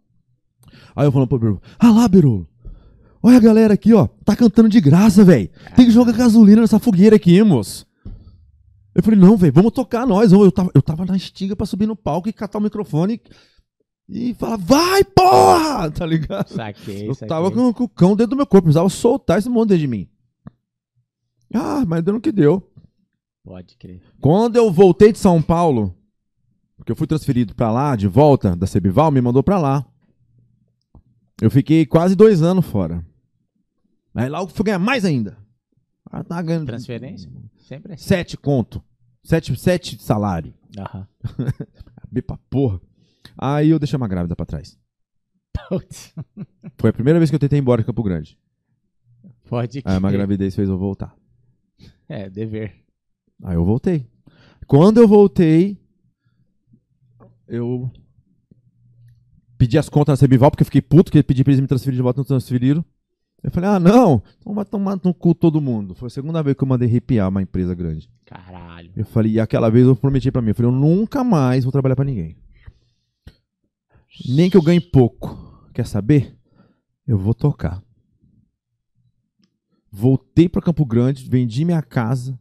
Aí eu falando pro Birolo, ah lá, Birolo. Olha a galera aqui, ó. Tá cantando de graça, velho. Tem que jogar gasolina nessa fogueira aqui, moço. Eu falei, não, velho, vamos tocar nós. Eu tava, eu tava na estiga pra subir no palco e catar o microfone e, e falar, vai, porra! Tá ligado? Saquei, Eu saquei. tava com, com o cão dentro do meu corpo, precisava soltar esse monte dentro de mim. Ah, mas deu no que deu. Pode crer. Quando eu voltei de São Paulo, porque eu fui transferido pra lá, de volta da Cebival, me mandou pra lá. Eu fiquei quase dois anos fora. Aí lá eu fui ganhar mais ainda. Ah, tá ganhando. Transferência? Sempre assim. Sete conto. Sete, sete salário. Aham. Bem pra porra. Aí eu deixei uma grávida pra trás. Putz. Foi a primeira vez que eu tentei ir embora de Campo Grande. Pode Aí uma gravidez fez eu voltar. É, dever. Aí eu voltei. Quando eu voltei, eu pedi as contas na Cebival, porque eu fiquei puto que pedi pra eles me transferirem de volta, não transferiram. Eu falei, ah, não, então vai tomar no cu todo mundo. Foi a segunda vez que eu mandei arrepiar uma empresa grande. Caralho. Eu falei, e aquela vez eu prometi pra mim, eu falei, eu nunca mais vou trabalhar pra ninguém. Nem que eu ganhe pouco. Quer saber? Eu vou tocar. Voltei pra Campo Grande, vendi minha casa,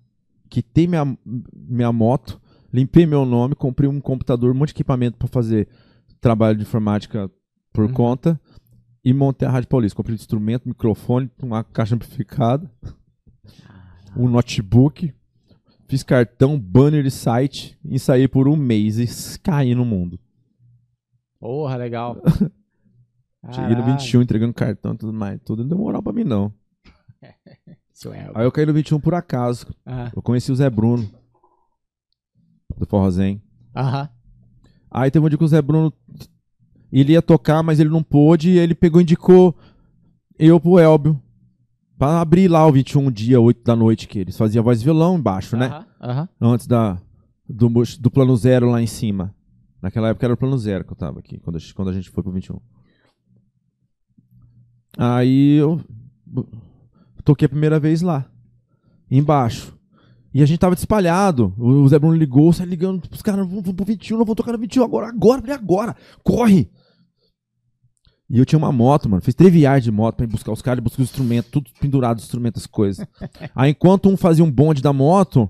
quitei minha, minha moto, limpei meu nome, comprei um computador, um monte de equipamento pra fazer trabalho de informática por Uhum. conta e montei a Rádio Paulista. Comprei instrumento, microfone, uma caixa amplificada, um notebook, fiz cartão, banner de site, ensaiei por um mês e caí no mundo. Porra, legal. Cheguei no Caralho. 21 entregando cartão e tudo mais. Tudo não deu moral pra mim, não. Aí eu caí no 21 por acaso. Ah, Eu conheci o Zé Bruno, do Forrozen. Aham. Aí teve um dia que o Zé Bruno, ele ia tocar, mas ele não pôde, e ele pegou e indicou eu pro Elbio. Pra abrir lá o 21 dia, 8 da noite, que eles faziam voz e violão embaixo, né? Aham. Aham. Antes da, do, do plano zero lá em cima. Naquela época era o plano zero que eu tava aqui, quando a gente, quando a gente foi pro 21. Aí eu toquei a primeira vez lá, embaixo. E a gente tava espalhado. O Zé Bruno ligou, sai ligando pros caras, vamos pro 21, não vou tocar no 21 agora, agora, falei, agora, corre! E eu tinha uma moto, mano. Fiz três viagens de moto pra ir buscar os caras, buscar os instrumentos, tudo pendurado, os instrumentos, as coisas. Aí enquanto um fazia um bonde da moto,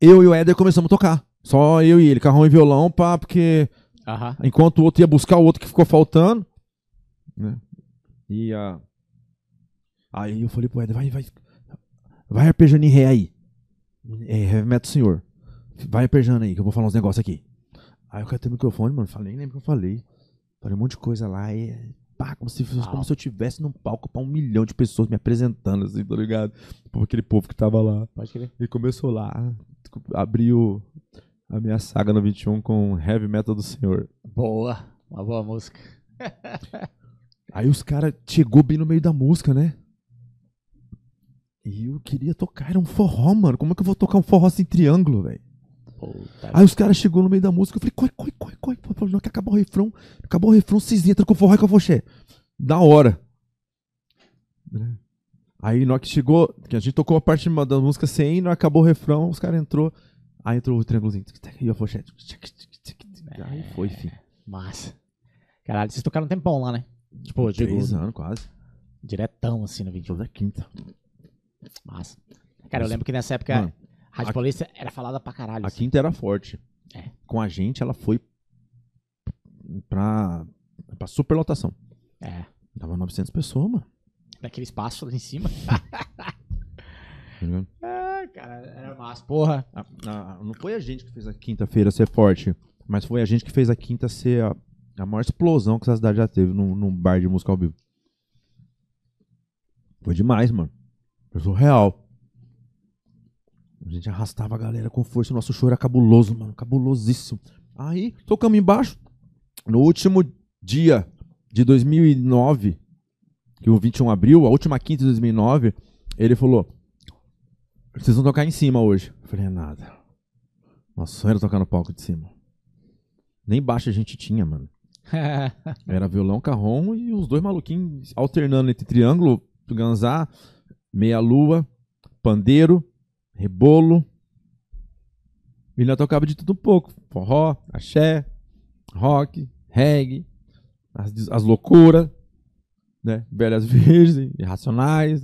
eu e o Éder começamos a tocar. Só eu e ele, carrão e violão, pá, porque Aham. enquanto o outro ia buscar o outro que ficou faltando. Né? E a. Aí eu falei pro Éder, vai, vai. Vai arpejando em ré aí. É, heavy metal senhor. Vai arpejando aí, que eu vou falar uns negócios aqui. Aí eu catei o microfone, mano. Falei, nem lembro o que eu falei. Falei um monte de coisa lá. E, pá, como se, como se eu tivesse num palco pra um milhão de pessoas me apresentando, assim, tá ligado? Por aquele povo que tava lá. Pode crer. E começou lá. Abriu a minha saga no 21 com Heavy Metal do Senhor. Boa. Uma boa música. Aí os caras chegou bem no meio da música, né? E eu queria tocar, era um forró, mano. Como é que eu vou tocar um forró sem triângulo, velho? Aí os caras chegou no meio da música, eu falei, coi, coi, coi, coi. Falei, não, que acabou o refrão. Acabou o refrão, vocês entram com o forró e com a foché. Da hora. Né? Aí na hora que chegou, que a gente tocou a parte da música sem, não acabou o refrão, os caras entrou. Aí entrou o triângulozinho. E a foché. Aí foi, filho. Massa. Caralho, vocês tocaram um tempão lá, né? Tipo, eu digo, Três anos quase. diretão assim no 21. Toda quinta. Massa. Cara, eu lembro que nessa época Mano, Rádio a- Paulista era falada pra caralho. A assim. quinta era forte. É. Com a gente, ela foi pra, pra superlotação. É. Dava 900 pessoas, mano. Naquele espaço lá em cima. Tá? Ah, cara, era massa. Porra. A- a- não foi a gente que fez a quinta-feira ser forte, mas foi a gente que fez a quinta ser a, a maior explosão que essa cidade já teve num, num bar de música ao vivo. Foi demais, mano. Eu sou real. A gente arrastava a galera com força. Nosso show era cabuloso, mano. Cabulosíssimo. Aí, tocamos embaixo. No último dia de 2009, que o 21 abril, a última quinta de 2009, ele falou: Vocês vão tocar em cima hoje. Eu falei: É nada. Nosso sonho era tocar no palco de cima. Nem baixo a gente tinha, mano. Era violão, carrom e os dois maluquinhos alternando entre triângulo, ganzá, meia-lua, pandeiro, rebolo. E nós tocava de tudo um pouco. Forró, axé, rock, reggae, as, as loucuras, né? Velhas Virgens, Irracionais.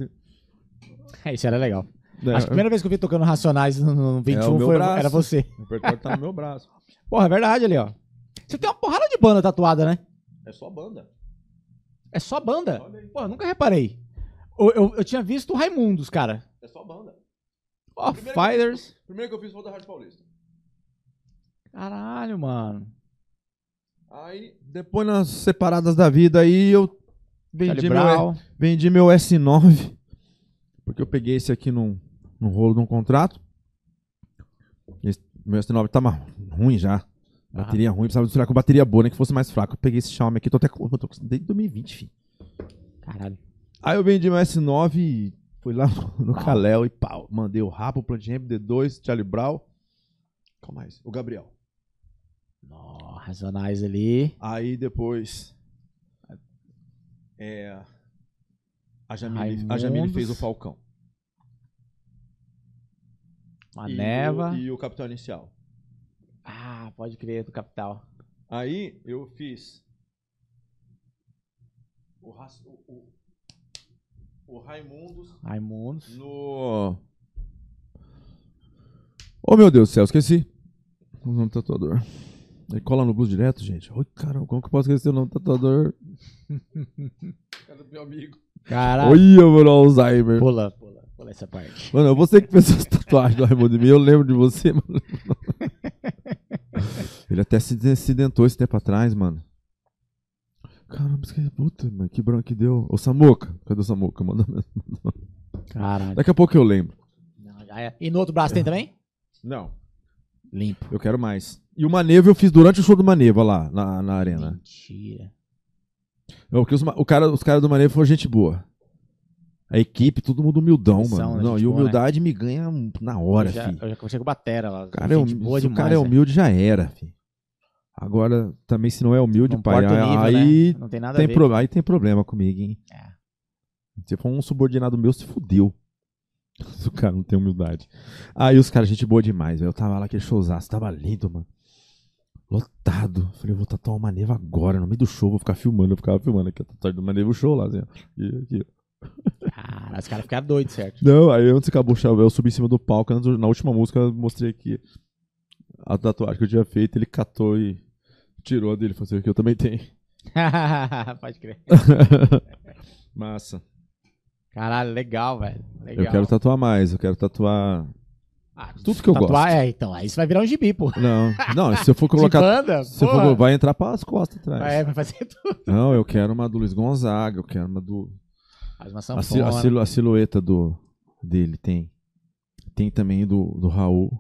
É, isso era legal. né? Acho que a primeira vez que eu vi tocando Racionais no, no 21 É foi, braço. era você. O repertório tá no meu braço. Porra, é verdade ali, ó. Você tem uma porrada de banda tatuada, né? É só banda. É só banda? Olha aí. Porra, nunca reparei. Eu, eu, eu tinha visto o Raimundos, cara. É só banda. Ó, Primeiro Fighters. Primeiro que eu fiz foi da Rádio Paulista. Caralho, mano. Aí, depois nas separadas da vida aí, eu Charlie vendi meu, Brown. vendi meu S9. Porque eu peguei esse aqui num, num rolo de um contrato. Esse, meu S9 tava ruim já. Bateria ruim, precisava misturar com bateria boa, nem que fosse mais fraco. Eu peguei esse Xiaomi aqui, tô até com. eu tô com- desde 2020, filho. Caralho. Aí eu vendi meu S9 e fui lá no, no Kalel e pau. Mandei o Rapa, o Plant Ramp, D2, Charlie Brown. Qual mais? O Gabriel. Nó, Racionais ali. Aí depois. É. A Jamile, a Jamile fez o Falcão. Uma E neva. o- E o Capitão Inicial. Ah, pode crer, do Capital. Aí eu fiz. O, o, o, Raimundos Raimundos. no. Oh meu Deus do céu, esqueci. O nome do tatuador. Ele cola no blues direto, gente. Oi, caramba, como que eu posso esquecer o nome do tatuador? Cadê meu amigo? Caralho. Olha, mano, Alzheimer. Pula, pula, pula essa parte. Mano, você que fez essas tatuagens do Raimundo em mim, eu lembro de você, mano. Ele até se acidentou esse tempo atrás, mano. Caramba, que puta, mano, que branco que deu. Ô, Samuca, cadê o Samuca? Manda. Caralho. Daqui a pouco eu lembro. Não, já é. E no outro braço tem também? Não, Limpo. eu quero mais. E o Maneva eu fiz durante o show do Maneva lá, na, na arena. Mentira. Não, porque os, o cara, os caras do Maneva foram gente boa. A equipe, todo mundo humildão, mano. né, Não, e boa, humildade me ganha na hora, eu, já, filho. eu já conversei com o Batera lá. O cara é boa se o demais. cara é humilde, já era, filho. Agora, também, se não é humilde, Não pai, aí, né? Não tem nada tem pro- aí tem problema comigo, hein? É. Se for um subordinado meu, se fudeu. Se o cara não tem humildade. Aí os caras, gente boa demais, velho. Eu tava lá, aquele showzaço, tava lindo, mano. Lotado. Falei, eu vou tatuar uma neva agora, no meio do show, vou ficar filmando. Eu ficava filmando aqui, a tatuagem do Maneva, o show lá, assim, ó. E aqui. Cara, os caras ficaram doidos, certo? Não, aí antes acabou o show, eu subi em cima do palco. na última música, eu mostrei aqui a tatuagem que eu tinha feito. Ele catou e tirou a dele. Falou assim, aqui eu também tenho. Pode crer. Massa. Caralho, legal, velho. Legal. Eu quero tatuar mais, eu quero tatuar. Ah, tudo que eu tatuar, gosto. É, então, aí você vai virar um gibi, pô. Não, não, se eu for colocar. De banda, se eu for, vai entrar para as costas atrás. É, vai fazer tudo. Não, eu quero uma do Luiz Gonzaga, eu quero uma do. Faz uma A, sanfona. sil- a silu- a silhueta do dele tem. Tem também do, do Raul,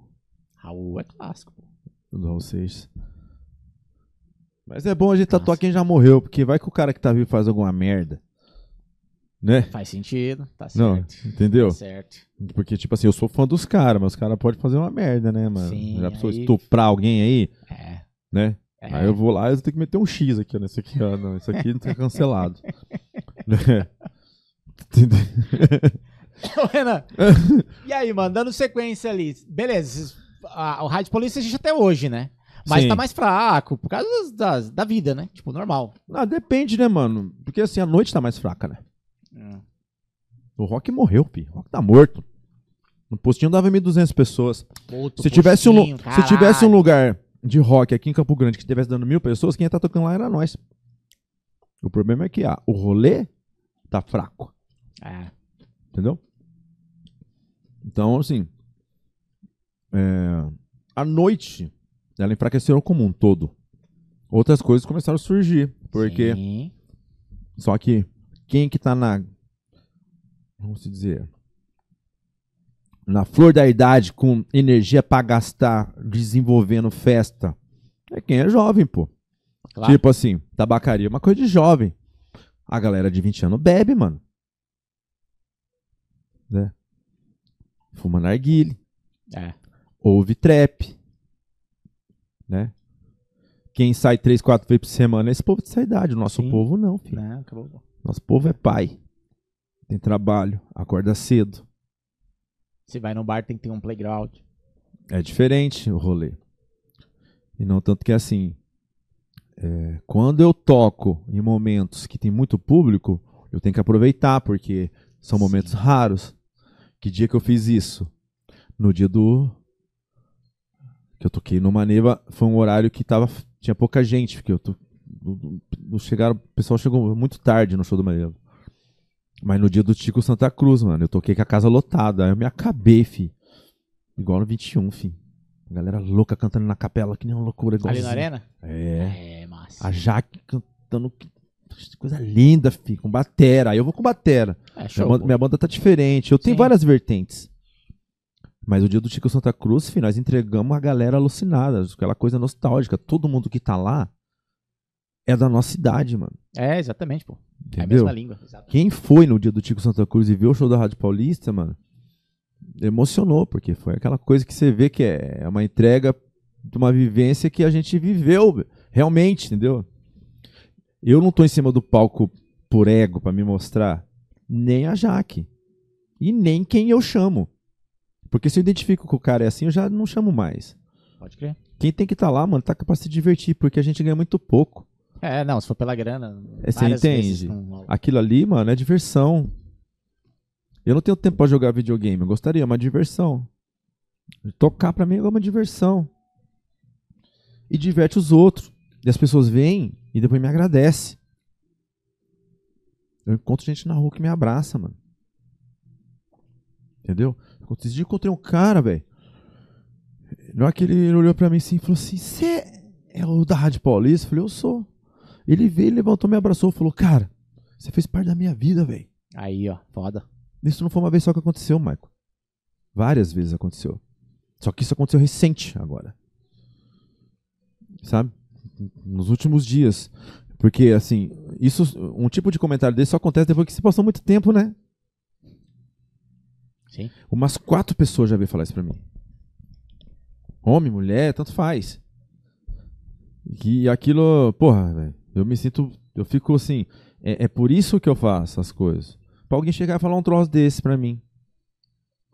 Raul é clássico, pô. do Raul Seixas. Mas é bom a gente tatuar Nossa. quem já morreu, porque vai que o cara que tá vivo faz alguma merda. né? Faz sentido, tá Não, certo. entendeu? Tá certo. Porque, tipo assim, eu sou fã dos caras, mas os caras podem fazer uma merda, né, mano? Sim, Já precisou aí- estuprar alguém aí, É. né? é. Aí eu vou lá e eu tenho que meter um X aqui, ó, nesse aqui, ó. Não, isso aqui não tá cancelado. Né? Entendeu? Ô, Renan, e aí, mano, dando sequência ali. Beleza, a- o Rádio Polícia existe até hoje, né? Mas Sim. tá mais fraco, por causa das- da vida, né? Tipo, normal. Ah, depende, né, mano? Porque assim, a noite tá mais fraca, né? O Rock morreu, pi. O Rock tá morto. No postinho dava 1.200 pessoas. Puto Se tivesse, um, postinho, se tivesse um lugar de rock aqui em Campo Grande que estivesse dando mil pessoas, quem ia estar tocando lá era nós. O problema é que ah, o rolê tá fraco, É. entendeu? Então, assim, é, a noite, ela enfraqueceu como um todo. Outras coisas começaram a surgir, porque Sim. só que quem que tá na. Vamos se dizer. Na flor da idade, com energia pra gastar, desenvolvendo festa, é quem é jovem, pô. Claro. Tipo assim, tabacaria é uma coisa de jovem. A galera de 20 anos bebe, mano. Né? Fuma narguile, É. ouve trap. Né? Quem sai 3, 4 vezes por semana é esse povo dessa idade. O nosso Sim. povo não, filho. Não, acabou. Nosso povo é pai. Tem trabalho, acorda cedo. Se vai no bar, tem que ter um playground. É diferente o rolê. E não tanto que assim. é, quando eu toco em momentos que tem muito público, eu tenho que aproveitar, porque são Sim. momentos raros. Que dia que eu fiz isso? No dia do. Que eu toquei no Maneva, foi um horário que tava, tinha pouca gente, porque eu tô, chegaram, o pessoal chegou muito tarde no show do Maneva. Mas no dia do Tico Santa Cruz, mano, eu toquei com a casa lotada. Aí eu me acabei, fi. Igual no 21, fi. A galera louca cantando na capela, que nem uma loucura. Ali na arena? É. É, massa. A Jaque cantando. Coisa linda, fi. Com batera. Aí eu vou com batera. É Minha show. banda, pô. minha banda tá diferente. Eu tenho Sim. várias vertentes. Mas o dia do Tico Santa Cruz, fi, nós entregamos a galera alucinada. Aquela coisa nostálgica. Todo mundo que tá lá é da nossa idade, mano. É, exatamente, pô. É a Entendeu? mesma língua. Exato. Quem foi no dia do Tico Santa Cruz e viu o show da Rádio Paulista, mano, emocionou, porque foi aquela coisa que você vê que é uma entrega de uma vivência que a gente viveu realmente, entendeu? Eu não tô em cima do palco por ego pra me mostrar, nem a Jaque. E nem quem eu chamo. Porque se eu identifico que o cara é assim, eu já não chamo mais. Pode crer. Quem tem que estar lá, mano, tá capaz de se divertir, porque a gente ganha muito pouco. É, não, se for pela grana. É, você entende? rola. Aquilo ali, mano, é diversão. Eu não tenho tempo pra jogar videogame. Eu gostaria, é uma diversão. Tocar pra mim é uma diversão. E diverte os outros. E as pessoas vêm e depois me agradecem. Eu encontro gente na rua que me abraça, mano. Entendeu? Esses dias eu encontrei um cara, velho. Na hora que ele olhou pra mim assim e falou assim: Você é o da Rádio Paulista? Eu falei: Eu sou. Ele veio, levantou, me abraçou e falou: Cara, você fez parte da minha vida, velho. Aí, ó, foda. Isso não foi uma vez só que aconteceu, Michael. Várias vezes aconteceu. Só que isso aconteceu recente agora. Sabe? Nos últimos dias. Porque, assim, isso, um tipo de comentário desse só acontece depois que se passou muito tempo, né? Sim. Umas quatro pessoas já veio falar isso pra mim. Homem, mulher, tanto faz. E aquilo, porra, velho. Eu me sinto. Eu fico assim. É, é por isso que eu faço as coisas. Pra alguém chegar e falar um troço desse pra mim.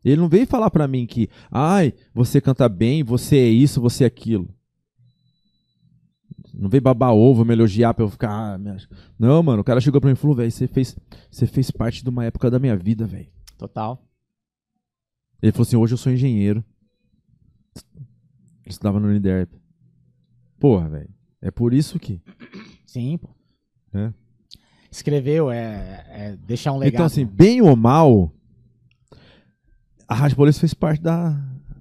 Ele não veio falar pra mim que, ai, você canta bem, você é isso, você é aquilo. Não veio babar ovo, me elogiar pra eu ficar. Ah, ach- Não, mano, o cara chegou pra mim e falou, velho, você fez, você fez parte de uma época da minha vida, velho. Total. Ele falou assim: hoje eu sou engenheiro. Estudava no Uniderp. Porra, velho. É por isso que. Sim, pô. É. Escreveu, é, é deixar um legado. Então, assim, bem ou mal, a Rádio Paulista fez parte da,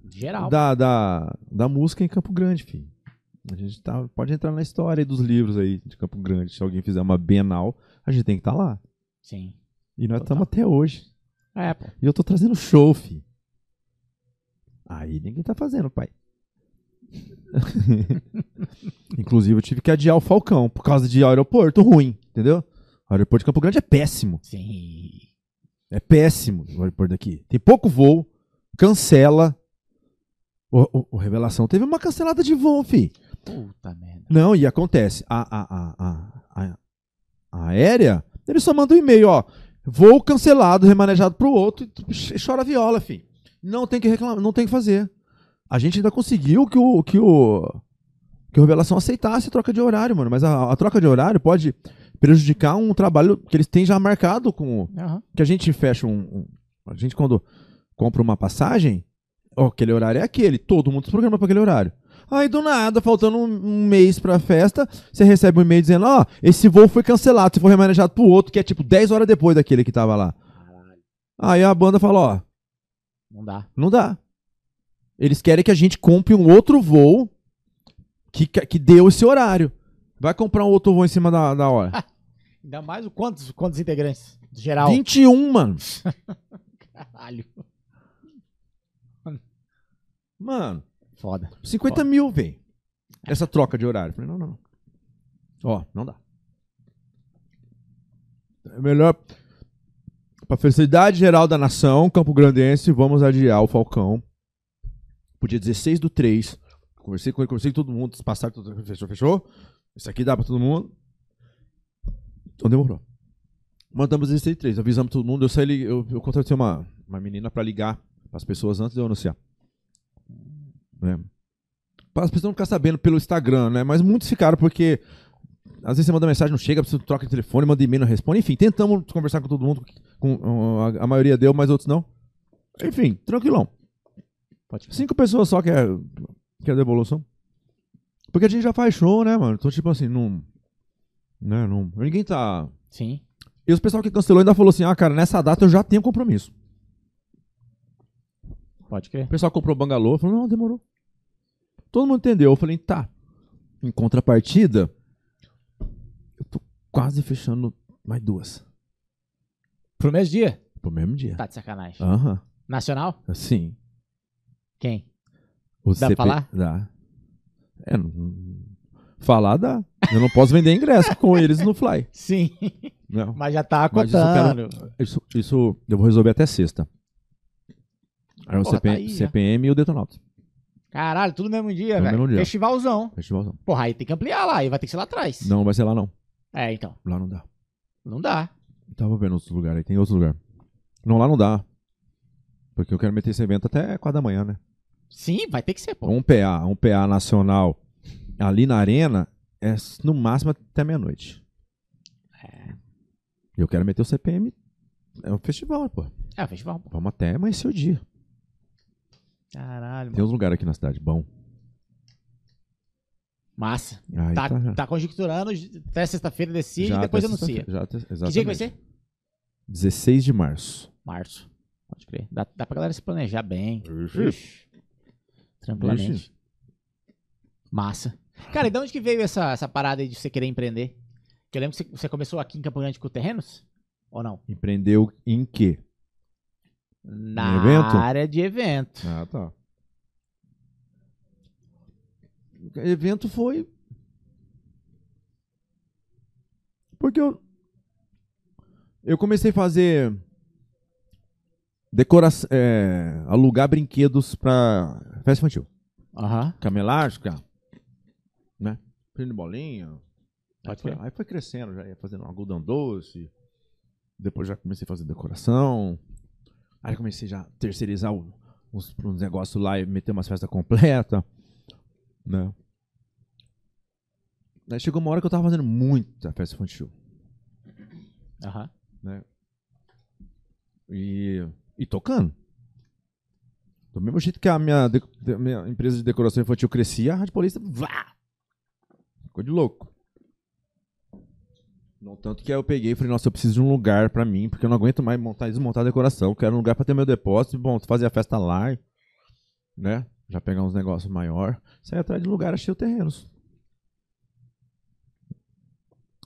Geral. da, da, da música em Campo Grande, filho. A gente tá, pode entrar na história aí dos livros aí de Campo Grande. Se alguém fizer uma Bienal, a gente tem que estar lá. Sim. E nós estamos até hoje. É, pô. E eu tô trazendo show, fi. Aí ninguém tá fazendo, pai. Inclusive, eu tive que adiar o Falcão por causa de aeroporto ruim, entendeu? O aeroporto de Campo Grande é péssimo. Sim. É péssimo o aeroporto daqui. Tem pouco voo, cancela. O, o- o Revelação teve uma cancelada de voo, fi. Puta merda. Não, e acontece. A, a, a, a, a, aérea, ele só manda um e-mail, ó. Voo cancelado, remanejado pro outro e ch- chora viola, fi. Não tem que reclamar, não tem que fazer. A gente ainda conseguiu que o, que o, que o Revelação aceitasse a troca de horário, mano. Mas a, a troca de horário pode prejudicar um trabalho que eles têm já marcado com, o- Aham. que a gente fecha um, um- A gente, quando compra uma passagem, ó, aquele horário é aquele. Todo mundo se programa para aquele horário. Aí, do nada, faltando um, um mês pra festa, você recebe um e-mail dizendo: Ó, esse voo foi cancelado, você foi remanejado pro outro, que é tipo 10 horas depois daquele que tava lá. Aí a banda fala: Ó, Não dá. não dá. Eles querem que a gente compre um outro voo que, que deu esse horário. Vai comprar um outro voo em cima da, da hora. Ainda mais o quantos, quantos integrantes? Geral. 21, mano. Caralho. Mano. Foda. 50 mil, velho. Essa troca de horário. Falei, não, não, não. Ó, não dá. É melhor. Pra felicidade geral da nação, Campo Grandense, vamos adiar o Falcão. Pro dia 16 do 3. Conversei com ele, conversei com todo mundo. Passaram, tudo, fechou, fechou. Isso aqui dá pra todo mundo. Então demorou. Mandamos 16 do 3. Avisamos todo mundo. Eu saí, eu, eu contratei uma, uma menina pra ligar pras pessoas antes de eu anunciar. Né? Para as pessoas não ficarem sabendo pelo Instagram, né? Mas muitos ficaram porque às vezes você manda mensagem, não chega, você troca de telefone, manda e-mail, não responde. Enfim, tentamos conversar com todo mundo, com, a, a maioria deu, mas outros não. Enfim, tranquilão. Pode Cinco pessoas só que é, que é devolução. Porque a gente já faz show, né, mano? Então, tipo assim, não. Né, não ninguém tá. Sim. E os pessoal que cancelou ainda falou assim: ah, cara, nessa data eu já tenho compromisso. Pode crer. O pessoal comprou bangalô, falou, não, demorou. Todo mundo entendeu. Eu falei, tá. Em contrapartida, quase fechando mais duas. Pro mesmo dia? Pro mesmo dia. Tá de sacanagem. Aham. Nacional? Assim. Quem? O Dá pra falar? Dá. É, não- falar dá. Eu não posso vender ingresso com eles no Fly. Sim. Não. Mas já tá Mas isso eu contando. Isso, isso eu vou resolver até sexta. Aí o Porra, CP- tá aí já. CPM e o Detonautas. Caralho, tudo no mesmo dia, velho. dia. Festivalzão. Festivalzão. Porra, aí tem que ampliar lá, aí vai ter que ser lá atrás. Não vai ser lá, não. É, então. Lá não dá. Não dá. Tava vendo outros lugares aí, tem outros lugares. Não, lá não dá. Porque eu quero meter esse evento até 4 da manhã, né? Sim, vai ter que ser, pô. Um PA, um PA nacional ali na arena é no máximo até meia-noite. É. Eu quero meter o CPM. É um festival, pô. É, o festival, pô. Vamos até amanhecer o dia. Caralho, Tem uns lugares aqui na cidade, bom. Massa. Aí Tá, tá- tá conjecturando, até sexta-feira decide e depois anuncia. Já, até- Que dia que vai ser? 16 de março. Março. Pode crer. Dá, dá pra galera se planejar bem. Ixi. Ixi. Tranquilamente. Ixi. Massa. Cara, e de onde que veio essa, essa parada aí de você querer empreender? Que eu lembro que você, começou aqui em Campo Grande com terrenos? Ou não? Empreendeu em quê? Na evento? área de evento. Ah, tá. O evento foi. Porque eu. Eu comecei a fazer. Decoração. É, alugar brinquedos pra festa infantil. Aham. Cama elástica. Né? Prende bolinha. Aí foi, aí foi crescendo, já ia fazendo algodão doce. Depois já comecei a fazer decoração. Aí comecei já a terceirizar o- uns, uns negócios lá e meter umas festas completas. Né? Aí chegou uma hora que eu tava fazendo muita festa infantil. Aham. E, e tocando. Do mesmo jeito que a minha, de- de- minha empresa de decoração infantil crescia, a Rádio Paulista vá, ficou de louco. Não tanto que aí eu peguei e falei, nossa, eu preciso de um lugar pra mim, porque eu não aguento mais montar e desmontar a decoração. Eu quero um lugar pra ter meu depósito, bom, fazer a festa lá, né? Já pegar uns negócios maior. Sair atrás de lugar, achei o terrenos.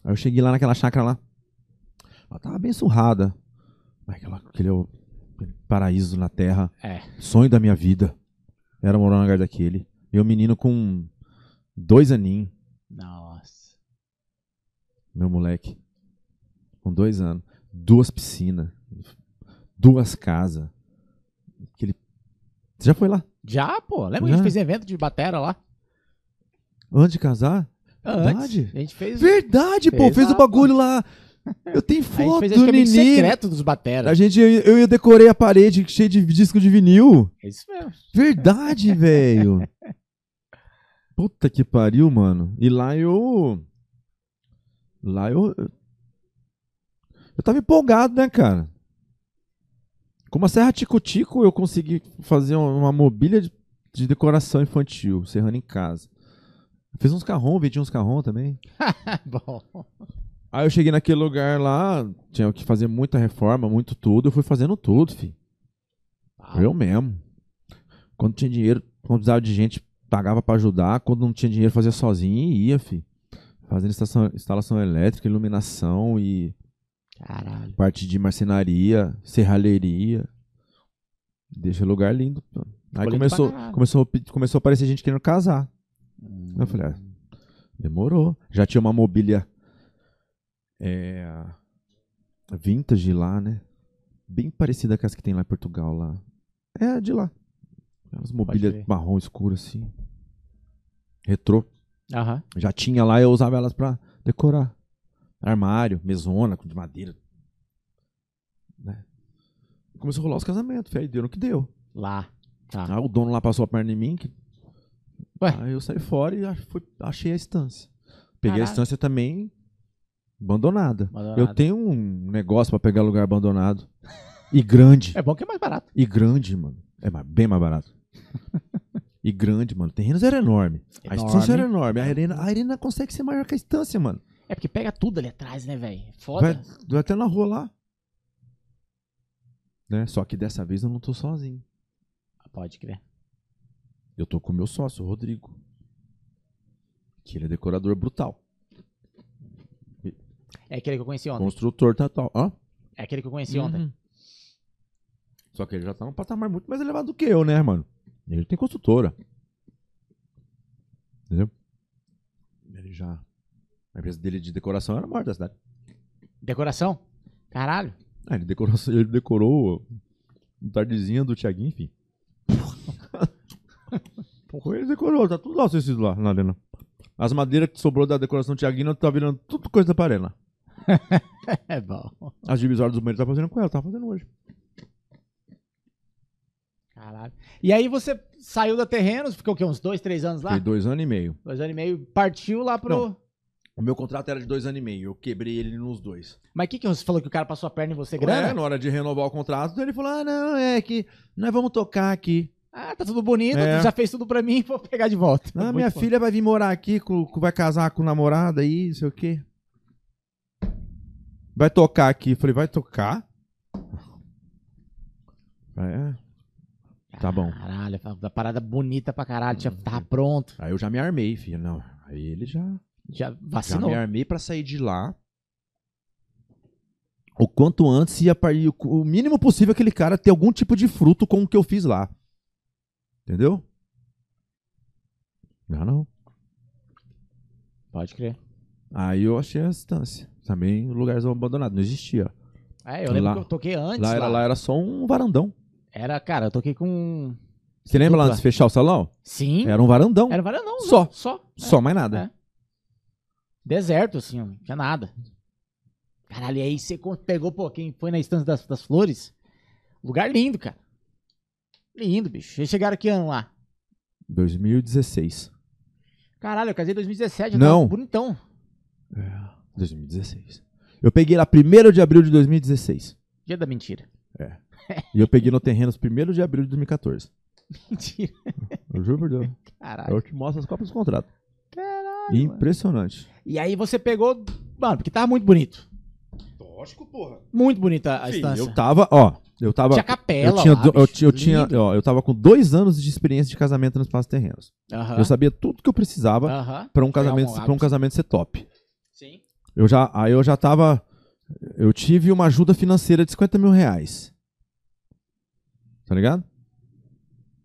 Aí eu cheguei lá naquela chácara lá. Ela tava bem surrada. Aquela, aquele é paraíso na terra. É. Sonho da minha vida. Era morar no lugar daquele. E o menino com dois aninhos, Nossa. meu moleque. Com dois anos. Duas piscinas. duas casas. Aquele... Você já foi lá? Já, pô. Lembra que a Já? gente fez evento de batera lá? Antes de casar? Antes. Verdade. A gente fez. Verdade, pô. Fez Fez lá, o bagulho lá. Eu tenho A gente foto fez do acho que amigo Nini. secreto dos bateras. A gente, eu, eu ia decorei a parede cheia de disco de vinil. É isso mesmo. Verdade, velho. Puta que pariu, mano. E lá eu. Lá eu. Eu tava empolgado, né, cara? Com uma serra tico-tico eu consegui fazer uma mobília de, de decoração infantil, serrando em casa. Fiz uns carrão, vendi uns carrão também. Bom. Aí eu cheguei naquele lugar lá, tinha que fazer muita reforma, muito tudo. Eu fui fazendo tudo, fi. Ah, Eu mesmo. Quando tinha dinheiro, quando precisava de gente, pagava pra ajudar. Quando não tinha dinheiro, fazia sozinho e ia, fi. Fazendo instalação, instalação elétrica, iluminação e Caralho. parte de marcenaria, serralheria. Deixa o lugar lindo. pô. Aí começou, começou, começou a aparecer gente querendo casar. Eu falei, ah, demorou. Já tinha uma mobília é, vintage lá, né? Bem parecida com as que tem lá em Portugal lá. É de lá. As mobílias marrom escuro assim. Retrô. Aham. Já tinha lá, eu usava elas pra decorar. Armário, mesona, de madeira. Né? Começou a rolar os casamentos, aí deu no que deu. Lá. Tá. Aí o dono lá passou a perna em mim. que- Ué? Aí eu saí fora e fui- achei a estância. Peguei a estância também abandonada. Abandonada. Eu tenho um negócio pra pegar lugar abandonado. E grande. É bom que é mais barato. E grande, mano. É bem mais barato. e grande, mano. Terrenos era enorme. A Enorme. estância era enorme. A arena, a arena consegue ser maior que a estância, mano. É porque pega tudo ali atrás, né, velho? Foda. Vai, vai até na rua lá. Né? Só que dessa vez eu não tô sozinho. Pode crer. Eu tô com o meu sócio, o Rodrigo. Que ele é decorador brutal. É aquele que eu conheci ontem. Construtor total. Hã? É aquele que eu conheci ontem. Uhum. Só que ele já tá num patamar muito mais elevado do que eu, né, mano? Ele tem construtora. Entendeu? Ele já. A empresa dele de decoração era a maior da cidade. Decoração? Caralho. Ah, ele decorou, ele decorou um tardezinha do Thiaguinho, enfim. Porra, ele decorou, tá tudo lá, vocês lá na arena. As madeiras que sobrou da decoração do Thiaguinho tá virando tudo coisa da parena. É bom. As divisórias do banheiro tá fazendo com ela, tá fazendo hoje. Caralho. E aí você saiu da Terrenos, ficou o quê? Uns dois, três anos lá? Foi dois anos e meio. Dois anos e meio. Partiu lá pro. Não. O meu contrato era de dois anos e meio. Eu quebrei ele nos dois. Mas o que, que você falou que o cara passou a perna em você É, grana? na hora de renovar o contrato, ele falou: ah, não, é que nós vamos tocar aqui. Ah, tá tudo bonito, É. tu já fez tudo pra mim, vou pegar de volta. Ah, Muito minha bom. filha vai vir morar aqui, com, vai casar com o namorado aí, não sei o quê. Vai tocar aqui. Falei, vai tocar? É. Tá bom. Caralho, a parada bonita pra caralho, tinha, tava pronto. Aí eu já me armei, filho. Não. Aí ele já. Já Já vacinou. me armei pra sair de lá. O quanto antes ia par- o- o mínimo possível aquele cara ter algum tipo de fruto com o que eu fiz lá. Entendeu? Não, não. Pode crer. Aí eu achei a distância. Também lugarzão abandonado, não existia. É, eu lembro Lá- que eu toquei antes Lá lá. era, lá era só um varandão. Era, cara, eu toquei com... Você lembra lá antes de fechar o salão? Sim. Era um varandão. Era varandão. Só. Só. Só mais nada. É. Deserto, assim, ó, não tinha nada. Caralho, e aí você pegou, pô, quem foi na estância das, das flores? Lugar lindo, cara. Lindo, bicho. Eles chegaram aqui ano lá. 2016. Caralho, eu casei em 2017, já Não. bonitão. 2016. Eu peguei lá 1 de abril de 2016. Dia da mentira. E eu peguei no terreno 1 de abril de 2014. Mentira. Eu juro por Deus. Caralho. Eu te mostro as cópias do contrato. Caralho. Impressionante. E aí você pegou. Mano, porque tava muito bonito. Lógico, porra. Muito bonita a estância. eu tava, ó. Eu tava. Tinha capela. eu tinha, lá, eu, eu tinha, ó, eu tava com dois anos de experiência de casamento nos espaços terrenos. Aham. Eu sabia tudo que eu precisava Aham. pra um casamento, para um casamento ser top. Sim. Eu já, aí eu já tava. Eu tive uma ajuda financeira de 50 mil reais. Tá ligado?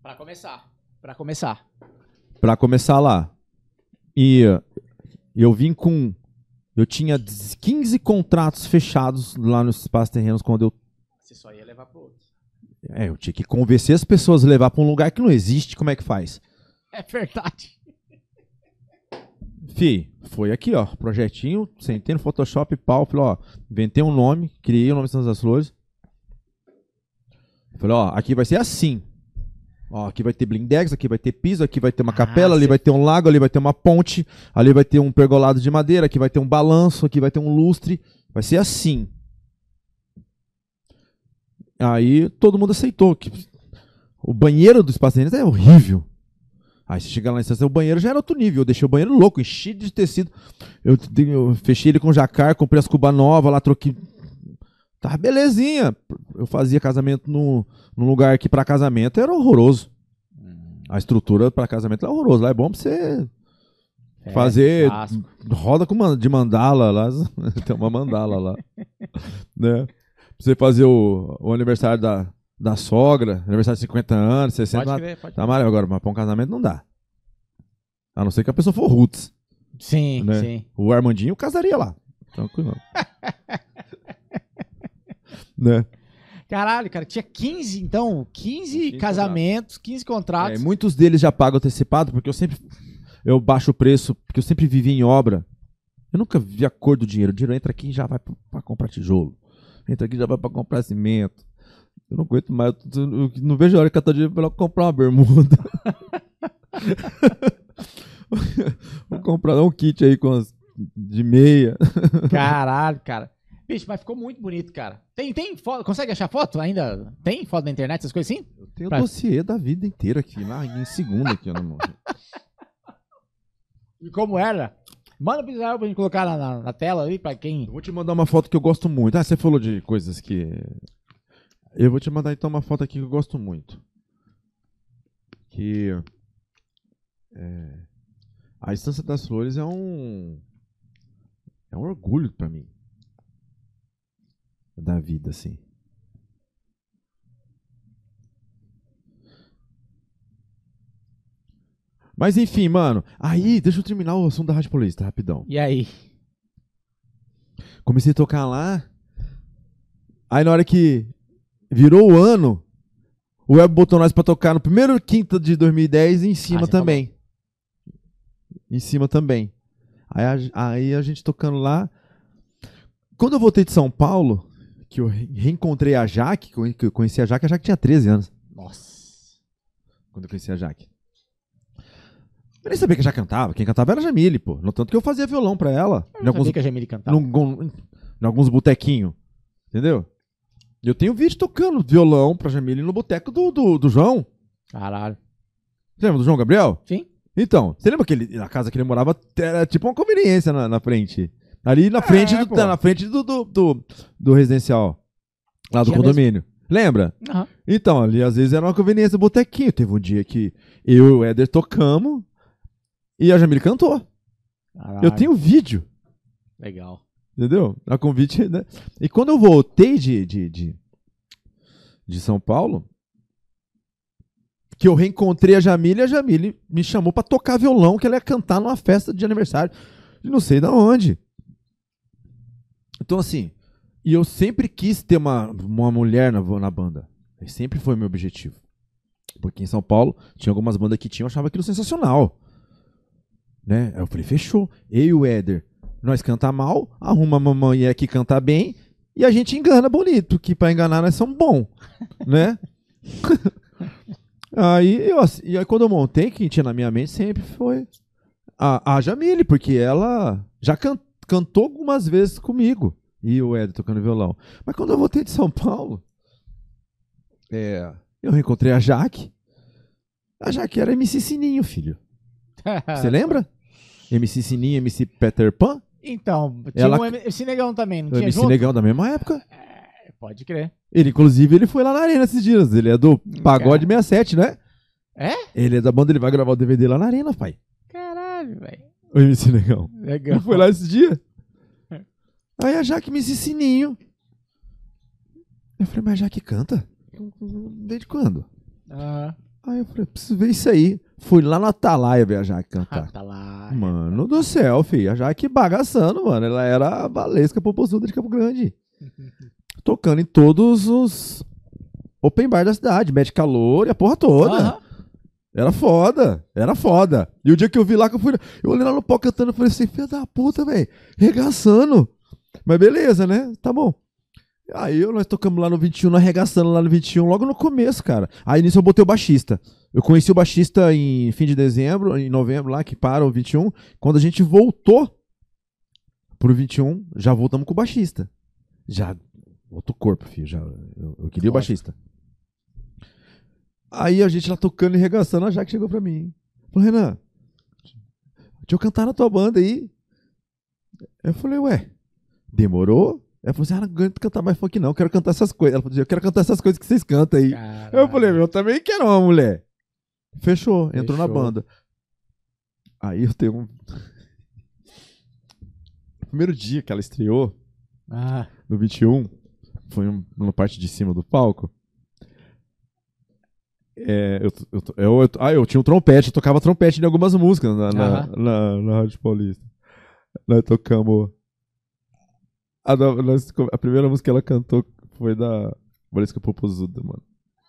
Pra começar. Pra começar. Pra começar lá. E eu vim com. Eu tinha 15 contratos fechados lá nos espaços terrenos quando eu Você só ia levar pro outro. É, eu tinha que convencer as pessoas a levar pra um lugar que não existe. Como é que faz? É verdade. Fi, foi aqui, ó. Projetinho, sentei no Photoshop, pau. Falei, ó, inventei um nome, criei o nome Santos das Flores. Falei, ó, aqui vai ser assim. Ó, aqui vai ter blindex, aqui vai ter piso, aqui vai ter uma Ah, capela, ali vai ter um lago, ali vai ter uma ponte, ali vai ter um pergolado de madeira, aqui vai ter um balanço, aqui vai ter um lustre. Vai ser assim. Aí todo mundo aceitou que o banheiro do espaço é horrível. Aí você chega lá na estação, o banheiro já era outro nível. Eu deixei o banheiro louco, enchi de tecido. Eu, eu fechei ele com jacar, comprei as cubas novas lá, troquei. Tava belezinha. Eu fazia casamento no, num lugar que pra casamento era horroroso. A estrutura pra casamento é horrorosa. Lá é bom pra você É, fazer roda com de mandala lá. Tem uma mandala lá. né? Pra você fazer o, o aniversário da, da sogra, aniversário de 50 anos, 60 Pode anos. crer, pode Tá maravilhoso. Agora, mas pra um casamento não dá. A não ser que a pessoa for roots. Sim, Né? sim. O Armandinho casaria lá. Tranquilo. né? Caralho, cara, tinha 15, então, 15, 15 casamentos, 15 É, contratos. muitos deles já pagam antecipado, porque eu sempre. Eu baixo o preço, porque eu sempre vivi em obra. Eu nunca vi a cor do dinheiro. O dinheiro entra aqui e já vai pra, pra comprar tijolo. Entra aqui e já vai pra comprar cimento. Eu não aguento mais. Eu, não vejo a hora que eu tô dinheiro pra comprar uma bermuda. Vou comprar um kit aí com as, de meia. Caralho, cara. Bicho, mas ficou muito bonito, cara. Tem, tem foto, consegue achar foto ainda? Tem foto na internet, essas coisas assim? Eu tenho Pra- o dossiê da vida inteira aqui, lá em segundo aqui, no irmão. E como era? Manda pro Israel pra gente colocar na, na- na tela ali pra quem... Eu vou te mandar uma foto que eu gosto muito. Ah, você falou de coisas que. Eu vou te mandar então uma foto aqui que eu gosto muito. Que. é, A Estância das Flores é um. É um orgulho pra mim. Da vida, assim. Mas enfim, mano. Aí, deixa eu terminar o assunto da Rádio Paulista, rapidão. E aí? Comecei a tocar lá. Aí na hora que virou o ano, o Web botou nós pra tocar no primeiro quinta de 2010 e em cima Ah, também. Em cima também. Aí a, aí a gente tocando lá. Quando eu voltei de São Paulo, que eu re- reencontrei a Jaque, que eu conheci a Jaque, a Jaque tinha 13 anos. Nossa. Quando eu conheci a Jaque. Eu nem sabia que já cantava. Quem cantava era a Jamile, pô. No tanto que eu fazia violão pra ela. Eu não alguns sabia que a Jamile cantava. num, em alguns botequinhos. Entendeu? Eu tenho vídeo tocando violão pra Jamile no boteco do, do, do João. Caralho. Você lembra do João Gabriel? Sim. Então, você lembra que ele, na casa que ele morava era tipo uma conveniência na, na frente. Ali na frente, do, pô. na frente do, do, do, do residencial. Lá do Tinha condomínio. Lembra? Aham. Então, ali às vezes era uma conveniência botequinho. Teve um dia que eu e o Éder tocamos e a Jamile cantou. Caralho. Eu tenho vídeo. Legal. Entendeu? A convite, né? E quando eu voltei de, de, de, de São Paulo, que eu reencontrei a Jamile, a Jamile me chamou pra tocar violão, que ela ia cantar numa festa de aniversário. De não sei da onde. Então, assim, e eu sempre quis ter uma, uma mulher na, na banda. Sempre foi meu objetivo. Porque em São Paulo tinha algumas bandas que tinham, eu achava aquilo sensacional. Né? Aí eu falei, fechou. Eu e o Éder nós canta mal, arruma a mamãe que canta bem e a gente engana bonito, que pra enganar nós somos bom, né? aí eu ass- e aí quando eu montei, quem tinha na minha mente sempre foi a, a Jamile, porque ela já can- cantou algumas vezes comigo e o Ed tocando violão. Mas quando eu voltei de São Paulo, é, eu reencontrei a Jaque. A Jaque era MC Sininho, filho. Você lembra? MC Sininho, MC Peter Pan? Então, tinha Ela- um MC Negão também, não O tinha MC junto? Negão da mesma época. É, Pode crer. Ele, inclusive, ele foi lá na arena esses dias. Ele é do Pagode 67, né? É? Ele é da banda, ele vai gravar o DVD lá na arena, pai. Caralho, velho. O MC Negão. Ele foi lá esses dias. Aí a Jaque me disse sininho. Eu falei, mas a Jaque canta? Desde quando? Ah, Aí eu falei, preciso ver isso aí. Fui lá no Atalaia ver a Jaque cantar. lá. Mano do céu, filho. A Jaque bagaçando, mano. Ela era a Valesca Popozuda de Campo Grande. tocando em todos os open bar da cidade, mete calor e a porra toda. Aham. Era foda, era foda. E o dia que eu vi lá, que eu fui. Eu olhei lá no pau cantando, eu falei assim, filho da puta, velho, regaçando. Mas beleza, né? Tá bom. Aí eu- nós tocamos lá no 21, nós arregaçando lá no 21, logo no começo, cara. Aí nisso eu botei o baixista. Eu conheci o baixista em fim de dezembro, em novembro lá, que para o 21. Quando a gente voltou pro 21, já voltamos com o baixista. Já, outro corpo, filho. Já, eu, eu queria o Lógico. baixista. Aí a gente lá tocando e regaçando, a Jaque chegou pra mim. Falou, Renan, deixa eu cantar na tua banda aí. Eu falei, ué, demorou? Ela falou assim, ah, não aguento cantar mais funk não, eu quero cantar essas coisas. Ela falou assim, eu quero cantar essas coisas que vocês cantam aí. Caralho. Eu falei, eu também quero uma mulher. Fechou, entrou na Fechou. banda. Aí eu tenho um... Primeiro dia que ela estreou, Ah, no 21, foi um, na parte de cima do palco. É, eu, eu, eu, eu- ah, eu tinha um trompete, eu tocava trompete em algumas músicas na, na, Aham. na, na Rádio Paulista. Nós tocamos. A, nós- a primeira música que ela cantou foi da Valesca Popozuda, mano.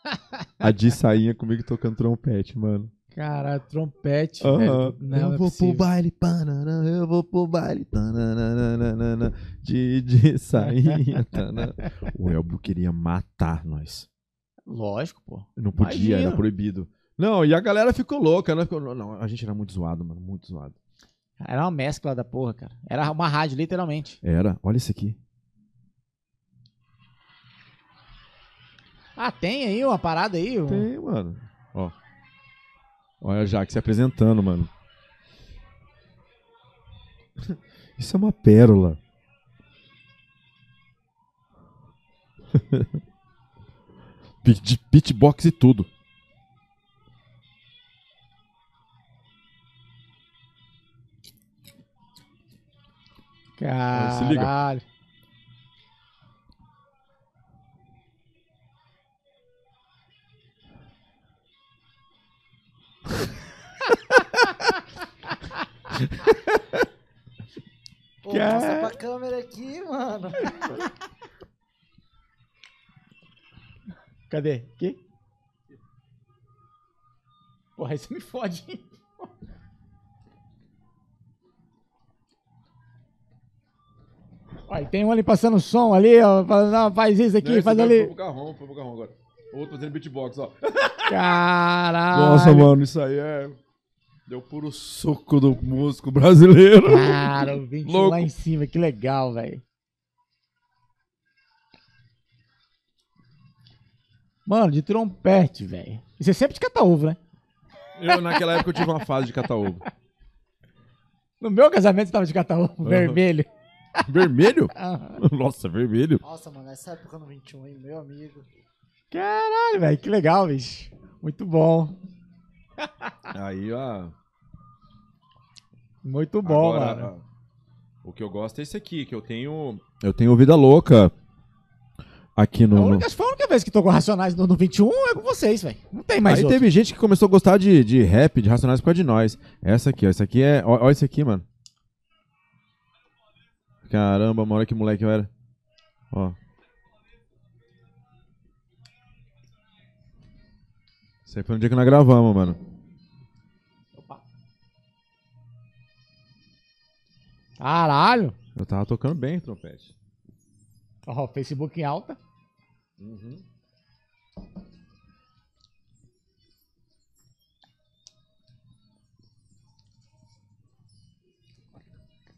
A Di Sainha comigo tocando trompete, mano. Caralho, trompete, Aham. velho. Não, eu é vou pro baile, panana, eu vou pro baile, tananana, de, de sainha. tanana. O Elbo queria matar nós. Lógico, pô. Não podia, Imagina. era proibido. Não, e a galera ficou louca, né? Ficou- Não, a gente era muito zoado, mano, muito zoado. Era uma mescla da porra, cara. Era uma rádio, literalmente. Era, olha isso aqui. Ah, tem aí uma parada aí? um- Tem, mano. Ó. Olha a Jaque se apresentando, mano. Isso é uma pérola. De beatbox e tudo. se liga. Caralho. Pô, Cara. mostra pra câmera aqui, mano. Cadê? Aqui? Porra, aí você me fode, hein? Olha, tem um ali passando som ali, ó. falando, Não, faz isso aqui, faz ali. carrão, foi pro carrão agora. Outro fazendo beatbox, ó. Caralho. Nossa, mano, isso aí é. Deu puro suco do músico brasileiro. Cara, o 21 Louco. lá em cima, que legal, velho. Mano, de trompete, velho. E você sempre de cata-ovo, né? Eu, naquela época, eu tive uma fase de catar ovo. No meu casamento você tava de cata-ovo, vermelho. Vermelho? Aham. Nossa, vermelho. Nossa, mano, essa época no 21, hein, meu amigo. Caralho, velho, que legal, bicho. Muito bom. Aí, ó. Muito bom, agora, mano. O que eu gosto é esse aqui, que eu tenho. Eu tenho Vida Louca aqui A no. no- única, foi a única vez que tocou Racionais no, no 21 é com vocês, velho. Não tem mais Aí outro. teve gente que começou a gostar de, de rap, de Racionais por causa de nós. Essa aqui, ó. Essa aqui é. ó- Olha isso aqui, mano. Caramba, olha que moleque eu era. Ó. Isso aí foi no dia que nós gravamos, mano. Opa. Caralho. Eu tava tocando bem trompete. Ó, Facebook em alta.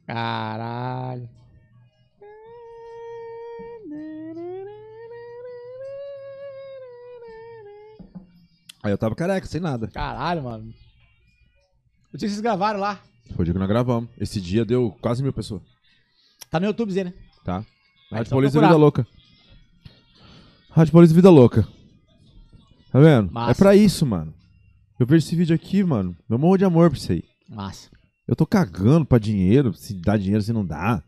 Caralho. Aí eu tava careca, sem nada. Caralho, mano. O dia que vocês gravaram lá. Foi o dia que nós gravamos. Esse dia deu quase mil pessoas, Tá no YouTube, Zé, né? tá? Aí Rádio só Paulista procurar. Vida Louca. Rádio Paulista Vida Louca. Tá vendo? Massa. É pra isso, mano. Eu vejo esse vídeo aqui, mano. Meu morro de amor pra isso aí. Massa. Eu tô cagando pra dinheiro, se dá dinheiro, se não dá.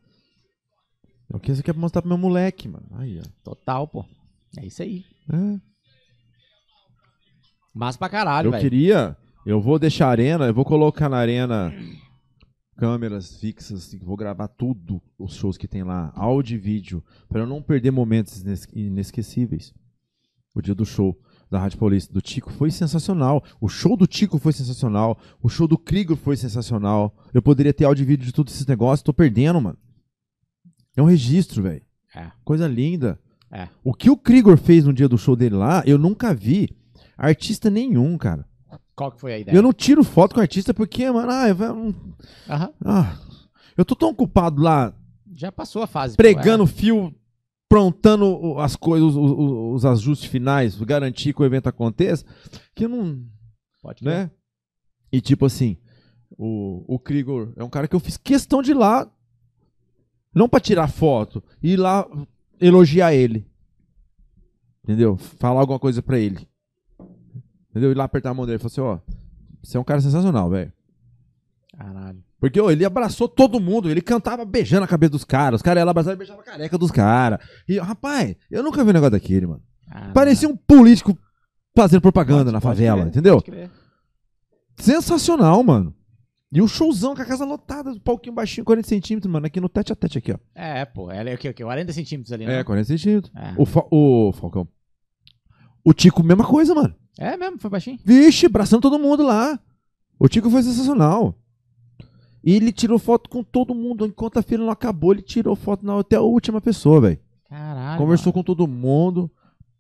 É o que você quer mostrar pro meu moleque, mano. Aí, ó. Total, pô. É isso aí. É. Massa pra caralho, Eu velho. queria. Eu vou deixar a arena, eu vou colocar na arena câmeras fixas, assim, vou gravar tudo os shows que tem lá, áudio e vídeo, para eu não perder momentos ines- inesquecíveis. O dia do show da Rádio Paulista do Tico foi sensacional. O show do Tico foi sensacional. O show do Krieger foi sensacional. Eu poderia ter áudio e vídeo de todos esses negócios, tô perdendo, mano. É um registro, velho. É. Coisa linda. É. O que o Krieger fez no dia do show dele lá, eu nunca vi artista nenhum, cara. Qual que foi a ideia? Eu não tiro foto com artista porque, mano, ah, eu, Aham. ah, eu tô tão ocupado lá Já passou a fase. pô, pregando fio, prontando o- as coisas, os, os- os ajustes finais, garantir que o evento aconteça, que eu não, é. Pode né? E tipo assim, o, o Krigor é um cara que eu fiz questão de ir lá, não pra tirar foto, ir lá elogiar ele. Entendeu? Falar alguma coisa pra ele. Entendeu? Ir lá apertar a mão dele e falar assim, ó, você é um cara sensacional, velho. Caralho. Porque ô, ele abraçou todo mundo, ele cantava beijando a cabeça dos caras, os caras iam lá abraçar e beijavam a careca dos caras. E, rapaz, eu nunca vi um negócio daquele, mano. Caralho. Parecia um político fazendo propaganda Pode- na pode favela, crer, entendeu? pode crer. Sensacional, mano. E o showzão com a casa lotada, palquinho baixinho, 40 centímetros, mano, aqui no tete a tete aqui, ó. É, pô. Ela é o quê? O quê? 40 centímetros ali, né? É, 40 centímetros. É. O, Fa- o Falcão. O Tico, mesma coisa, mano. É mesmo, foi baixinho. Vixe, abraçando todo mundo lá. O Tico foi sensacional. E ele tirou foto com todo mundo. Enquanto a fila não acabou, ele tirou foto na, até a última pessoa, velho. Caralho. Conversou com todo mundo.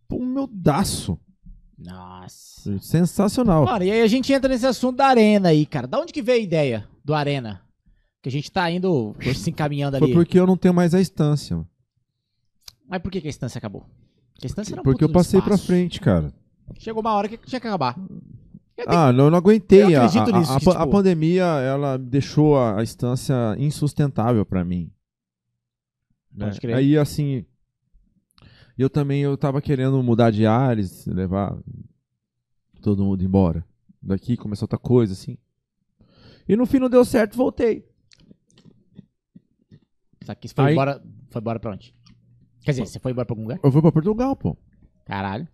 Pô, humildaço. mano. Nossa. Sensacional. Mano, e aí a gente entra nesse assunto da arena aí, cara. Da onde que veio a ideia do arena? Que a gente tá indo se encaminhando ali. Foi porque eu não tenho mais a instância. mano. Mas por que, que a instância acabou? Porque a instância era Porque eu passei pra espaço. frente, cara. Chegou uma hora que tinha que acabar. Ah, não, eu não aguentei. Eu A, acredito a- nisso, a que, pa- tipo- a pandemia, ela deixou a, a instância insustentável pra mim. né? Pode crer. Aí, assim, eu também eu tava querendo mudar de ares, levar todo mundo embora. Daqui começou outra coisa, assim. E no fim não deu certo, voltei. Isso aqui foi Aí- embora. Foi embora pra onde? Quer dizer, você foi embora pra algum lugar? Eu fui pra Portugal, pô. Caralho.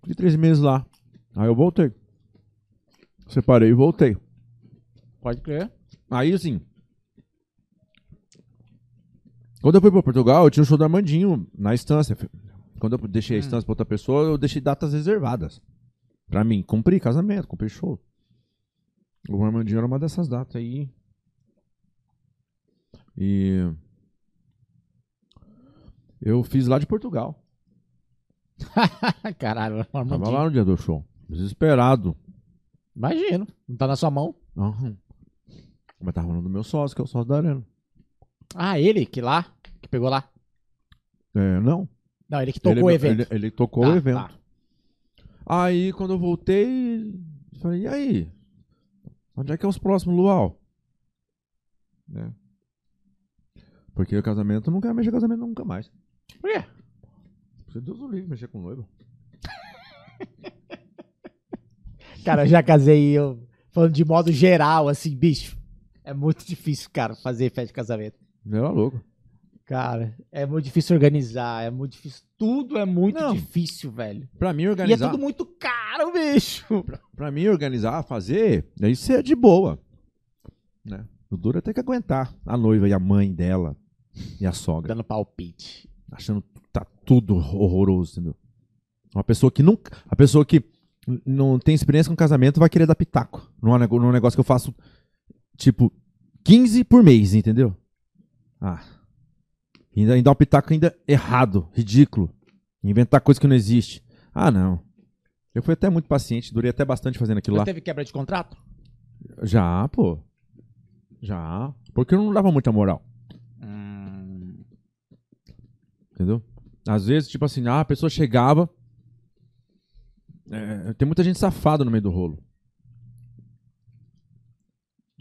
Fiquei três meses lá. Aí eu voltei. Separei e voltei. Pode crer. Aí, assim. Quando eu fui pra Portugal, eu tinha o show do Armandinho na instância. Quando eu deixei a Hum. instância pra outra pessoa, eu deixei datas reservadas. Pra mim, cumpri casamento, cumpri show. O Armandinho era uma dessas datas aí. E. Eu fiz lá de Portugal. Caralho, Tava Armandinho. lá no dia do show. Desesperado. Imagino. Não tá na sua mão. Aham. Mas tava falando do meu sócio, que é o sócio da Arena. Ah, ele que lá? Que pegou lá? É, não. Não, ele que tocou ele, o evento. Ele, ele tocou Tá, o evento. tá. Aí, quando eu voltei, falei, e aí? Onde é que é os próximos luau? Né? Porque o casamento, mexer com casamento nunca mais. Por quê? Porque Deus o livre mexer com noiva. Cara, eu já casei eu falando de modo geral, assim, bicho. É muito difícil, cara, fazer festa de casamento. Era louco. Cara, é muito difícil organizar, é muito difícil. Tudo é muito Não. difícil, velho. Pra mim, E é organizar, tudo muito caro, bicho. pra mim, organizar, fazer, isso é de boa. Né? O duro é ter que aguentar a noiva e a mãe dela e a sogra. Dando palpite. achando tudo horroroso, entendeu? Uma pessoa que nunca. A pessoa que não tem experiência com casamento vai querer dar pitaco. Num, num negócio que eu faço, tipo, 15 por mês, entendeu? Ah. Ainda, ainda um pitaco ainda errado, ridículo. Inventar coisa que não existe. Ah, não. Eu fui até muito paciente, durei até bastante fazendo aquilo Mas lá. teve quebra de contrato? Já, pô. Já. Porque eu não dava muita moral. Hum, Entendeu? Às vezes, tipo assim, ah, a pessoa chegava. é, tem muita gente safada no meio do rolo.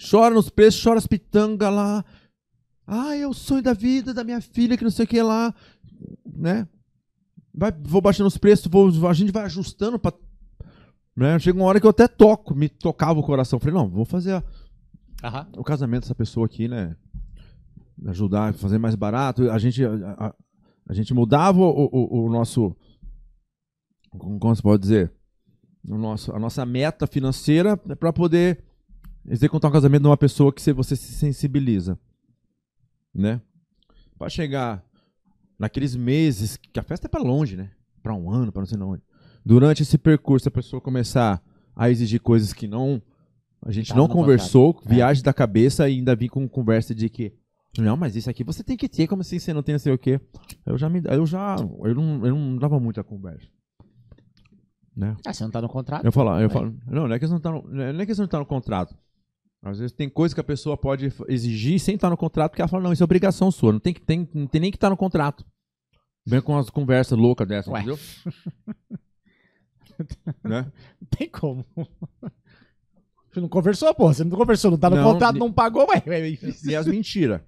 Chora nos preços, chora as pitangas lá. Ah, é o sonho da vida da minha filha, que não sei o que lá. Né? Vai, vou baixando os preços, vou, a gente vai ajustando pra. Né? Chega uma hora que eu até toco, me tocava o coração. Falei, não, vou fazer a- Aham. o casamento dessa pessoa aqui, né? Ajudar fazer mais barato. A gente, a, a- a gente mudava o, o, o nosso. Como se pode dizer? O nosso, a nossa meta financeira para poder executar um casamento de uma pessoa que você se sensibiliza, né? Pra chegar naqueles meses que a festa é pra longe, né? Pra um ano, pra não sei onde. Durante esse percurso, a pessoa começar a exigir coisas que não a gente Tava não conversou, É. viagem da cabeça e ainda vir com conversa de que não, mas isso aqui você tem que ter, como assim você não tem não sei o quê. Eu já me eu já eu não, eu não dava muita conversa. Né? Ah, você não tá no contrato? Eu falo, eu Aí. falo, não, não é que não tá no, não é que não tá no contrato. Às vezes tem coisa que a pessoa pode exigir sem estar no contrato, porque ela fala, não, isso é obrigação sua, não tem, que, tem, não tem nem que estar no contrato. Vem com umas conversas loucas dessas, Ué. entendeu? né? Não tem como. Você não conversou, pô. Você não conversou, não tá no Não, contrato, não pagou, ué. E as mentiras.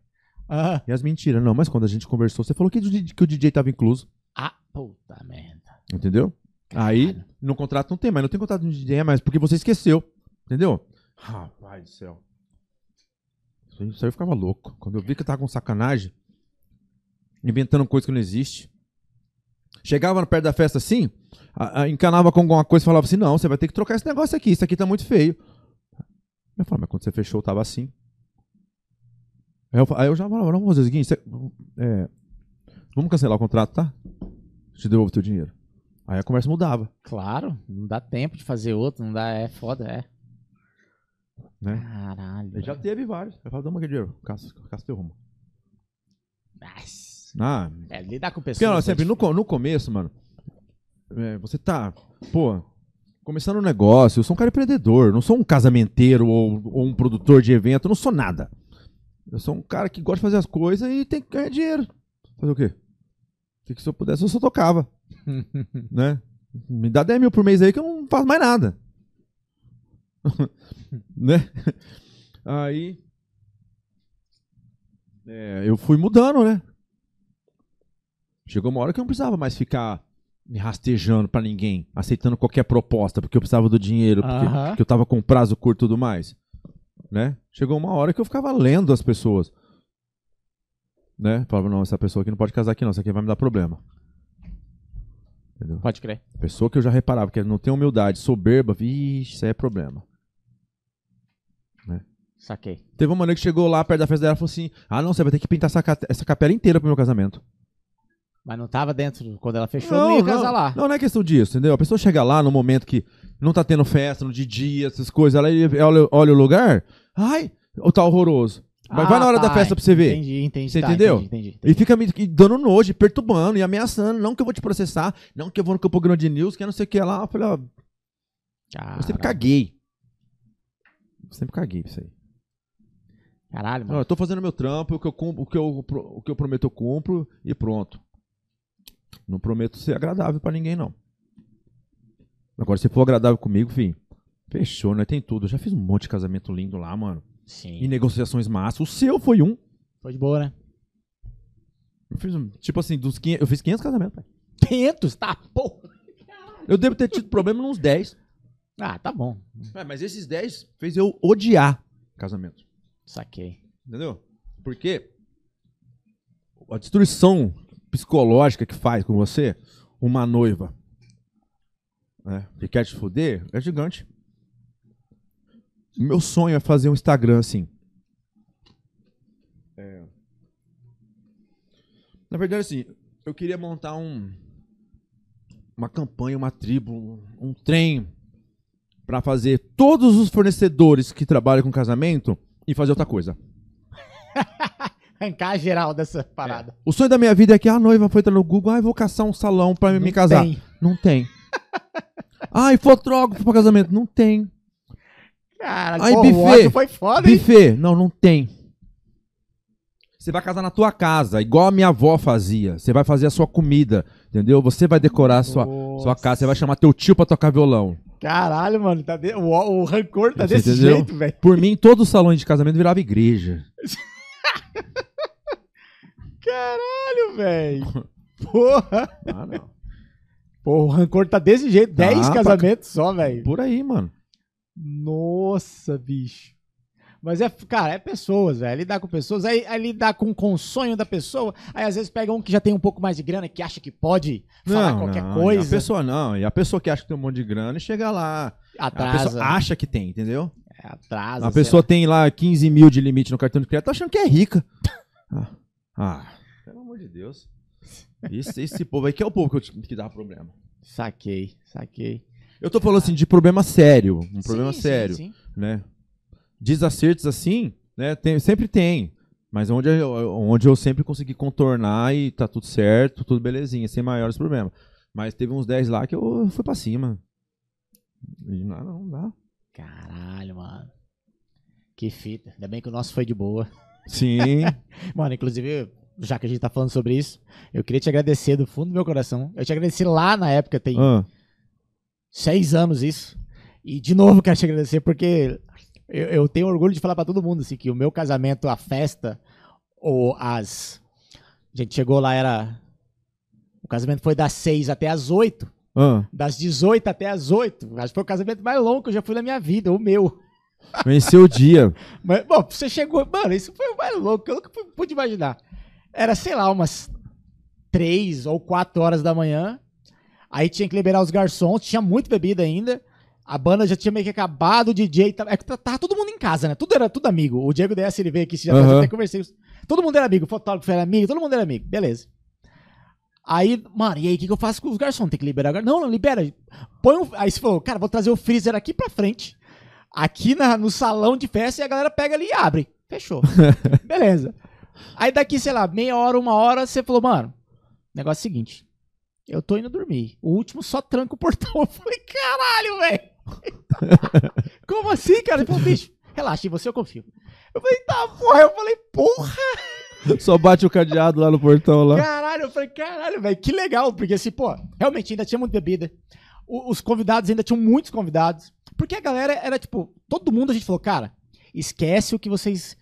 Ah, E as mentiras. Não, mas quando a gente conversou, você falou que, o DJ que o DJ tava incluso. ah, puta merda. Entendeu? Aí, Caralho. no contrato não tem mais. Não tem contrato no DJ, mais porque você esqueceu. Entendeu? Rapaz do céu. Isso aí, isso aí eu ficava louco. Quando eu vi que eu tava com sacanagem, inventando coisa que não existe. Chegava perto da festa assim, a- a- encanava com alguma coisa e falava assim: não, você vai ter que trocar esse negócio aqui, isso aqui tá muito feio. Eu falava, mas quando você fechou, tava assim. Aí eu, aí eu já falava, vamos fazer o seguinte, você- é, vamos cancelar o contrato, tá? Te devolvo o teu dinheiro. Aí a conversa mudava, Claro, não dá tempo de fazer outro, não dá, é foda, é. né? Caralho. Já teve vários. Eu falava, dá uma aqui dinheiro, caça, caça teu rumo. Ah, É, lidar com pessoas. porque ó, é sempre no, difícil. co- no começo, mano, é, você tá, pô, começando um negócio, eu sou um cara empreendedor, não sou um casamenteiro ou, ou um produtor de evento, eu não sou nada. Eu sou um cara que gosta de fazer as coisas e tem que ganhar dinheiro. Fazer o quê? Que, que se eu pudesse, eu só tocava, né? Me dá 10 mil por mês aí que eu não faço mais nada. né? Aí. é, eu fui mudando, né? Chegou uma hora que eu não precisava mais ficar me rastejando pra ninguém, aceitando qualquer proposta, porque eu precisava do dinheiro, porque, Aham. porque eu tava com prazo curto e tudo mais. Né? Chegou uma hora que eu ficava lendo as pessoas. Né? Falava, não, essa pessoa aqui não pode casar aqui não, isso aqui vai me dar problema. Entendeu? Pode crer. Pessoa que eu já reparava que não tem humildade, soberba, vixe, isso aí é problema. Saquei. Teve uma maneira que chegou lá perto da festa dela e falou assim: Ah, não, você vai ter que pintar essa, essa capela inteira pro meu casamento. Mas não tava dentro, quando ela fechou, não, ia casar lá. Não, não é questão disso, entendeu? A pessoa chega lá no momento que não tá tendo festa, no dia a dia, essas coisas, ela olha, olha o lugar, ai, ou tá horroroso. Mas vai na hora tá, da festa pra você ver. Entendi, entendi. Você tá, entendeu? Entendi, entendi. E fica me dando nojo, perturbando e ameaçando. Não que eu vou te processar, não que eu vou no Campo Grande News, que eu não sei o que lá. Eu falei, ó, eu sempre caguei. Eu sempre caguei pra isso aí. Caralho, Não, mano. eu tô fazendo meu trampo, o que eu, cumpro, o que eu, o que eu prometo eu cumpro e pronto. Não prometo ser agradável pra ninguém, não. Agora, se for agradável comigo, filho, fechou, né? Tem tudo. Eu já fiz um monte de casamento lindo lá, mano. E Sim. negociações massas. O seu foi um. Foi de boa, né? Eu fiz, um- tipo assim, dos 500, eu fiz 500 casamentos, pai. 500? Tá, porra. Eu devo ter tido problema nos 10. Ah, tá bom. É, mas esses 10 fez eu odiar casamento. Saquei. Entendeu? Porque a destruição psicológica que faz com você uma noiva né, que quer te fuder é gigante. Meu sonho é fazer um Instagram assim. É. Na verdade, assim, eu queria montar um uma campanha, uma tribo, um trem para fazer todos os fornecedores que trabalham com casamento e fazer outra coisa. Arrancar geral dessa parada. O sonho da minha vida é que a noiva foi entrar no Google, ah, vou caçar um salão pra me casar. tem. Não tem. Ai, fotógrafo pra casamento. Não tem. Caralho, Aí, porra, buffet. foi foda, hein? Buffet. Não, não tem. Você vai casar na tua casa, igual a minha avó fazia. Você vai fazer a sua comida, entendeu? Você vai decorar a sua, Nossa. sua casa. Você vai chamar teu tio pra tocar violão. Caralho, mano. Tá de- o, o rancor tá Você desse entendeu? jeito, velho. Por mim, todos os salões de casamento virava igreja. Caralho, velho. Porra. Ah, não. Pô, o rancor tá desse jeito. 10 pra- casamentos só, velho. Por aí, mano. Nossa, bicho. Mas é, cara, é pessoas, velho. Lidar com pessoas, aí, aí lidar com, com o sonho da pessoa. Aí às vezes pega um que já tem um pouco mais de grana, que acha que pode falar qualquer não, coisa. E a pessoa não. E a pessoa que acha que tem um monte de grana e chega lá. A Atrasa. pessoa acha que tem, entendeu? É, atrasa. A pessoa lá. tem lá 15 mil de limite no cartão de crédito, tá achando que é rica. Ah, ah, pelo amor de Deus. Esse, esse povo aí que é o povo que, eu que dá problema. Saquei, saquei. Eu tô falando assim de problema sério, um problema Sim, sim, sério, sim. né? Desacertos assim, né? Tem, sempre tem. Mas onde eu, onde eu sempre consegui contornar e tá tudo certo, tudo belezinha, sem maiores problemas. Mas teve uns 10 lá que eu fui pra cima. E não, não dá. Caralho, mano. Que fita. Ainda bem que o nosso foi de boa. Sim. Mano, inclusive, já que a gente tá falando sobre isso, eu queria te agradecer do fundo do meu coração. Eu te agradeci lá na época, tem Ah, seis anos isso. E de novo quero te agradecer porque eu, eu tenho orgulho de falar pra todo mundo assim, que o meu casamento, a festa, ou as. A gente chegou lá, era. O casamento foi das seis até as oito. ah. Das 18 até as 8. Acho que foi o casamento mais longo que eu já fui na minha vida, o meu. Venceu o dia. Mas, bom, você chegou. Mano, isso foi o mais louco que eu nunca pu- pude imaginar. Era, sei lá, umas 3 ou 4 horas da manhã. Aí tinha que liberar os garçons, tinha muita bebida ainda. A banda já tinha meio que acabado, o DJ. Tava, é que tava todo mundo em casa, né? Tudo era tudo amigo. O Diego DS ele veio aqui, já Aham. até conversei. Todo mundo era amigo, o fotógrafo era amigo, todo mundo era amigo. Beleza. Aí, mano, e aí, o que, que eu faço com os garçons? Tem que liberar o gar- Não, não, libera. Põe um... Aí você falou, cara, vou trazer o freezer aqui pra frente, aqui na, no salão de festa, e a galera pega ali e abre. Fechou. Beleza. Aí daqui, sei lá, meia hora, uma hora, você falou, mano, negócio é o seguinte. Eu tô indo dormir. O último só tranca o portão. Eu falei, caralho, velho. Como assim, cara? Ele falou, bicho, relaxa, em você eu confio. Eu falei, tá, porra. Eu falei, porra. Só bate o cadeado lá no portão lá. Caralho, eu falei, caralho, velho, que legal, porque assim, pô, realmente ainda tinha muita bebida. O- os convidados ainda tinham muitos convidados. Porque a galera era tipo, todo mundo a gente falou, cara, esquece o que vocês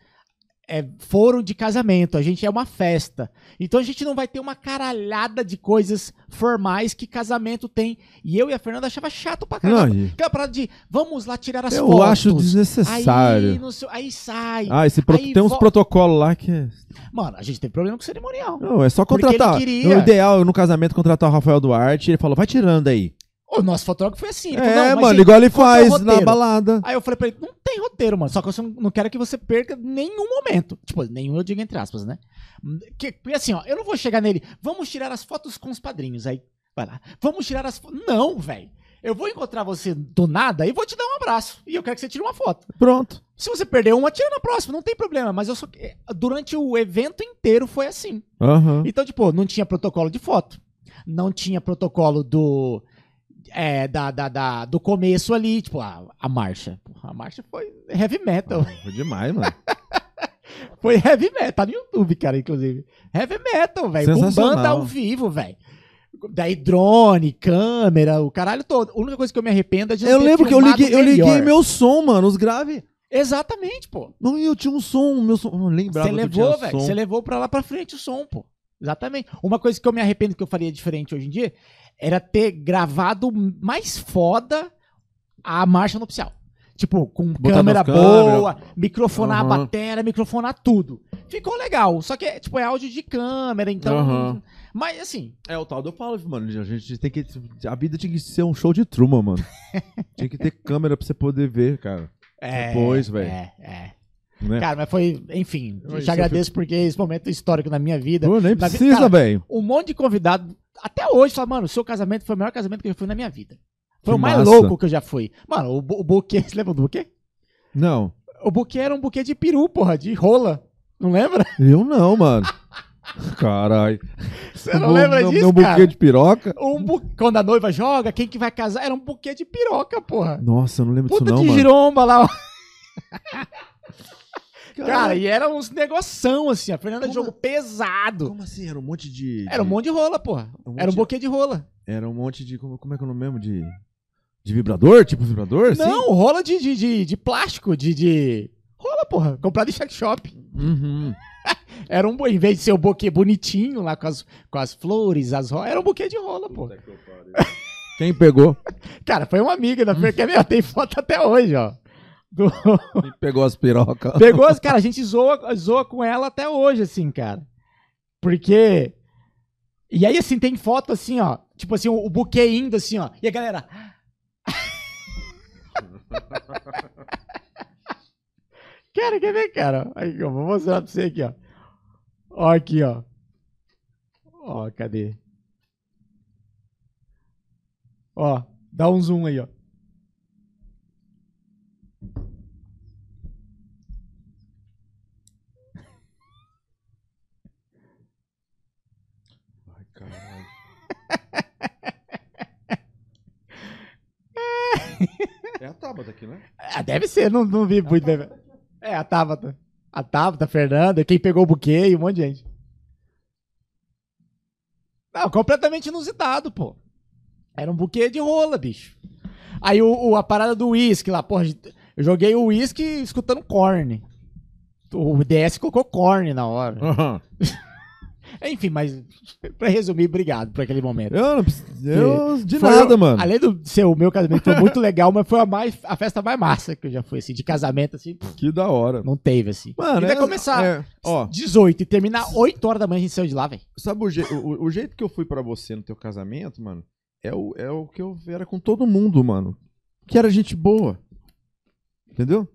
é, foram de casamento, a gente é uma festa. Então a gente não vai ter uma caralhada de coisas formais que casamento tem. E eu e a Fernanda achava chato pra Não, caramba. e- Aquela parada de, vamos lá tirar as eu fotos. acho Aí, desnecessário. não sei- aí sai. Ah, esse pro- Aí tem uns vo- protocolos lá que. é- Mano, a gente teve problema com o cerimonial. Não, é só contratar. O ideal no casamento é contratar o Rafael Duarte. Ele falou, vai tirando aí. O nosso fotógrafo foi assim. ele É, falou, "Não, mas mano, gente, igual ele é faz na roteiro?" balada. Aí eu falei pra ele, não tem roteiro, mano. Só que eu não- não quero que você perca nenhum momento. Tipo, nenhum eu digo entre aspas, né? Que, porque assim, ó, eu não vou chegar nele, vamos tirar as fotos com os padrinhos. Aí, vai lá. Vamos tirar as fotos. Não, velho. Eu vou encontrar você do nada e vou te dar um abraço. E eu quero que você tire uma foto. Pronto. Se você perder uma, tira na próxima, não tem problema. Mas eu só. Durante o evento inteiro foi assim. Aham. Então, tipo, não tinha protocolo de foto. Não tinha protocolo do. É, da, da, da- do começo ali, tipo, a, a marcha. A marcha foi heavy metal. Foi demais, mano. Foi heavy metal. Tá no YouTube, cara, inclusive. Heavy metal, velho. Com banda ao vivo, velho. Daí drone, câmera, o caralho todo. A única coisa que eu me arrependo é de Eu lembro que eu liguei, eu liguei meu som, mano, os grave. Exatamente, pô. Não, eu tinha um som, meu som. Eu não lembrava Você levou, velho. Você levou pra lá pra frente o som, pô. Exatamente. Uma coisa que eu me arrependo que eu faria diferente hoje em dia era ter gravado mais foda a marcha nupcial. Tipo, com Botar câmera boa, microfonar a Aham. bateria, microfonar tudo. Ficou legal. Só que, tipo, é áudio de câmera, então. Aham. Mas assim, É, o tal do eu falo, mano, a gente tem que. A vida tinha que ser um show de truma, mano. tinha que ter câmera pra você poder ver, cara. é. Depois, velho. É, é. Né? Cara, mas foi, enfim, Isso te agradeço porque esse momento histórico na minha vida. Pô, nem Na precisa, velho. um monte de convidado, até hoje, fala, mano, o seu casamento foi o maior casamento que eu já fui na minha vida. Foi Que o mais massa. louco que eu já fui. Mano, o, o buquê, você lembra do buquê? Não. O buquê era um buquê de peru, porra, de rola. Não lembra? Eu não, mano. Caralho. Você não lembra meu, disso, cara? buquê de piroca? Um bu... Quando a noiva joga, quem que vai casar? Era um buquê de piroca, porra. Nossa, eu não lembro disso Puta não, de mano. giromba lá. Cara, e era uns negoção assim. A Fernanda Como- jogou pesado. Como assim? Era um monte de... Era um monte de rola, porra. Um Era um de- buquê de rola. Era um monte de... Como, como é que é o nome mesmo? De... De vibrador? Tipo vibrador? assim? Não, rola de, de, de, de plástico, de, de. Rola, porra. Comprado em sex shop. Uhum. Era um. Em vez de ser o buquê bonitinho lá com as, com as flores, as rolas, era um buquê de rola, porra. Quem pegou? Cara, foi uma amiga da Fer, que é meu, tem foto até hoje, ó. Do- pegou as pirocas? Pegou as. Cara, a gente zoa, zoa com ela até hoje, assim, cara. Porque. E aí, assim, tem foto assim, ó. Tipo assim, o, o buquê indo assim, ó. E a galera. Cara, quer ver, cara? Aí, eu vou mostrar pra você aqui, ó. Ó, aqui, ó. Ó, cadê? Ó, dá um zoom aí, ó. Ai, caralho. É a Tabata aqui, né? Ah, deve ser, não, não vi muito bem. É, a Tabata. A Tabata, a Fernanda, quem pegou o buquê e um monte de gente. Não, completamente inusitado, pô. Era um buquê de rola, bicho. Aí o, o- a parada do uísque lá, porra, eu joguei o uísque escutando corne. O DS colocou corne na hora. Aham. Enfim, mas pra resumir, obrigado por aquele momento. Eu não preciso. Eu, de Foi nada, mano. Além do ser o meu casamento, foi muito legal, mas foi a, mais, a festa mais massa que eu já fui, assim, de casamento, assim, Que da hora. não teve, assim. Mano, e vai é- começar é, ó, 18 e terminar 8 horas da manhã, a gente saiu de lá, velho. sabe o, je- o- o jeito que eu fui pra você no teu casamento, mano? É o, é o que eu era com todo mundo, mano. Que era gente boa. Entendeu?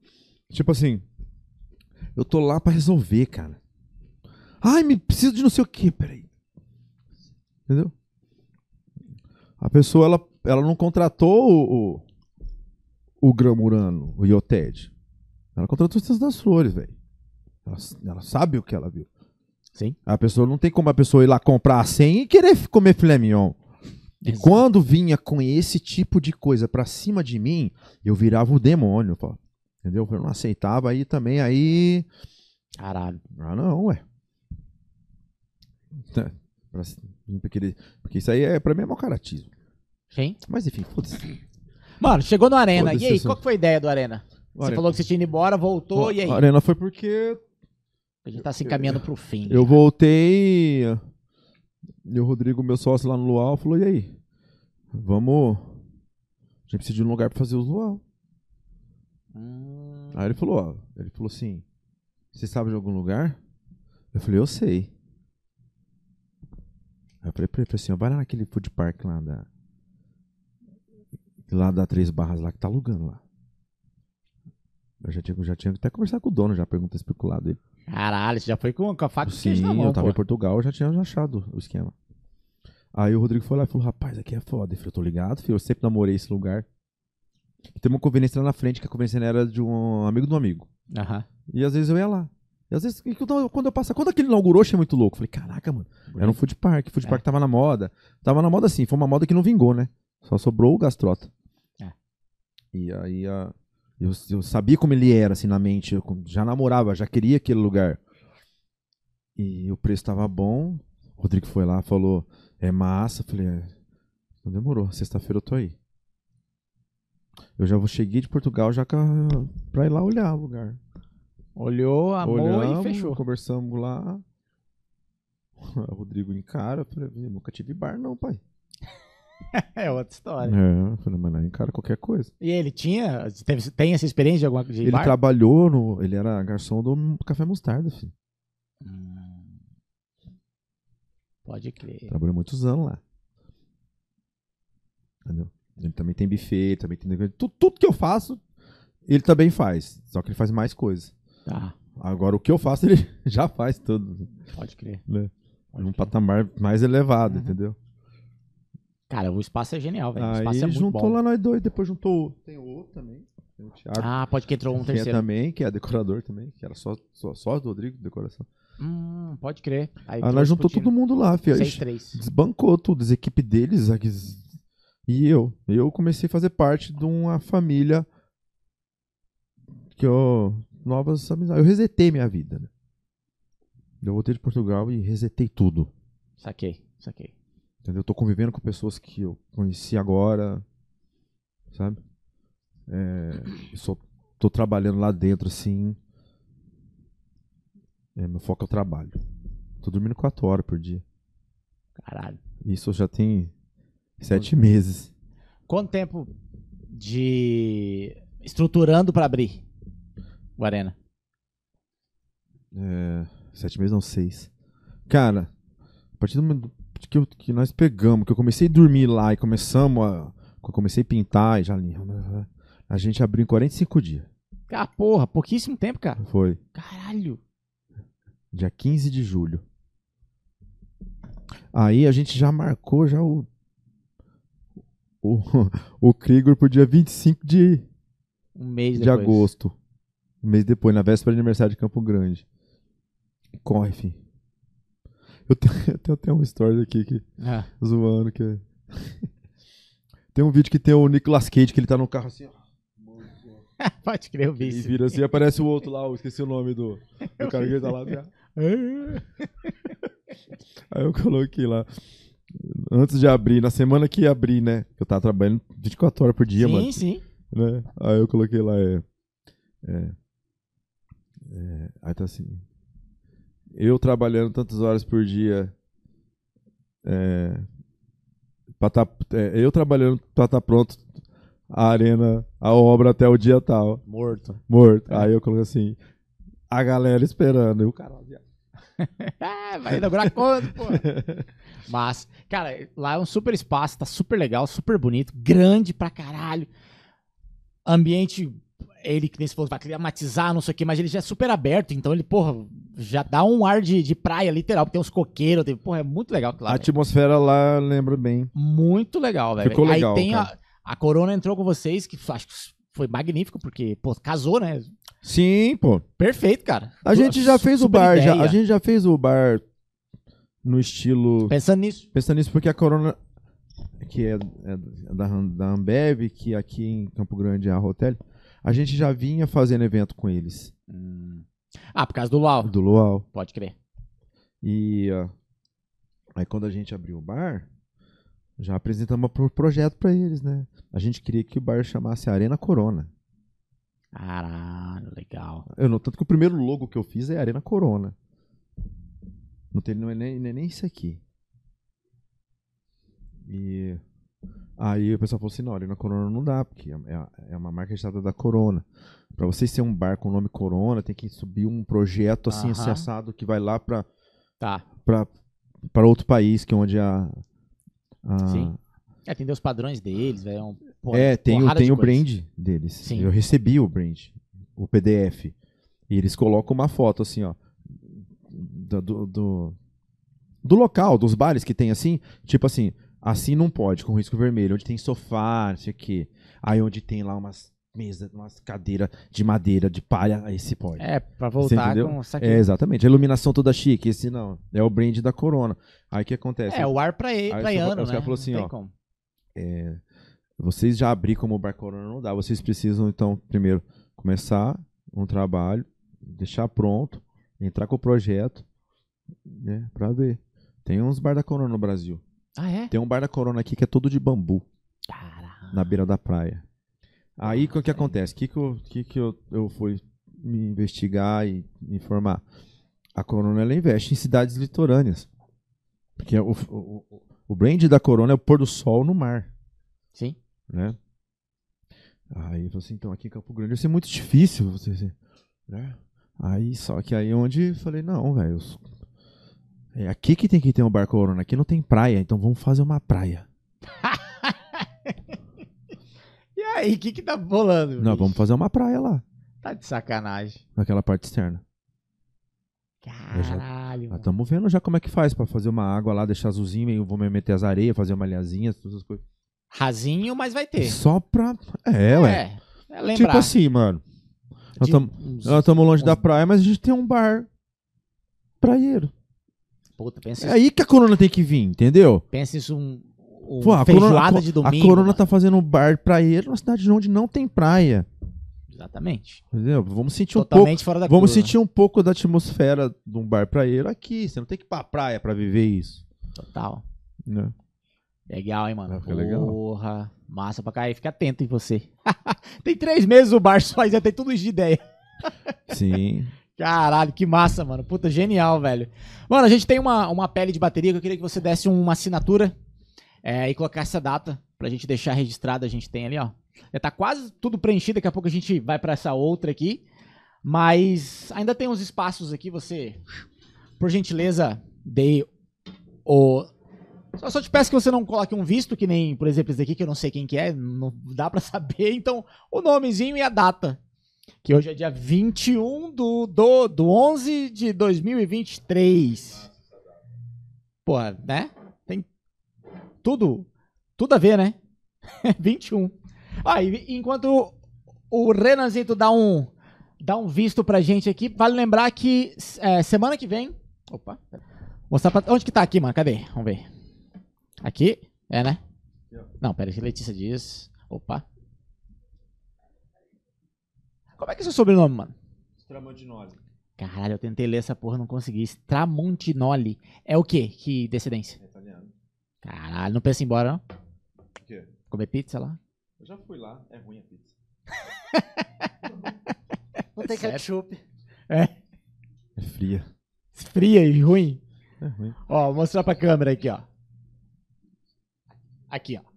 Tipo assim, eu tô lá pra resolver, cara. Ai, me preciso de não sei o que, peraí. Entendeu? A pessoa, ela, ela não contratou o, o, o Gramurano, o Ioted. Ela contratou o das Flores, velho. Ela, ela sabe o que ela viu. Sim. A pessoa não tem como a pessoa ir lá comprar 100 e querer comer filé mignon. E Exato. quando vinha com esse tipo de coisa pra cima de mim, eu virava o demônio, pô. Entendeu? Eu não aceitava aí também, aí. Caralho. Ah, não, ué. É, pra- Porque, porque isso aí é, pra mim é mau caratismo. Sim. Mas enfim, foda-se. Mano, chegou no Arena. Foda-se E aí, qual que foi a ideia do Arena? Você falou que você tinha ido embora, voltou, e aí? A arena foi porque A gente tá se encaminhando pro fim. eu voltei. E o Rodrigo, meu sócio lá no Luau, falou: e aí? Vamos. A gente precisa de um lugar pra fazer os Luau. Hum, Aí ele falou, ó, ele falou assim, você sabe de algum lugar? Eu falei, eu sei. Eu falei pra ele, falei assim, ó, vai lá naquele food park lá da. Lá da Três Barras lá que tá alugando lá. Eu já tinha, já tinha até conversado com o dono, já perguntei especulado dele. Caralho, você já foi com, com a faca Sim, na mão, eu tava pô. em Portugal, eu já tinha achado o esquema. Aí o Rodrigo foi lá e falou, rapaz, aqui é foda. Eu falei, eu tô ligado, filho, eu sempre namorei esse lugar. E tem uma conveniência lá na frente, que a conveniência era de um amigo do amigo. Aham. E às vezes eu ia lá. E às vezes, quando eu passo, quando aquele inaugurou, achei muito louco. Falei, caraca, mano, era um food park. Food É. park tava na moda. Tava na moda assim, foi uma moda que não vingou, né? Só sobrou o gastrota. É. E aí, a, eu, eu sabia como ele era, assim, na mente. Eu já namorava, já queria aquele lugar. E o preço tava bom. O Rodrigo foi lá, falou, é massa. Eu Falei, é, não demorou, sexta-feira eu tô aí. Eu já vou cheguei de Portugal já pra ir lá olhar o lugar. Olhou, amou Olhamos, e fechou. Conversamos lá. O Rodrigo encara. Eu falei, "Eu nunca tive bar, não, pai. É outra história. É, falei, mas não encara qualquer coisa. E ele tinha, teve, tem essa experiência de alguma de ele bar? trabalhou no. Ele era garçom do Café Mostarda, filho. Hum. Pode crer. Trabalhou muitos anos lá. Entendeu? Ele também tem buffet, também tem. Tudo, tudo que eu faço, ele também faz. Só que ele faz mais coisas. Tá, Agora, o que eu faço, ele já faz tudo. pode crer. Né? Pode Num crer. patamar mais elevado, Uhum. entendeu? Cara, o espaço é genial, velho. O Aí espaço é muito juntou bom. lá nós dois, depois juntou. Tem o outro também. Tem o Thiago. Ah, pode que entrou um terceiro. também, que é decorador também, que era só, só, só do Rodrigo, decoração. Hum, pode crer. Aí Aí trouxe nós juntou todo mundo lá, filho. Aí 6-3. Desbancou tudo, as equipes deles. aqueles- E eu. Eu comecei a fazer parte de uma família que eu. Novas amizades. Eu resetei minha vida, né? Eu voltei de Portugal e resetei tudo. Saquei, saquei. Entendeu? Eu tô convivendo com pessoas que eu conheci agora, sabe? É, só tô trabalhando lá dentro, assim. É, meu foco é o trabalho. Tô dormindo quatro horas por dia. Caralho. Isso já tem sete meses. Quanto tempo de estruturando pra abrir o Arena? É, sete meses não, seis. Cara, a partir do momento que, eu- que nós pegamos, que eu comecei a dormir lá e começamos a. eu comecei a pintar e já. A gente abriu em 45 dias. Ah, porra, pouquíssimo tempo, cara. Foi. Caralho. Dia 15 de julho. Aí a gente já marcou já o. O, o Krieger pro dia 25 de, Um mês de depois. agosto. Um mês depois, na véspera de aniversário de Campo Grande. Corre, filho. Eu tenho, eu tenho até uma história aqui que, Ah, zoando que é- Tem um vídeo que tem o Nicolas Cage, que ele tá no carro assim, ó. pode crer, eu vi E isso. vira assim, aparece o outro lá, eu esqueci o nome do, do cara que ele tá lá. assim. Aí eu coloquei lá. Antes de abrir, na semana que ia abrir, né? Eu tava trabalhando 24 horas por dia, sim, mano. sim. Né? Aí eu coloquei lá, é. É. é, aí tá assim. Eu trabalhando tantas horas por dia. É. Tá, é, eu trabalhando pra estar pronto a arena, a obra até o dia tal. Morto. Morto. É. Aí eu coloquei assim. A galera esperando. E o cara. Ah, vai inaugurar quando, pô? Mas, cara, lá é um super espaço, tá super legal, super bonito, grande pra caralho. Ambiente, ele que nem se falou, vai climatizar, não sei o que, mas ele já é super aberto, então ele, porra, já dá um ar de, de praia, literal, porque tem uns coqueiros, tem, porra, é muito legal aquilo A velho. atmosfera lá lembra bem. Muito legal, velho. Ficou legal, Aí tem a, a Corona entrou com vocês, que acho que foi magnífico, porque, pô, casou, né? Sim, pô. Perfeito, cara. A gente já fez o bar, já, a gente já fez o bar no estilo. Pensando nisso. Pensando nisso, porque a Corona, que é, é da, da Ambev, que aqui em Campo Grande é a Hotel, a gente já vinha fazendo evento com eles, Ah, por causa do Luau. do Luau. Pode crer. E ó, aí quando a gente abriu o bar, já apresentamos um projeto pra eles, né? A gente queria que o bar chamasse Arena Corona. Caralho, legal. Eu não, tanto que o primeiro logo que eu fiz é Arena Corona. Não, tem, não, é nem, é nem isso aqui. E aí o pessoal falou assim, não, Arena Corona não dá, porque é, a- é uma marca registrada da Corona. Pra vocês ser um bar com o nome Corona, tem que subir um projeto assim, Aham. acessado, que vai lá pra, Tá. pra, pra outro país, que é onde a... a- Sim. É, tem os padrões deles, velho. é um- é, tem, o- tem o brand deles. Sim. Eu recebi o brand, o PDF. E eles colocam uma foto assim, ó. Do, do, do local, dos bares que tem assim. Tipo assim, assim não pode, com risco vermelho. Onde tem sofá, não sei o quê. Aí onde tem lá umas mesas, umas cadeiras de madeira, de palha, aí se pode. É, pra voltar com isso aqui. É, exatamente. A iluminação toda chique. Esse não. É o brand da Corona. Aí o que acontece? É, o ar pra, Aí praiano, os né? falaram assim, ó, é, vocês já abrir como bar corona não dá. Vocês precisam, então, primeiro, começar um trabalho, deixar pronto, entrar com o projeto, né, pra ver. Tem uns bar da corona no Brasil. Ah, é? Tem um bar da corona aqui que é todo de bambu, Caralho. na beira da praia. Aí, o que, acontece? O que, que, eu, que, que eu, eu fui me investigar e me informar? A corona, ela investe em cidades litorâneas. Porque o, o, o- brand da corona é o pôr do sol no mar Sim. né? Aí eu falei assim, então aqui em Campo Grande vai ser muito difícil você, você- né? Aí só que aí onde eu falei, não, velho, é aqui que tem que ter um bar corona, aqui não tem praia, então vamos fazer uma praia. E aí, o que que tá bolando? Não, bicho? vamos fazer uma praia lá, Tá de sacanagem. naquela parte externa. Caralho. Nós estamos vendo já como é que faz pra fazer uma água lá, deixar azulzinho, meio, vamos meter as areias, fazer uma alhazinha, todas as coisas. Rasinho, mas vai ter. Só pra. É, ué. É, é lembrar. tipo assim, mano. Nós estamos uns- longe da uns- praia, mas a gente tem um bar praieiro. Puta, pensa, É aí que a corona tem que vir, entendeu? pensa isso um, um Pô, a feijoada corona, de domingo. a corona mano. tá fazendo um bar praieiro numa cidade onde não tem praia. Exatamente. Entendeu? Vamos sentir um pouco. Totalmente fora da Vamos curva. sentir um pouco da atmosfera de um bar praieiro aqui. Você não tem que ir pra praia pra viver isso. Total. né? Legal, hein, mano? Ficar legal. Porra. Massa pra cair. Fica atento em você. tem três meses o bar só, já tem tudo isso de ideia. Sim. Caralho, que massa, mano. Puta, genial, velho. Mano, a gente tem uma, uma pele de bateria que eu queria que você desse uma assinatura é, e colocasse essa data pra gente deixar registrada. A gente tem ali, ó. Já tá quase tudo preenchido. Daqui a pouco a gente vai pra essa outra aqui. Mas ainda tem uns espaços aqui. Você, por gentileza, dê o. Só, só te peço que você não coloque um visto, que nem, por exemplo, esse daqui, que eu não sei quem que é, não dá pra saber. Então, o nomezinho e a data Que hoje é dia 21 do, do, do 11 de 2023. Pô, né? Tem tudo, tudo a ver, né? 21. Ah, e enquanto o Renanzito dá um, dá um visto pra gente aqui, vale lembrar que é, semana que vem. Opa. Mostrar pra, onde que tá aqui, mano? Cadê? Vamos ver. Aqui? É, né? Não, pera aí, Letícia Dias. Opa. Como é que é seu sobrenome, mano? Tramontinoli. Caralho, eu tentei ler essa porra, não consegui. Tramontinoli. É o quê? Que descendência? É italiano. Caralho, não pensa em ir embora, não? O quê? Comer pizza lá? Eu já fui lá, é ruim a pizza. Não tem ketchup. É. É fria. Fria e ruim. É ruim. Ó, vou mostrar pra câmera aqui, ó. Aqui, ó.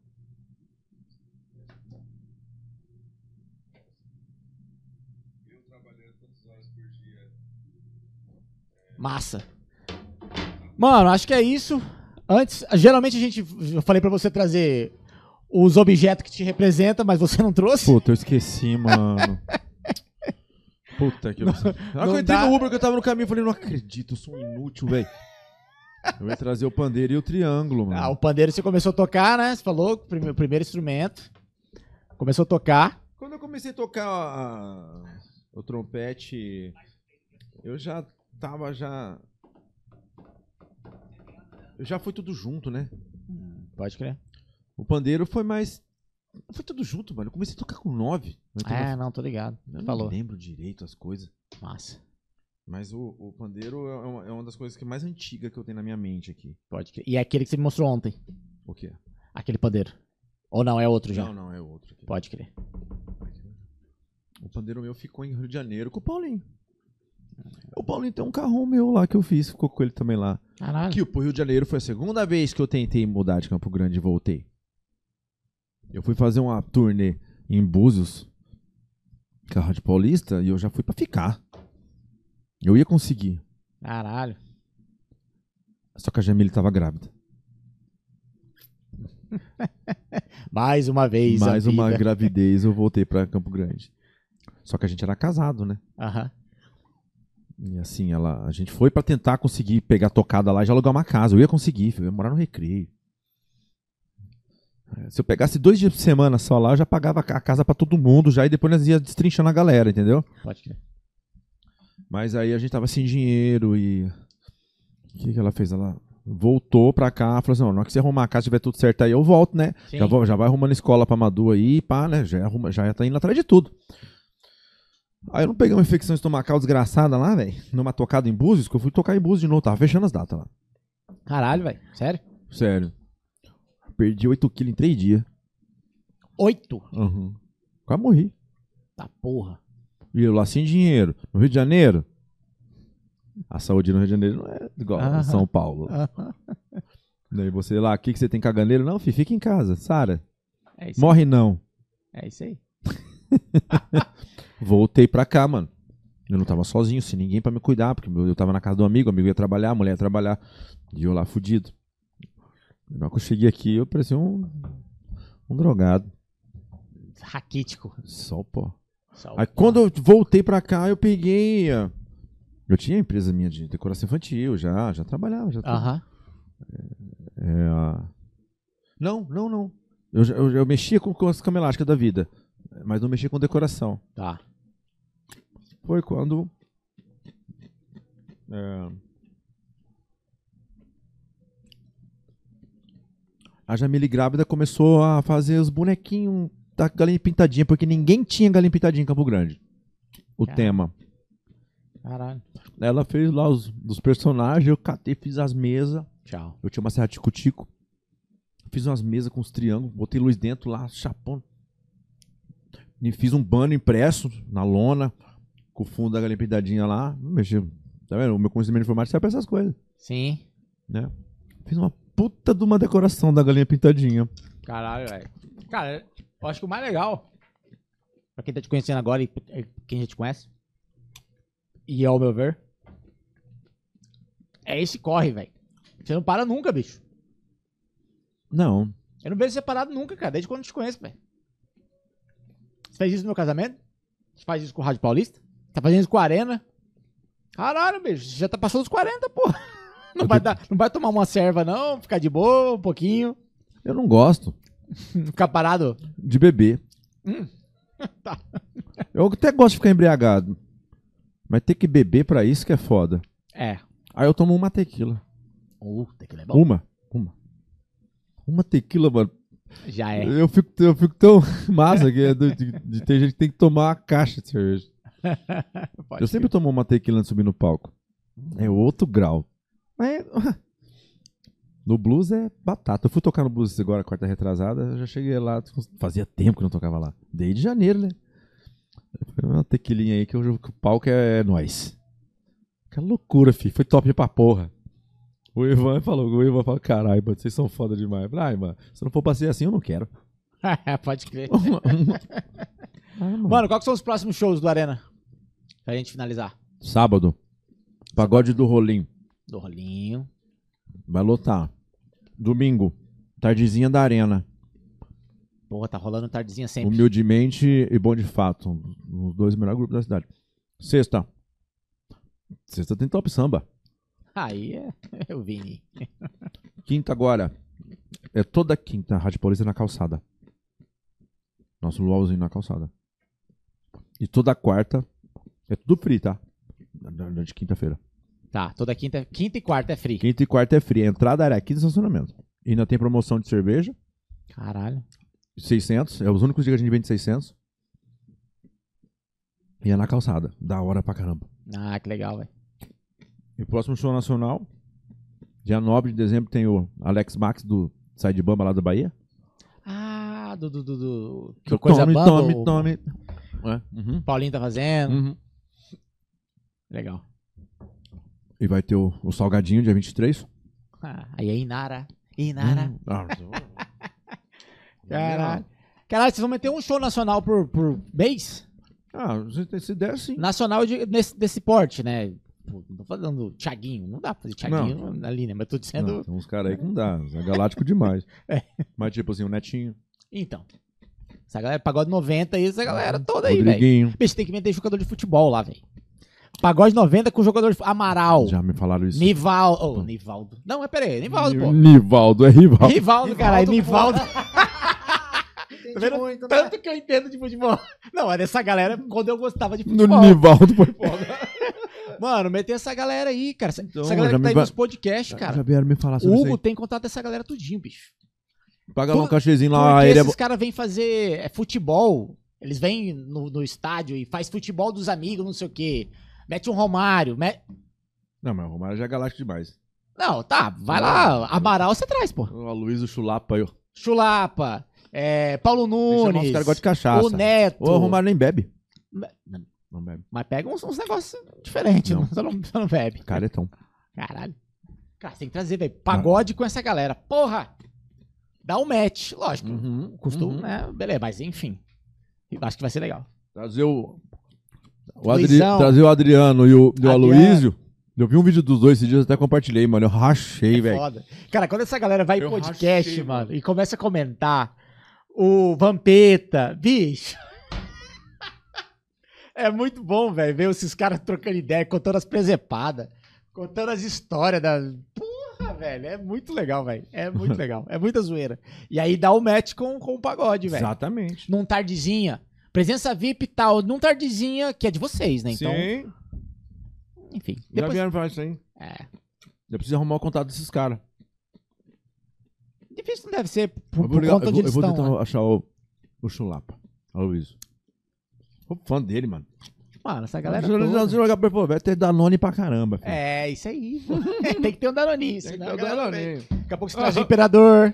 Massa. Mano, acho que é isso. Antes, geralmente a gente. Eu falei pra você trazer os objetos que te representam, mas você não trouxe. Puta, eu esqueci, mano. Puta que eu. Eu não entrei dá. no Uber que eu tava no caminho e falei, não acredito, eu sou um inútil, velho. Eu ia trazer o pandeiro e o triângulo, mano. Ah, o pandeiro você começou a tocar, né? Você falou, prime- primeiro instrumento. Começou a tocar. Quando eu comecei a tocar a- o trompete, eu já tava já. Já foi tudo junto, né? Pode crer. O pandeiro foi mais. Foi tudo junto, mano. Eu comecei a tocar com nove. É, não, tô ligado. eu não falou. lembro direito as coisas. Massa. Mas o, o pandeiro é uma, é uma das coisas que mais antiga que eu tenho na minha mente aqui. Pode crer. E é aquele que você me mostrou ontem. O quê? Aquele pandeiro. Ou não, é outro já. Não, não, é outro. Aqui. Pode crer. O pandeiro meu ficou em Rio de Janeiro com o Paulinho. O Paulinho tem um carrão meu lá que eu fiz, ficou com ele também lá. Caralho. Aqui, pro Rio de Janeiro foi a segunda vez que eu tentei mudar de Campo Grande e voltei. Eu fui fazer uma turnê em Búzios, carro de Paulista, e eu já fui pra ficar. Eu ia conseguir. Caralho. Só que a Jamile tava grávida. Mais uma vez. a Mais uma vida. gravidez, eu voltei pra Campo Grande. Só que a gente era casado, né? Aham. E assim, ela, a gente foi pra tentar conseguir pegar tocada lá e já alugar uma casa. Eu ia conseguir, eu ia morar no recreio. É, Se eu pegasse dois dias por semana só lá, eu já pagava a casa pra todo mundo já e depois nós ia destrinchando a galera, entendeu? Pode crer. Mas aí a gente tava sem dinheiro e. O que, que ela fez? Ela voltou pra cá, falou assim: não, na hora que você arrumar a casa, tiver tudo certo aí, eu volto, né? Já, vou- já vai arrumando escola pra Madu aí, pá, né? Já, arruma, já tá indo atrás de tudo. Aí eu não peguei uma infecção estomacal desgraçada lá, velho. Numa tocada em Búzios, que eu fui tocar em Búzios de novo. Tava fechando as datas lá. Caralho, velho. Sério? Sério. Perdi 8 quilos em 3 dias. Oito. Uhum. Quase morri. Tá porra. E eu lá sem dinheiro. No Rio de Janeiro. A saúde no Rio de Janeiro não é igual Aham. a São Paulo. Daí você lá, aqui que você tem caganeiro? Não, filho, fica em casa. Sara, É isso morre não. aí. É isso aí. Voltei pra cá, mano. Eu não tava sozinho, sem ninguém pra me cuidar, porque eu tava na casa do amigo, o amigo ia trabalhar, a mulher ia trabalhar. E eu lá fudido. Na hora que eu cheguei aqui, eu parecia um, um drogado. Raquítico. Só o pó. Só Aí quando eu voltei pra cá, eu peguei. ah, Eu tinha empresa minha de decoração infantil, já, já trabalhava. Já tra-. É, ah, Não, não, não. Eu, eu, eu mexia com, com as camas elásticas da vida, mas não mexia com decoração. Tá. Foi quando. é, a Jamile grávida começou a fazer os bonequinhos da galinha pintadinha, porque ninguém tinha galinha pintadinha em Campo Grande. O tema. Caralho. Ela fez lá os dos personagens, eu catei, fiz as mesas. Tchau. Eu tinha uma serra tico-tico. Fiz umas mesas com os triângulos, botei luz dentro lá, chapão. E fiz um banner impresso na lona, com o fundo da galinha pintadinha lá. Mexi. Tá vendo? O meu conhecimento de informática serve pra essas coisas, Sim. né? Fiz uma puta de uma decoração da galinha pintadinha. Caralho, velho. Cara, eu acho que o mais legal, pra quem tá te conhecendo agora e e quem já te conhece, e ao meu ver, é esse corre, velho. Você não para nunca, bicho. Não. Eu não vejo você parado nunca, cara, desde quando eu te conheço, velho. Você fez isso no meu casamento? Faz isso com o Rádio Paulista? Tá fazendo isso com a Arena? Caralho, bicho, você já tá passando dos 40, pô. Não vai, dar, não vai tomar uma serva, não, ficar de boa um pouquinho, Eu não gosto ficar parado. de beber. Hum. Tá. Eu até gosto de ficar embriagado. Mas ter que beber pra isso que é foda. É. Aí eu tomo uma tequila. Uh, tequila é bom. Uma. Uma. Uma tequila, mano. Já é. Eu fico, eu fico tão massa que é do- de, de ter gente que tem que tomar uma caixa de cerveja. Pode eu sempre tomo uma tequila antes de subir no palco. É outro grau. Mas, no blues é batata. Eu fui tocar no blues agora, quarta retrasada, eu já cheguei lá, fazia tempo que não tocava lá. Desde janeiro, né? Foi Uma tequilinha aí que, eu, que o palco é, é nós. Que loucura, fi. Foi top pra porra. O Ivan falou, o Ivan falou, caralho, vocês são foda demais. Eu falei, Ai, mano, se não for pra ser assim, eu não quero. Pode crer. Ah, mano. Mano, qual que são os próximos shows do Arena? Pra gente finalizar. Sábado, pagode do Rolim. Do Rolinho. Vai lotar. Domingo, tardezinha da Arena. Porra, tá rolando tardezinha sempre. Humildemente e Bom de Fato. Os dois melhores grupos da cidade. Sexta. Sexta tem top samba. Aí é. Eu vi. Quinta agora. É toda quinta, a Rádio Paulista na calçada. Nosso luauzinho na calçada. E toda quarta. É tudo free, tá? De quinta-feira. Tá, toda quinta, quinta e quarta é free. Quinta e quarta é free. A entrada era aqui no estacionamento. E ainda tem promoção de cerveja. Caralho. 600. É os únicos dias que a gente vende 600. E é na calçada. Da hora pra caramba. Ah, que legal, velho. E o próximo show nacional, dia 9 de dezembro, tem o Alex Max do Sai de Bamba lá da Bahia. Ah, do. do, do, do... Que Do coisa tome, bamba, tome, o tome. É, uhum, Paulinho tá fazendo. uhum. Legal. E vai ter o, o Salgadinho, dia 23. Ah, aí é Inara. Inara. Hum. Caralho. Caralho, vocês vão meter um show nacional por, por mês? Ah, se, se der sim. Nacional de, nesse, desse porte, né? Pô, Não tô falando Thiaguinho, não dá pra fazer Thiaguinho ali, né? Mas tô dizendo. Não, tem uns caras aí que não dá. É galáctico demais. É. Mas tipo assim, o Netinho, Então. Essa galera pagode 90 e essa galera toda aí, velho. Bicho, tem que meter jogador de futebol lá, velho. Pagode 90 com jogador de Amaral. Já me falaram isso. Nivaldo. Oh, Nivaldo. Não, mas peraí, Nivaldo, pô. Nivaldo, é rival. Rivaldo, caralho. Nivaldo. Entendi Tá muito, né? Tanto que eu entendo de futebol. Não, é dessa galera quando eu gostava de No futebol. Nivaldo foi foda. Mano, meter essa galera aí, cara. Essa, Então, essa galera já que tá me aí nos podcasts, Já cara. vieram me falar O sobre isso Hugo aí. tem contato dessa galera tudinho, bicho. Paga lá um Por- cachezinho lá, Porque ele é... esses caras vêm fazer é, futebol. Eles vêm no, no estádio e faz futebol dos amigos, não sei o quê. Mete um Romário. me- Não, mas o Romário já é galáctico demais. Não, tá, vai lá. Amaral você traz, pô. O Aloysio Chulapa aí, ó. Chulapa, é, Paulo Nunes, os caras gostam de cachaça. o Neto. O Romário nem bebe. Não bebe. Mas pega uns, uns negócios diferentes, Não. não. Só, não, só não bebe. Caretão. Caralho. Cara, você tem que trazer, velho. Pagode com essa galera. Porra! Dá um match, lógico. Uhum, Custou, uhum. né? Beleza, mas enfim. Acho que vai ser legal. Trazer o. o Adri... Trazer o Adriano e o, e o. Aloysio. Eu vi um vídeo dos dois esses dias, até compartilhei, mano. Eu rachei, É velho. foda. Cara, quando essa galera vai em podcast, rachei, mano, mano. e começa a comentar o Vampeta, bicho. É muito bom, velho, ver esses caras trocando ideia, contando as presepadas, contando as histórias da. Porra, velho, é muito legal, velho. É muito legal. É muita zoeira. E aí dá o match com, com o pagode, velho. Exatamente. Num tardezinha. Presença VIP e tal, num tardezinha que é de vocês, né? Então, Sim. enfim. Já Depois, vieram falar isso aí. é, Eu preciso arrumar o contato desses caras. difícil não deve ser por, Eu por conta eu vou, eu eles vou tentar né? achar o, o Chulapa. Aloysio. Sou fã dele, mano. Mano, essa galera. Toda- se eu jogar ele, pô, vai ter Danone pra caramba. filho. É, isso aí. pô. Tem que ter um Danoninho. Tem senão não vem. Danone. Daqui a pouco você traz o Imperador.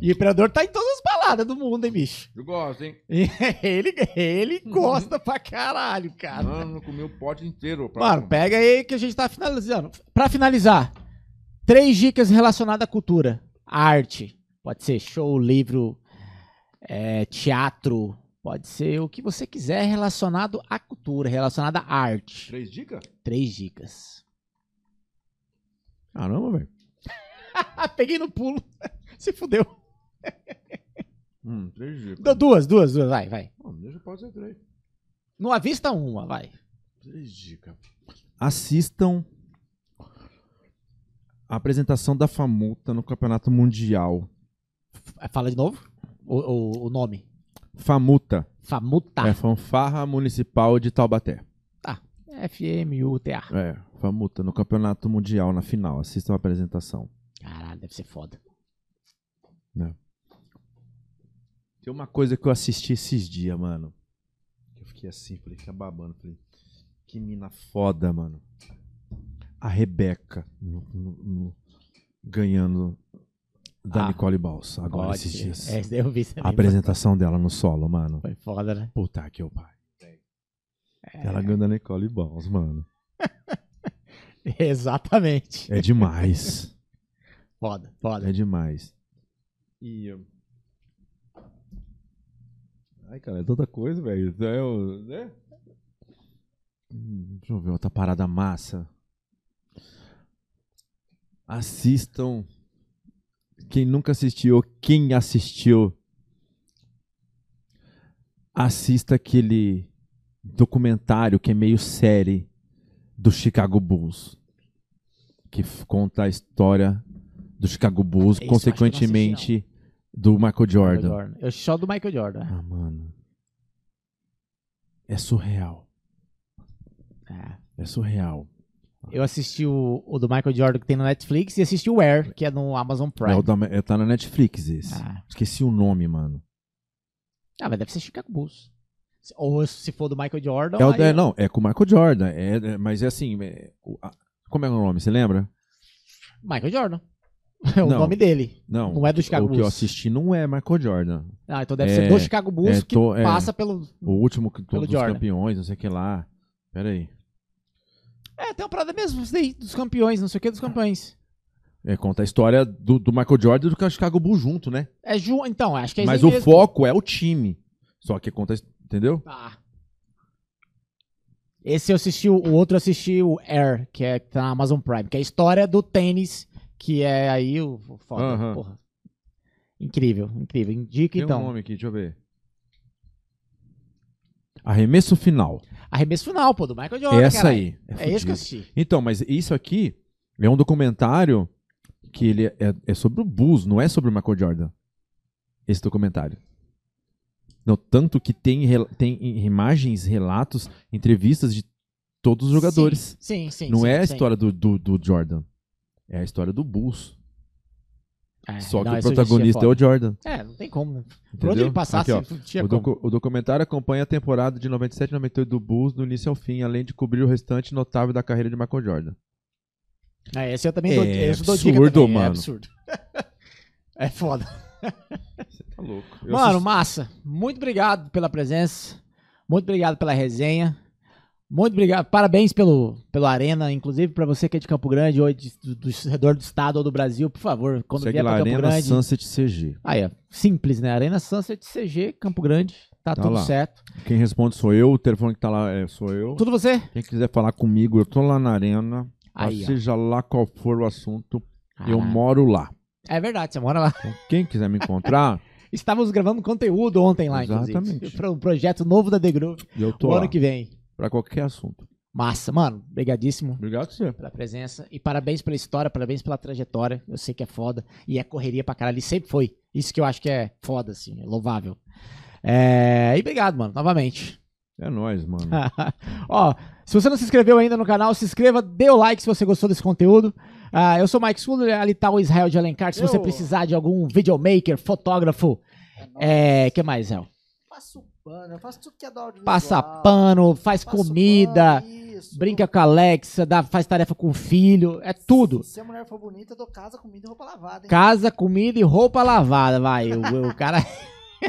E o Imperador tá em todas as baladas do mundo, hein, bicho? Eu gosto, hein? Ele, ele gosta pra caralho, cara. Mano, eu comi o pote inteiro. pra- Mano, pega aí que a gente tá finalizando. Pra finalizar, três dicas relacionadas à cultura. Arte. Pode ser show, livro, é, teatro. Pode ser o que você quiser relacionado à cultura, relacionado à arte. Três dicas? Três dicas. Caramba, velho. Peguei no pulo. Se fudeu. Hum, três dicas. Du- Duas, duas, duas. Vai, vai. Não, deixa pode ser três. Não avista uma, vai. Três dicas. Assistam a apresentação da Famuta no Campeonato Mundial. Fala de novo o, o- o nome. Famuta. Famuta. É Fanfarra Municipal de Taubaté. Tá. F-M-U-T-A. É, Famuta no Campeonato Mundial na final. Assistam a apresentação. Caralho, deve ser foda. Tem uma coisa que eu assisti esses dias, mano. Eu fiquei assim, falei, fica babando. Falei, que mina foda, mano. A Rebeca no- no- no- ganhando da Ah. Nicole Balsa agora Pode esses dias. É, eu vi também. A apresentação dela no solo, mano. Foi foda, né? Puta que o pai. É. Ela ganhando a Nicole Balls, mano. Exatamente. É demais. Foda, foda. é demais. E. eu- Ai, cara, é tanta coisa, velho. É, o- né? Hum, Deixa eu ver outra parada massa. Assistam. Quem nunca assistiu, quem assistiu, assista aquele documentário que é meio série do Chicago Bulls. Que conta a história do Chicago Bulls, que eu não assisti, consequentemente do Michael Jordan. Jordan. Eu só do Michael Jordan. Ah, mano. É surreal. É. É surreal. Eu assisti o, o do Michael Jordan que tem no Netflix e assisti o Air, que é no Amazon Prime. É, o da, é, tá na Netflix esse. Ah. Esqueci o nome, mano. Ah, mas deve ser Chicago Bulls. Ou se for do Michael Jordan. É o, é, eu- não, é com o Michael Jordan. É, é- mas é assim. é- como é o nome? Você lembra? Michael Jordan. É o Não. nome dele. Não. Não é do Chicago O que eu Bulls. assisti não é Michael Jordan. Ah, então deve É, ser do Chicago Bulls é, que é. passa pelo. O último que Pelo todos os Jordan. campeões, não sei o que lá. Pera aí. É, tem uma parada mesmo, dos campeões, não sei o que dos campeões. É, conta a história do, do Michael Jordan e do Chicago Bulls junto, né? É ju... Então, acho que é Mas o mesmo. foco é o time. Só que conta. Entendeu? Tá. Esse eu assisti, o outro eu assisti o Air, que é que tá na Amazon Prime, que é a história do tênis, que é aí o foda, Aham. porra. Incrível, incrível. Indica Tem então. um nome aqui, deixa eu ver. Arremesso final. Arremesso final, pô, do Michael Jordan. Essa aí. É, fudido. esse que eu assisti. Então, mas isso aqui é um documentário que ele é, é sobre o Bulls, não é sobre o Michael Jordan. Esse documentário. Não, tanto que tem, tem imagens, relatos, entrevistas de todos os jogadores. Sim, sim. sim não sim, é a sim. história do, do, do Jordan. É a história do Bulls. É, Só não, que o protagonista é o. Jordan. É, não tem como, né? Por onde ele passasse, Aqui, tinha O, docu- o documentário acompanha a temporada de 97 e 98 do Bulls do início ao fim, além de cobrir o restante notável da carreira de Michael Jordan. É, esse eu também É dou, esse eu dou dica absurdo, também, É mano. absurdo. é foda. Tá louco. Eu Mano, massa. Muito obrigado pela presença. Muito obrigado pela resenha. Muito obrigado. Parabéns pelo, pelo Arena. Inclusive, pra você que é de Campo Grande ou de- do, do redor do estado ou do Brasil, por favor, quando segue vier pra Campo Arena Grande. Sunset CG. Aí, ó. Simples, né? Arena Sunset CG, Campo Grande. Tá, Tá tudo lá. certo. Quem responde sou eu, o telefone que tá lá é, sou eu. Tudo você? Quem quiser falar comigo, eu tô lá na Arena. Aí, ó. seja lá qual for o assunto, eu moro lá. É verdade, você mora lá. Então, quem quiser me encontrar, Estávamos gravando conteúdo ontem lá, inclusive. Exatamente. Para um projeto novo da The Groove, eu tô o lá. ano que vem. Pra qualquer assunto. Massa, mano. Obrigadíssimo. Obrigado você. pela presença e parabéns pela história, parabéns pela trajetória. Eu sei que é foda e é correria pra caralho. E sempre foi. Isso que eu acho que é foda, assim, é louvável. É... E obrigado, mano, novamente. É nóis, mano. Ó, se você não se inscreveu ainda no canal, se inscreva, dê o like se você gostou desse conteúdo. Ah, eu sou o Mike Schuller, ali tá o Israel de Alencar. Se você Eu- precisar de algum videomaker, fotógrafo, É é. que mais, Israel? Faço pano, eu faço tudo que é da audiovisual. Passa pano, faz comida, pano, brinca com a Alexa, dá, faz tarefa com o filho, é tudo. Se a mulher for bonita, eu dou casa, comida e roupa lavada, hein? Casa, comida e roupa lavada, vai. O, o cara.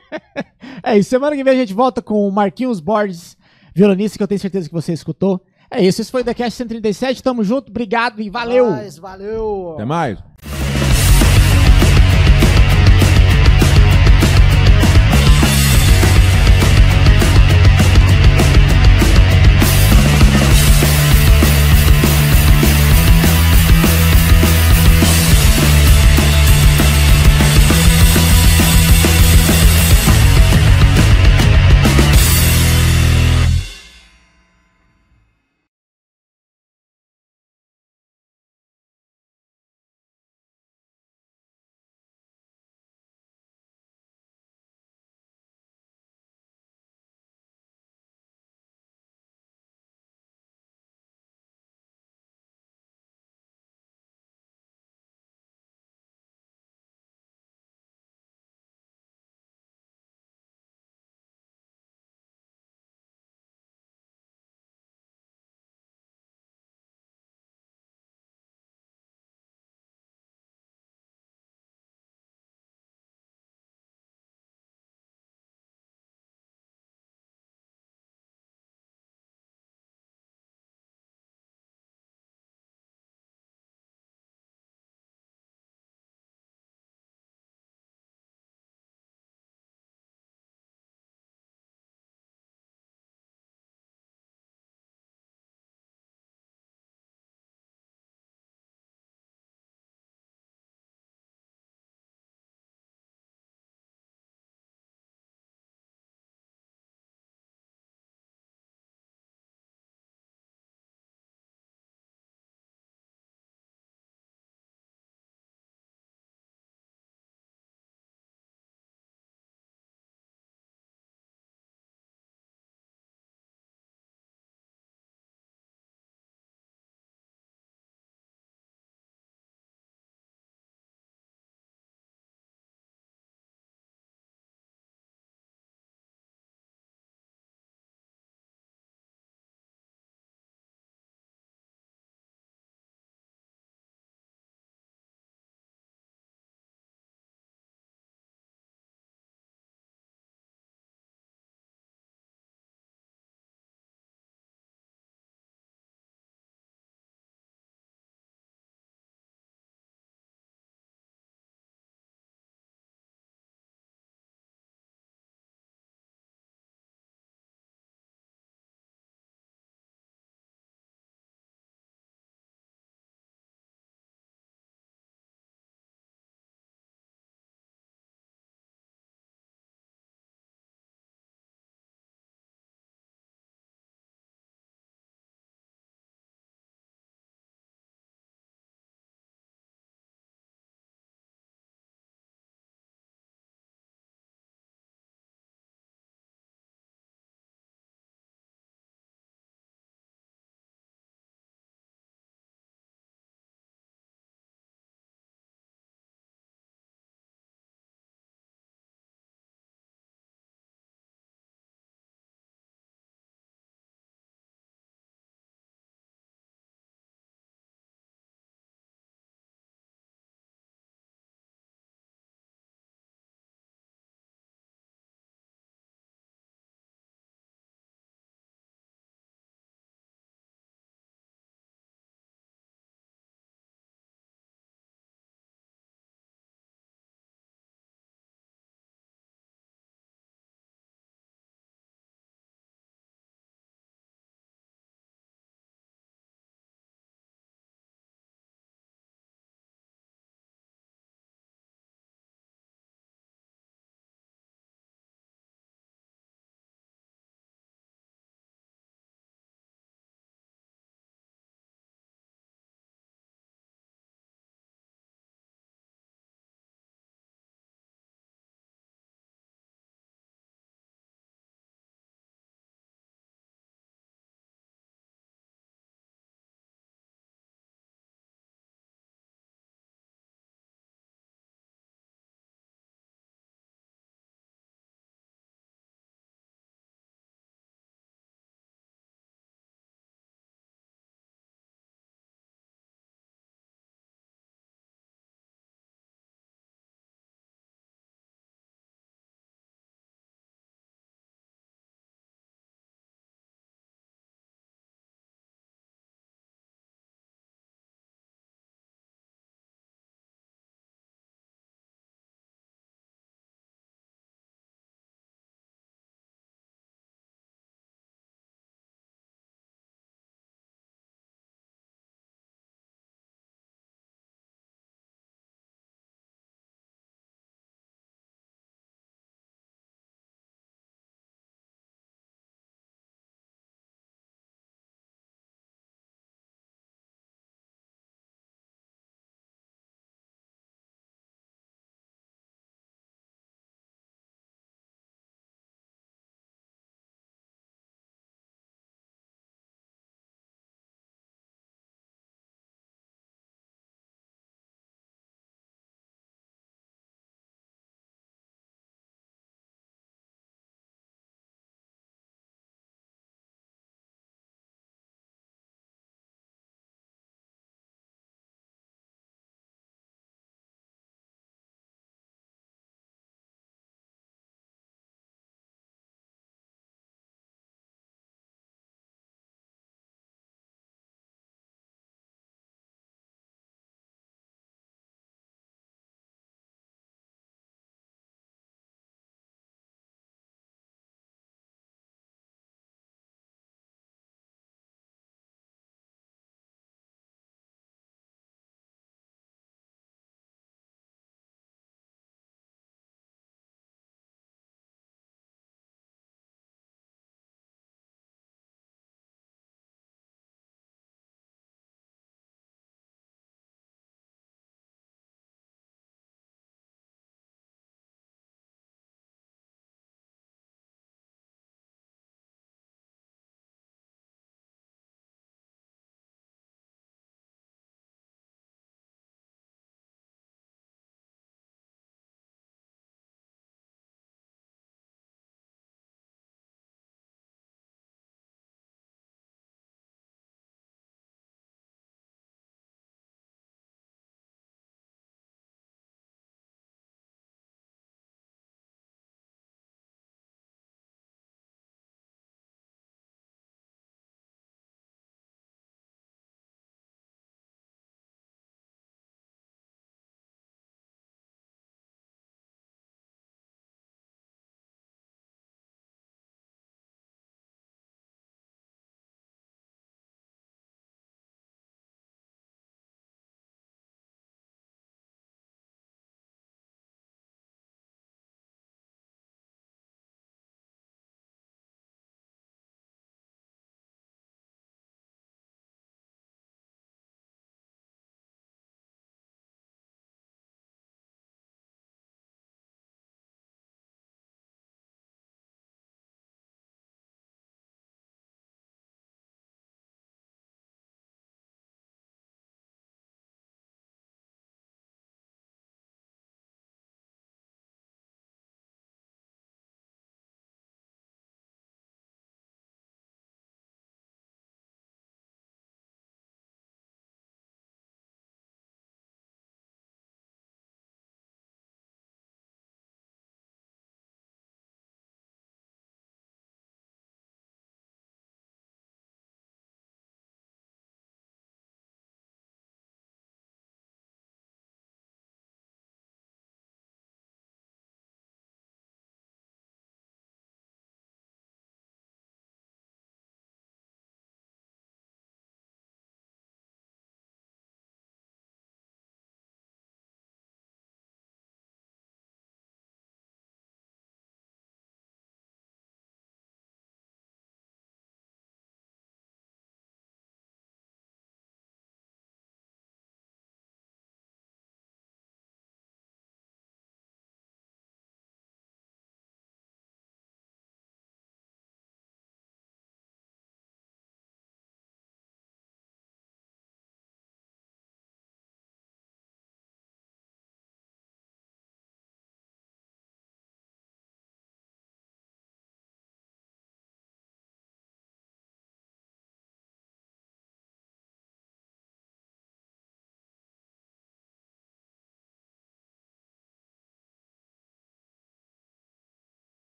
é isso. Semana que vem a gente volta com o Marquinhos Borges, violonista, que eu tenho certeza que você escutou. É isso. Esse foi o TheCast 137. Tamo junto. Obrigado e valeu. Mas, valeu! Até mais.